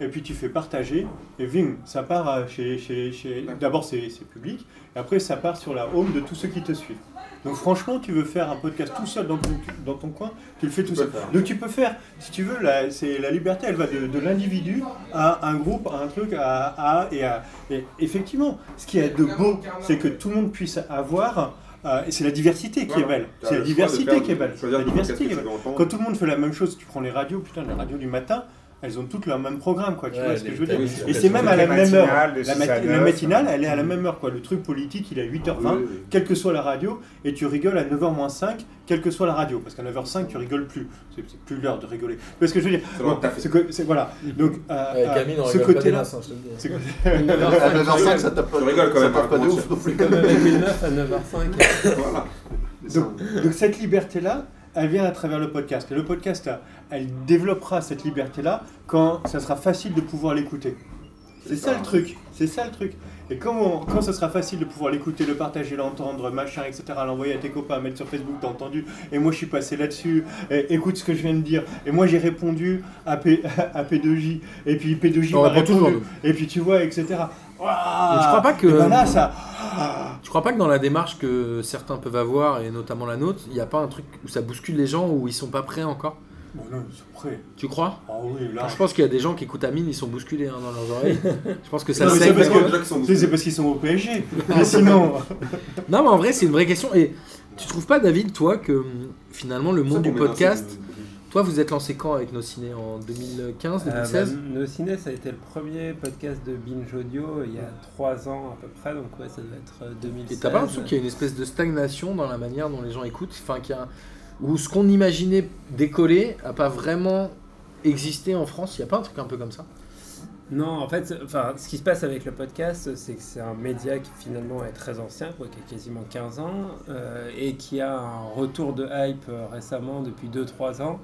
et puis tu fais partager et ving, ça part euh, chez. chez, chez... D'abord c'est public et après ça part sur la home de tous ceux qui te suivent. Donc franchement, tu veux faire un podcast tout seul dans ton, dans ton coin, tu le fais tout seul. faire. Donc tu peux faire, si tu veux, la, la liberté, elle va de, de l'individu à un groupe, à un truc, à, à- et à. Et effectivement, ce qui est de beau, c'est que tout le monde puisse avoir. euh, et c'est la diversité qui est belle. C'est la diversité qui est belle. La diversité qui est belle. Quand tout le monde fait la même chose, tu prends les radios, putain, les radios du matin, elles ont toutes le même programme, quoi. Tu Ouais, vois ce que je veux dire oui, Et c'est même à la même heure. La, 6 mat- à la 9, matinale, elle est à la même heure, quoi. Le truc politique, il est à 8h20, Oui, oui. quelle que soit la radio, et tu rigoles à 9h 5, quelle que soit la radio. Parce qu'à 9h05, tu rigoles plus. C'est plus l'heure de rigoler. Parce que je veux dire, bon, que- voilà. Donc, euh, Ouais, euh, Camille, on ce rigole pas des côté-là. À 9h05, ça tape pas, Tu rigoles quand ça même, tape hein, pas de ouf tu- non plus. Comme avec une meuf à 9h05. Voilà. Ça. Donc cette liberté-là, elle vient à travers le podcast. Et le podcast, elle développera cette liberté-là quand ça sera facile de pouvoir l'écouter. C'est ça le truc. C'est ça le truc. Et quand, on- quand ça sera facile de pouvoir l'écouter, le partager, l'entendre, machin, etc., l'envoyer à tes copains, mettre sur Facebook, t'as entendu, et moi je suis passé là-dessus, écoute ce que je viens de dire, et moi j'ai répondu à, P, à P2J, et puis P2J On m'a toujours, répondu, et puis tu vois, etc. Mais tu crois pas que- ben là, ça... Tu crois pas que dans la démarche que certains peuvent avoir, et notamment la nôtre, il n'y a pas un truc où ça bouscule les gens, où ils sont pas prêts encore Bon non, ils sont prêts. Tu crois Ah oui, là... Je pense qu'il y a des gens qui écoutent Amine, ils sont bousculés hein, dans leurs oreilles. Je pense que ça parce sont c'est parce qu'ils sont au PSG. Mais sinon... Non, mais en vrai, c'est une vraie question. Et tu trouves pas, David, toi, que hum, finalement, le monde du podcast, toi, vous êtes lancé quand avec nos ciné En 2015, Euh, 2016 bah, Nos Ciné, ça a été le premier podcast de Binge Audio il y a 3 ans à peu près, donc ouais, ça devait être euh, 2016. Et t'as pas l'impression qu'il y a une espèce de stagnation dans la manière dont les gens écoutent? Enfin, qu'il y a... Où ce qu'on imaginait décoller a pas vraiment existé en France? Il y a pas un truc un peu comme ça? Non, en fait, enfin, ce qui se passe avec le podcast, c'est que c'est un média qui finalement est très ancien, quoi, qui a quasiment 15 ans, euh, et qui a un retour de hype euh, récemment, depuis 2-3 ans,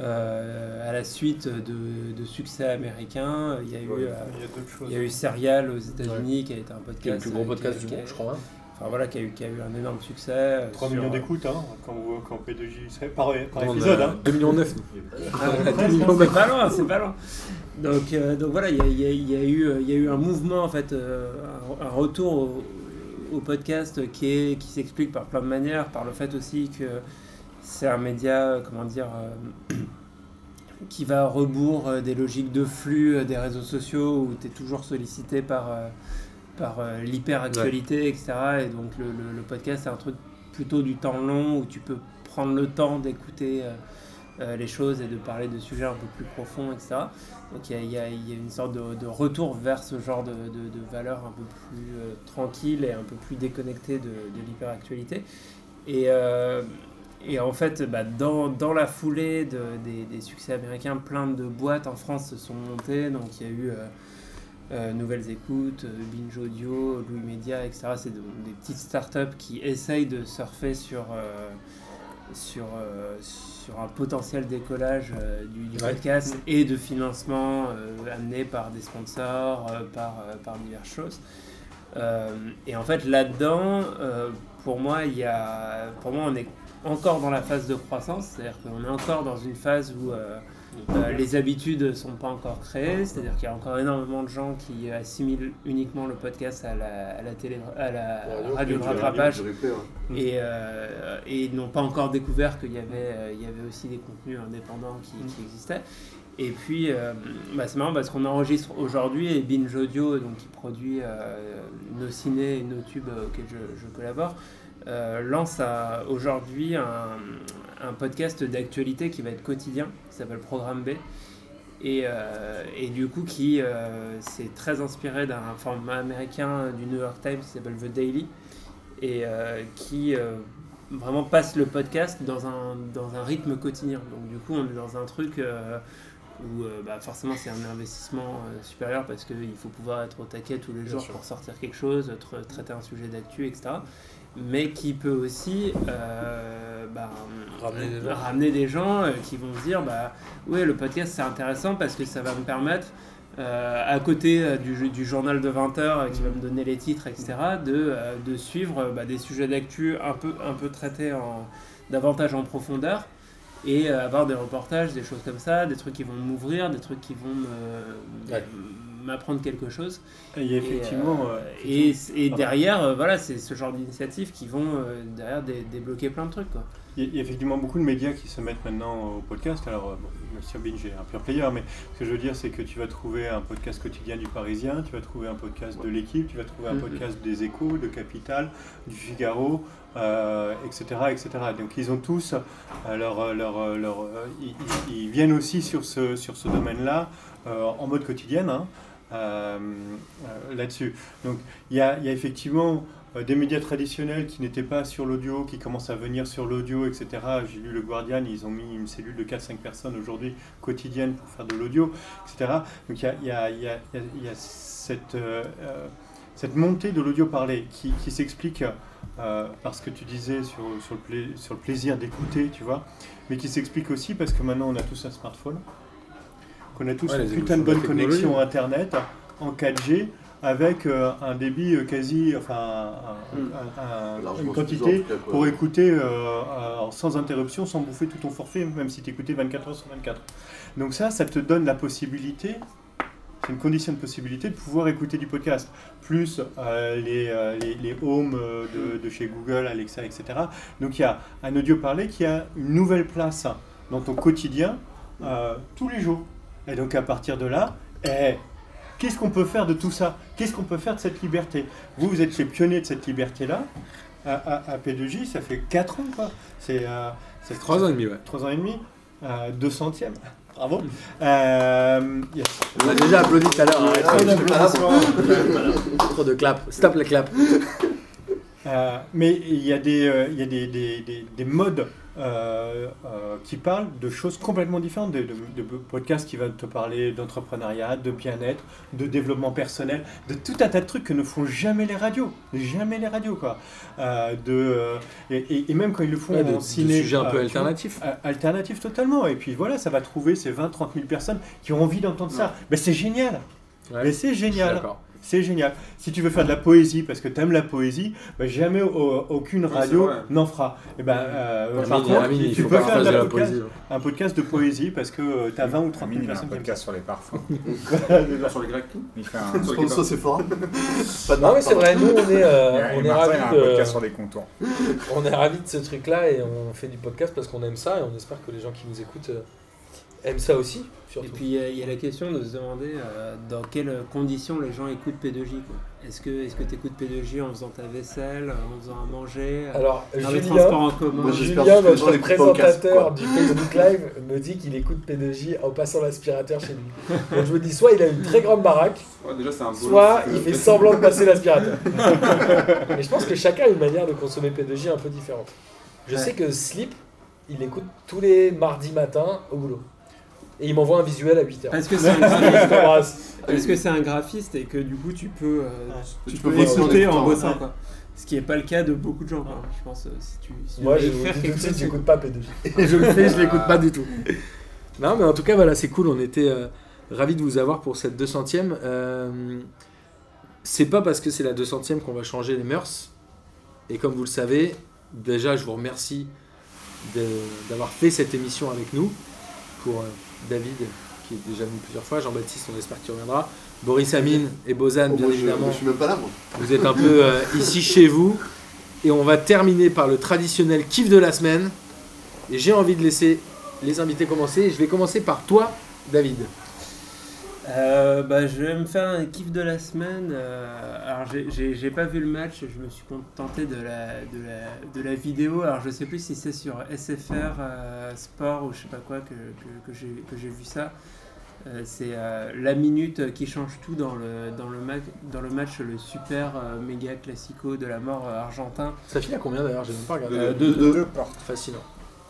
euh, à la suite de, de succès américains. Il y a eu, Ouais. euh, Il y a choses. il y a eu Serial aux États-Unis, qui a été un podcast. Qui est le plus gros euh, podcast du monde, je crois. hein. Enfin voilà, qui a eu, qui a eu un énorme succès. euh, 3 sur- millions d'écoutes hein, quand, vous- quand P2J serait par, par On a épisode. Hein. 2 millions 9. Ah, c'est pas loin, c'est pas loin. Donc, euh, donc voilà, il y a, il y a- il y a eu, euh, il y a eu un mouvement, en fait, euh, un, un retour au, au podcast qui est qui s'explique par plein de manières, par le fait aussi que c'est un média, comment dire, euh, qui va à rebours euh, des logiques de flux euh, des réseaux sociaux où tu es toujours sollicité par, euh, par euh, l'hyper-actualité, etc. Et donc le, le- le podcast, c'est un truc plutôt du temps long où tu peux prendre le temps d'écouter. euh, euh, les choses et de parler de sujets un peu plus profonds, etc. Donc il y a, une sorte de, retour vers ce genre de, de- valeurs un peu plus euh, tranquilles et un peu plus déconnectées de, l'hyperactualité. Et, euh, et en fait, bah, dans, la foulée de- des, succès américains, plein de boîtes en France se sont montées. Donc il y a eu euh, Nouvelles Écoutes, Binge Audio, Louis Media, etc. C'est de- des petites startups qui essayent de surfer sur, sur, euh, sur un potentiel décollage euh, du, du Ouais. podcast et de financement euh, amené par des sponsors, euh, par, euh, par diverses choses. Euh, et en fait, là-dedans, euh, pour moi, il y a, pour moi, on est encore dans la phase de croissance, c'est-à-dire qu'on est encore dans une phase où euh, les habitudes ne sont pas encore créées, c'est-à-dire qu'il y a encore énormément de gens qui assimilent uniquement le podcast à la, à la, télé, à la radio de rattrapage ouais. et, euh, et n'ont pas encore découvert qu'il y avait, euh, il y avait aussi des contenus indépendants qui, qui existaient. Et puis, bah, c'est marrant parce qu'on enregistre aujourd'hui et Binge Audio, donc, qui produit nos ciné et nos tubes auxquels je, je collabore, lance aujourd'hui un, un podcast d'actualité qui va être quotidien, qui s'appelle Programme B. Et, euh, et du coup, qui euh, s'est très inspiré d'un format américain du New York Times qui s'appelle The Daily et euh, qui vraiment passe le podcast dans un, dans un rythme quotidien. Donc du coup, on est dans un truc où bah, forcément c'est un investissement supérieur parce qu'il faut pouvoir être au taquet tous les jours sûr. pour sortir quelque chose, tra- traiter un sujet d'actu, etc. Mais qui peut aussi euh, bah, Ramener des gens. ramener des gens euh, qui vont se dire bah ouais le podcast c'est intéressant parce que ça va me permettre euh, à côté euh, du, du journal de 20h euh, qui va me donner les titres etc de, de suivre bah, des sujets d'actu un peu, un peu traités en, davantage en profondeur et euh, avoir des reportages, des choses comme ça, des trucs qui vont m'ouvrir, des trucs qui vont me- Ouais. m'apprendre quelque chose. Et effectivement. Et, euh, euh, et, derrière, euh, voilà, c'est ce genre d'initiatives qui vont euh, derrière dé- débloquer plein de trucs. Quoi. Il y a- effectivement beaucoup de médias qui se mettent maintenant au podcast. Alors, bon, sur Binge est un pure player, mais ce que je veux dire, c'est que tu vas trouver un podcast quotidien du Parisien, tu vas trouver un podcast de l'équipe, tu vas trouver un Mhm. podcast des Échos, de Capital, du Figaro, euh, etc.. Donc, ils ont tous euh, leur, euh, leur, euh, ils, viennent aussi sur ce, sur ce domaine-là en mode quotidienne. hein, là-dessus. Donc il y a, y a effectivement des médias traditionnels qui n'étaient pas sur l'audio, qui commencent à venir sur l'audio, etc. J'ai lu Le Guardian, ils ont mis une cellule de 4-5 personnes aujourd'hui quotidienne pour faire de l'audio, etc. Donc il y y y a- cette, cette montée de l'audio parlé qui, qui s'explique euh, par ce que tu disais sur, sur, le, pla- sur le plaisir d'écouter, tu vois, mais qui s'explique aussi parce que maintenant on a tous un smartphone, qu'on a tous Ouais, une putain de bonne connexion Internet en 4G avec euh, un débit euh, quasi, enfin, un- Mm. un- un- Largement une quantité cas, pour écouter euh, euh, sans interruption, sans bouffer tout ton forfait, même si tu écoutais 24 heures sur 24. Donc ça, ça te donne la possibilité, c'est une condition de possibilité de pouvoir écouter du podcast, plus euh, les, euh, les, les homes euh, de, de chez Google, Alexa, etc. Donc il y a un audio parlé qui a une nouvelle place dans ton quotidien euh, tous les jours. Et donc à partir de là, eh, qu'est-ce qu'on peut faire de tout ça? Qu'est-ce qu'on peut faire de cette liberté? Vous, vous êtes les pionniers de cette liberté-là. À, à- à P2J, ça fait 4 ans, quoi. C'est euh, c'est 3 ans et demi, ouais. 3 ans et demi. Euh, 200e. Bravo. Euh, yes. On a déjà applaudi tout à l'heure. je Voilà. Trop de clap. Stop les claps. Euh, mais il y a des, euh, il y a des, des, des, des modes euh, euh, qui parlent de choses complètement différentes, de, de, de podcasts qui vont te parler d'entrepreneuriat, de bien-être, de développement personnel, de tout un tas de trucs que ne font jamais les radios, jamais les radios quoi. Euh, de, et, même quand ils le font Ouais, en de ciné, sujets un peu tu vois, alternatif totalement. Et puis voilà, ça va trouver ces 20-30 000 personnes qui ont envie d'entendre ça. Mais c'est génial. Ouais. Mais c'est génial. C'est génial. Si tu veux faire de la poésie parce que tu aimes la poésie, bah, jamais au- aucune radio c'est n'en fera. Et ben, euh, Amine, par contre, Amine, il tu faut peux pas faire de la de la podcast- poésie. un podcast de poésie parce que tu as 20 ou 30 Amine, 000 il a un personnes qui aiment podcast sur les parfums. Sur les Grecs. Il fait un. Sponsor Sephora. Pas de Non, mais c'est vrai, nous, on est, euh, on est ravis a un de- podcast sur des contours. on est ravis de ce truc-là et on fait du podcast parce qu'on aime ça et on espère que les gens qui nous écoutent euh, aiment ça aussi, Et puis il y, a- il y a la question de se demander euh, dans quelles conditions les gens écoutent P2J. quoi. Est-ce que est-ce que tu écoutes P2J en faisant ta vaisselle, en faisant à manger, euh, Alors, dans les Julien, transports en commun Moi, j'espère Julien, les notre présentateur du Facebook Live, me dit qu'il écoute P2J en passant l'aspirateur chez lui. Donc je me dis, soit il a une très grande baraque, Ouais, déjà, c'est un boulot. soit il fait semblant de passer l'aspirateur. Mais je pense que chacun a une manière de consommer P2J un peu différente. Je Ouais. sais que Sleep, il écoute tous les mardis matins au boulot. Et il m'envoie un visuel à 8h. Parce que c'est un graphiste. Parce que c'est un graphiste et que du coup tu peux, euh, tu, Tu peux, peux en en, écoutant, bossant ouais. quoi. Ce qui n'est pas le cas de beaucoup de gens quoi. Je pense euh, si tu si Moi, je vous dis tout de suite, chose, j'écoute pas P2J. Et je le fais, je l'écoute pas du tout. Non, mais en tout cas, voilà, c'est cool. On était euh, ravis de vous avoir pour cette 200ème. Euh, c'est pas parce que c'est la 200ème qu'on va changer les mœurs. Et comme vous le savez, déjà, je vous remercie d'avoir fait cette émission avec nous. Pour euh, David, qui est déjà venu plusieurs fois. Jean-Baptiste, on espère que tu reviendras. Boris Amine et Bozan, Oh, bien moi, je, évidemment. je suis même pas là, moi. Vous êtes un peu euh, ici chez vous. Et on va terminer par le traditionnel kiff de la semaine. Et j'ai envie de laisser les invités commencer. Je vais commencer par toi, David. Euh, bah, je vais me faire un kiff de la semaine. euh, alors, j'ai- pas vu le match, je me suis contenté de la, de la, de la vidéo. Alors, je sais plus si c'est sur SFR euh, Sport ou je sais pas quoi que, que, que j'ai que j'ai vu ça. Euh, c'est euh, la minute qui change tout dans le, dans le, ma- dans le match, le super euh, méga classico de la mort argentin. Ça finit à combien d'ailleurs? J'ai même pas regardé. Euh, deux,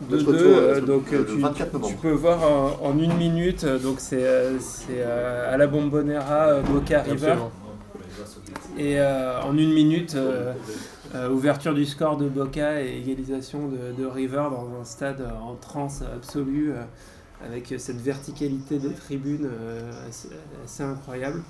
deux- deux. Fascinant. 2-2, Notre retour, euh, euh, donc le euh, tu, 24 novembre. tu peux voir en, en une minute, euh, donc c'est euh, euh, à la Bombonera, euh, Boca River. Absolument. Et euh, en une minute, euh, euh, ouverture du score de Boca et égalisation de, de River dans un stade euh, en transe absolue, euh, avec cette verticalité des tribunes euh, assez, assez incroyable.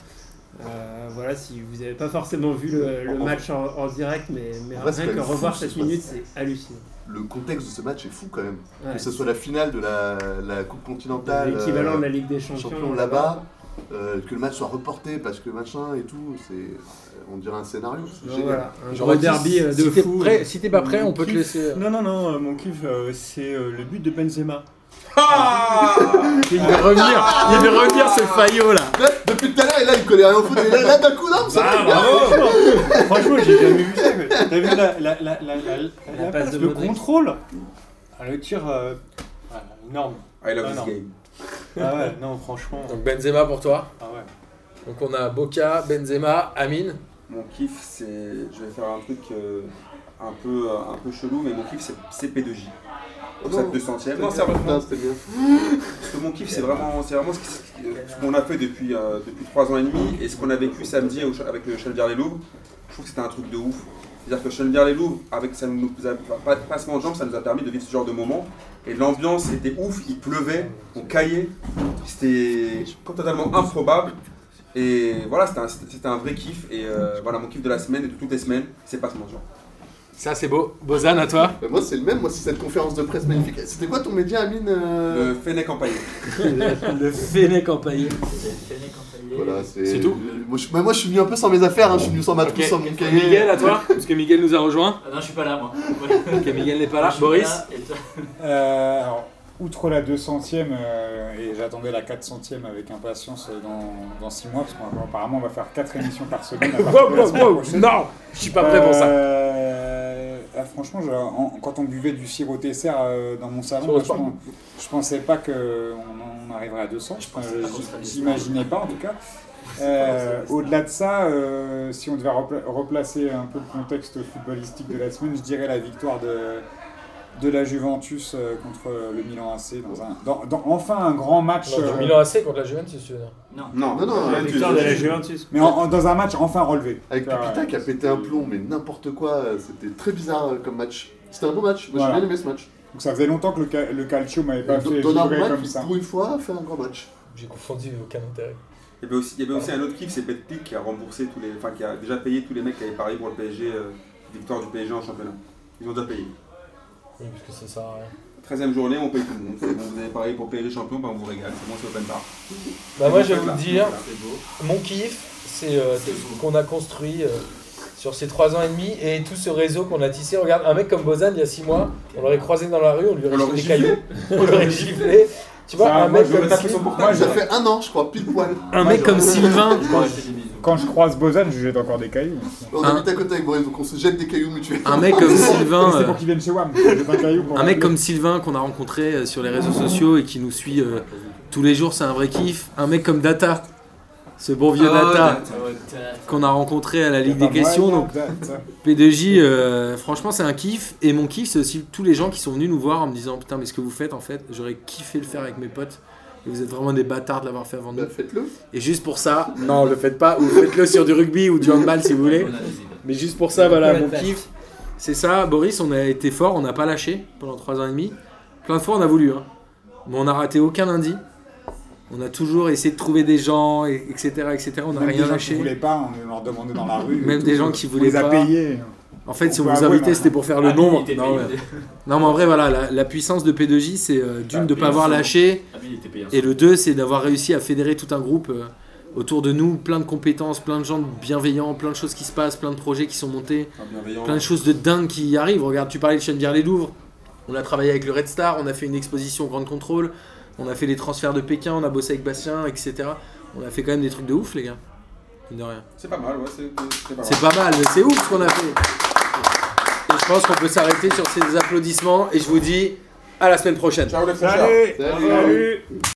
Euh, voilà, si vous n'avez pas forcément vu le, le match en, en direct, mais, En rien que revoir cette minute, c'est hallucinant. Le contexte de ce match est fou quand même. Ouais. Que ce soit la finale de la, la Coupe continentale. L'équivalent euh, de la Ligue des Champions, champion là-bas, euh, que le match soit reporté parce que machin et tout, c'est. On dirait un scénario. C'est voilà, un gros dit, derby euh, de si t'es fou. prêt- si t'es pas prêt, on peut te laisser. euh, Non, non, non, euh, mon kiff, euh, c'est euh, le but de Benzema. Il va revenir, il va revenir ce faillot là. Là, depuis tout à l'heure, et là, il connaît rien au foot. Et là, là d'un coup, non, ça Ah, bravo Franchement, j'ai jamais vu ça. mais T'as vu la, la, la, la, la, la passe passe, de le Modric. contrôle ah, Le tir, euh, ah, énorme. I love Ah, this non. game. Ah ouais, non, franchement. Donc Benzema pour toi. Ah ouais. Donc on a Boca, Benzema, Amine. Mon kiff, c'est. Je vais faire un truc euh, un, peu, un peu chelou, mais mon kiff, c'est- c'est P2J. Pour Non, cette 200ème. Non, C'était sérieusement. bien. C'était bien. Parce que mon kiff, c'est vraiment, c'est vraiment ce qu'on a fait depuis, euh, depuis 3 ans et demi et ce qu'on a vécu samedi avec le Chennevières-les-Louvres. Je trouve que c'était un truc de ouf. C'est-à-dire que Chennevières-les-Louvres, avec ça nous a, enfin, pas passement de jambes, ça nous a permis de vivre ce genre de moment. Et l'ambiance était ouf, il pleuvait, on caillait, c'était totalement improbable. Et voilà, c'était un, c'était un vrai kiff. Et euh, voilà, mon kiff de la semaine et de toutes les semaines, c'est passement de jambes. Ça c'est beau. Bozan à toi. Bah, moi, c'est le même. Moi, c'est cette conférence de presse magnifique. C'était quoi ton média, Amine euh, Le Fennec empaillé. le Fennec empaillé. Voilà, c'est. C'est tout moi je, bah, moi, je suis venu un peu sans mes affaires. hein. Je suis venu sans ma Ok. trousse, sans mon cahier. Miguel à toi. Parce que Miguel nous a rejoint. Ah non, je suis pas là, moi. Ok, Miguel n'est pas là. Je suis Boris. là, et toi? Euh, alors, outre la 200e, euh, et j'attendais la 400e avec impatience euh, dans, dans 6 mois, parce qu'apparemment on va faire 4 émissions par semaine. à partir Wow, wow, wow. Non, je suis pas prêt pour ça. Euh, ah, franchement, je- en- quand on buvait du sirop Tesser euh, dans mon salon, je, je pensais pas qu'on on arriverait à 200. Je pensais pas en tout cas. Euh, Au-delà de ça, euh, si on devait repla- replacer un peu le contexte footballistique de la semaine, je dirais la victoire de, de la Juventus euh, contre le Milan AC dans un, dans, dans- enfin un grand match. Non, du euh, Milan AC contre la Juventus, tu veux dire. Non. Non, Non, non, la la Victoire de la Juventus. Mais en- en- dans un match enfin relevé. Avec Euh, Pipita qui a pété un plomb, mais n'importe quoi. euh, C'était très bizarre euh, comme match. C'était un beau match. Moi, Voilà. j'ai bien aimé ce match. Donc ça faisait longtemps que le, ca- le Calcio m'avait pas fait vibrer comme ça. pour une fois, fait un grand match. J'ai confondu aucun intérêt. Il y avait aussi, il y avait aussi un autre kiff, c'est Betclic qui a remboursé tous les, enfin qui a déjà payé tous les mecs qui avaient parié pour le PSG, euh, victoire du PSG en championnat. Ils ont déjà payé. Oui, parce que ça sert à rien. 13ème journée, on paye tout le monde. Bon, vous avez parié pour PSG champion, ben on vous régale. C'est bon, c'est open bar. Bah moi je vais vous là, le dire, mon kiff, c'est euh, tout ce qu'on a construit euh, sur ces trois ans et demi et tout ce réseau qu'on a tissé. Regarde, un mec comme Bozan, il y a six mois, on l'aurait croisé dans la rue, on lui aurait jeté des cailloux, on l'aurait giflé. Tu vois, un moi, mec comme Sylvain- portable. Ça fait un an, je crois, pile poil. un mec comme Sylvain, Quand je croise Bozan, je lui jette encore des cailloux. On Un- habite à côté avec Boris, donc on se jette des cailloux mutuels. un mec comme Sylvain, C'est euh, pour qu'il vienne chez WAM. Je jette un caillou pour un mec comme Sylvain qu'on a rencontré euh, sur les réseaux sociaux et qui nous suit euh, tous les jours, c'est un vrai kiff. Un mec comme Data, ce bon vieux Ah, Data qu'on a rencontré à la Ligue des questions. Donc date. P2J, euh, franchement, c'est un kiff. Et mon kiff, c'est aussi tous les gens qui sont venus nous voir en me disant Putain, mais ce que vous faites, en fait, j'aurais kiffé le faire avec mes potes. Et vous êtes vraiment des bâtards de l'avoir fait avant nous. Bah, faites-le. Et juste pour ça, non, le faites pas, ou faites-le sur du rugby ou du handball si vous voulez. Mais juste pour ça, voilà, mon kiff. C'est ça, Boris, on a été fort, on n'a pas lâché pendant 3 ans et demi. Plein de fois, on a voulu, hein. mais on n'a raté aucun lundi. On a toujours essayé de trouver des gens, et- etc. etc. On n'a Même des rien gens qui lâché. voulaient pas, on leur demandait dans la rue. Même des tout. gens qui On voulaient les a pas. payés. En fait, si On vous invitait, c'était pour faire le nombre. Non, ouais. Non, mais en vrai, voilà, la, la puissance de P2J, c'est euh, d'une, Ah, de ne pas avoir lâché. Et le 2, c'est d'avoir réussi à fédérer tout un groupe euh, autour de nous, plein de compétences, plein de gens bienveillants, plein de choses qui se passent, plein de projets qui sont montés, Ah, bienveillant. plein de choses de dingue qui arrivent. Regarde, tu parlais de Chenevière les Louvres. On a travaillé avec le Red Star, on a fait une exposition Grande Contrôle, on a fait les transferts de Pékin, on a bossé avec Bastien, etc. On a fait quand même des trucs de ouf, les gars. Mine de rien. C'est pas mal, ouais, c'est c'est pas mal. C'est pas mal, mais c'est ouf ce qu'on a fait. Je pense qu'on peut s'arrêter sur ces applaudissements et je vous dis à la semaine prochaine. Ciao les Salut. Salut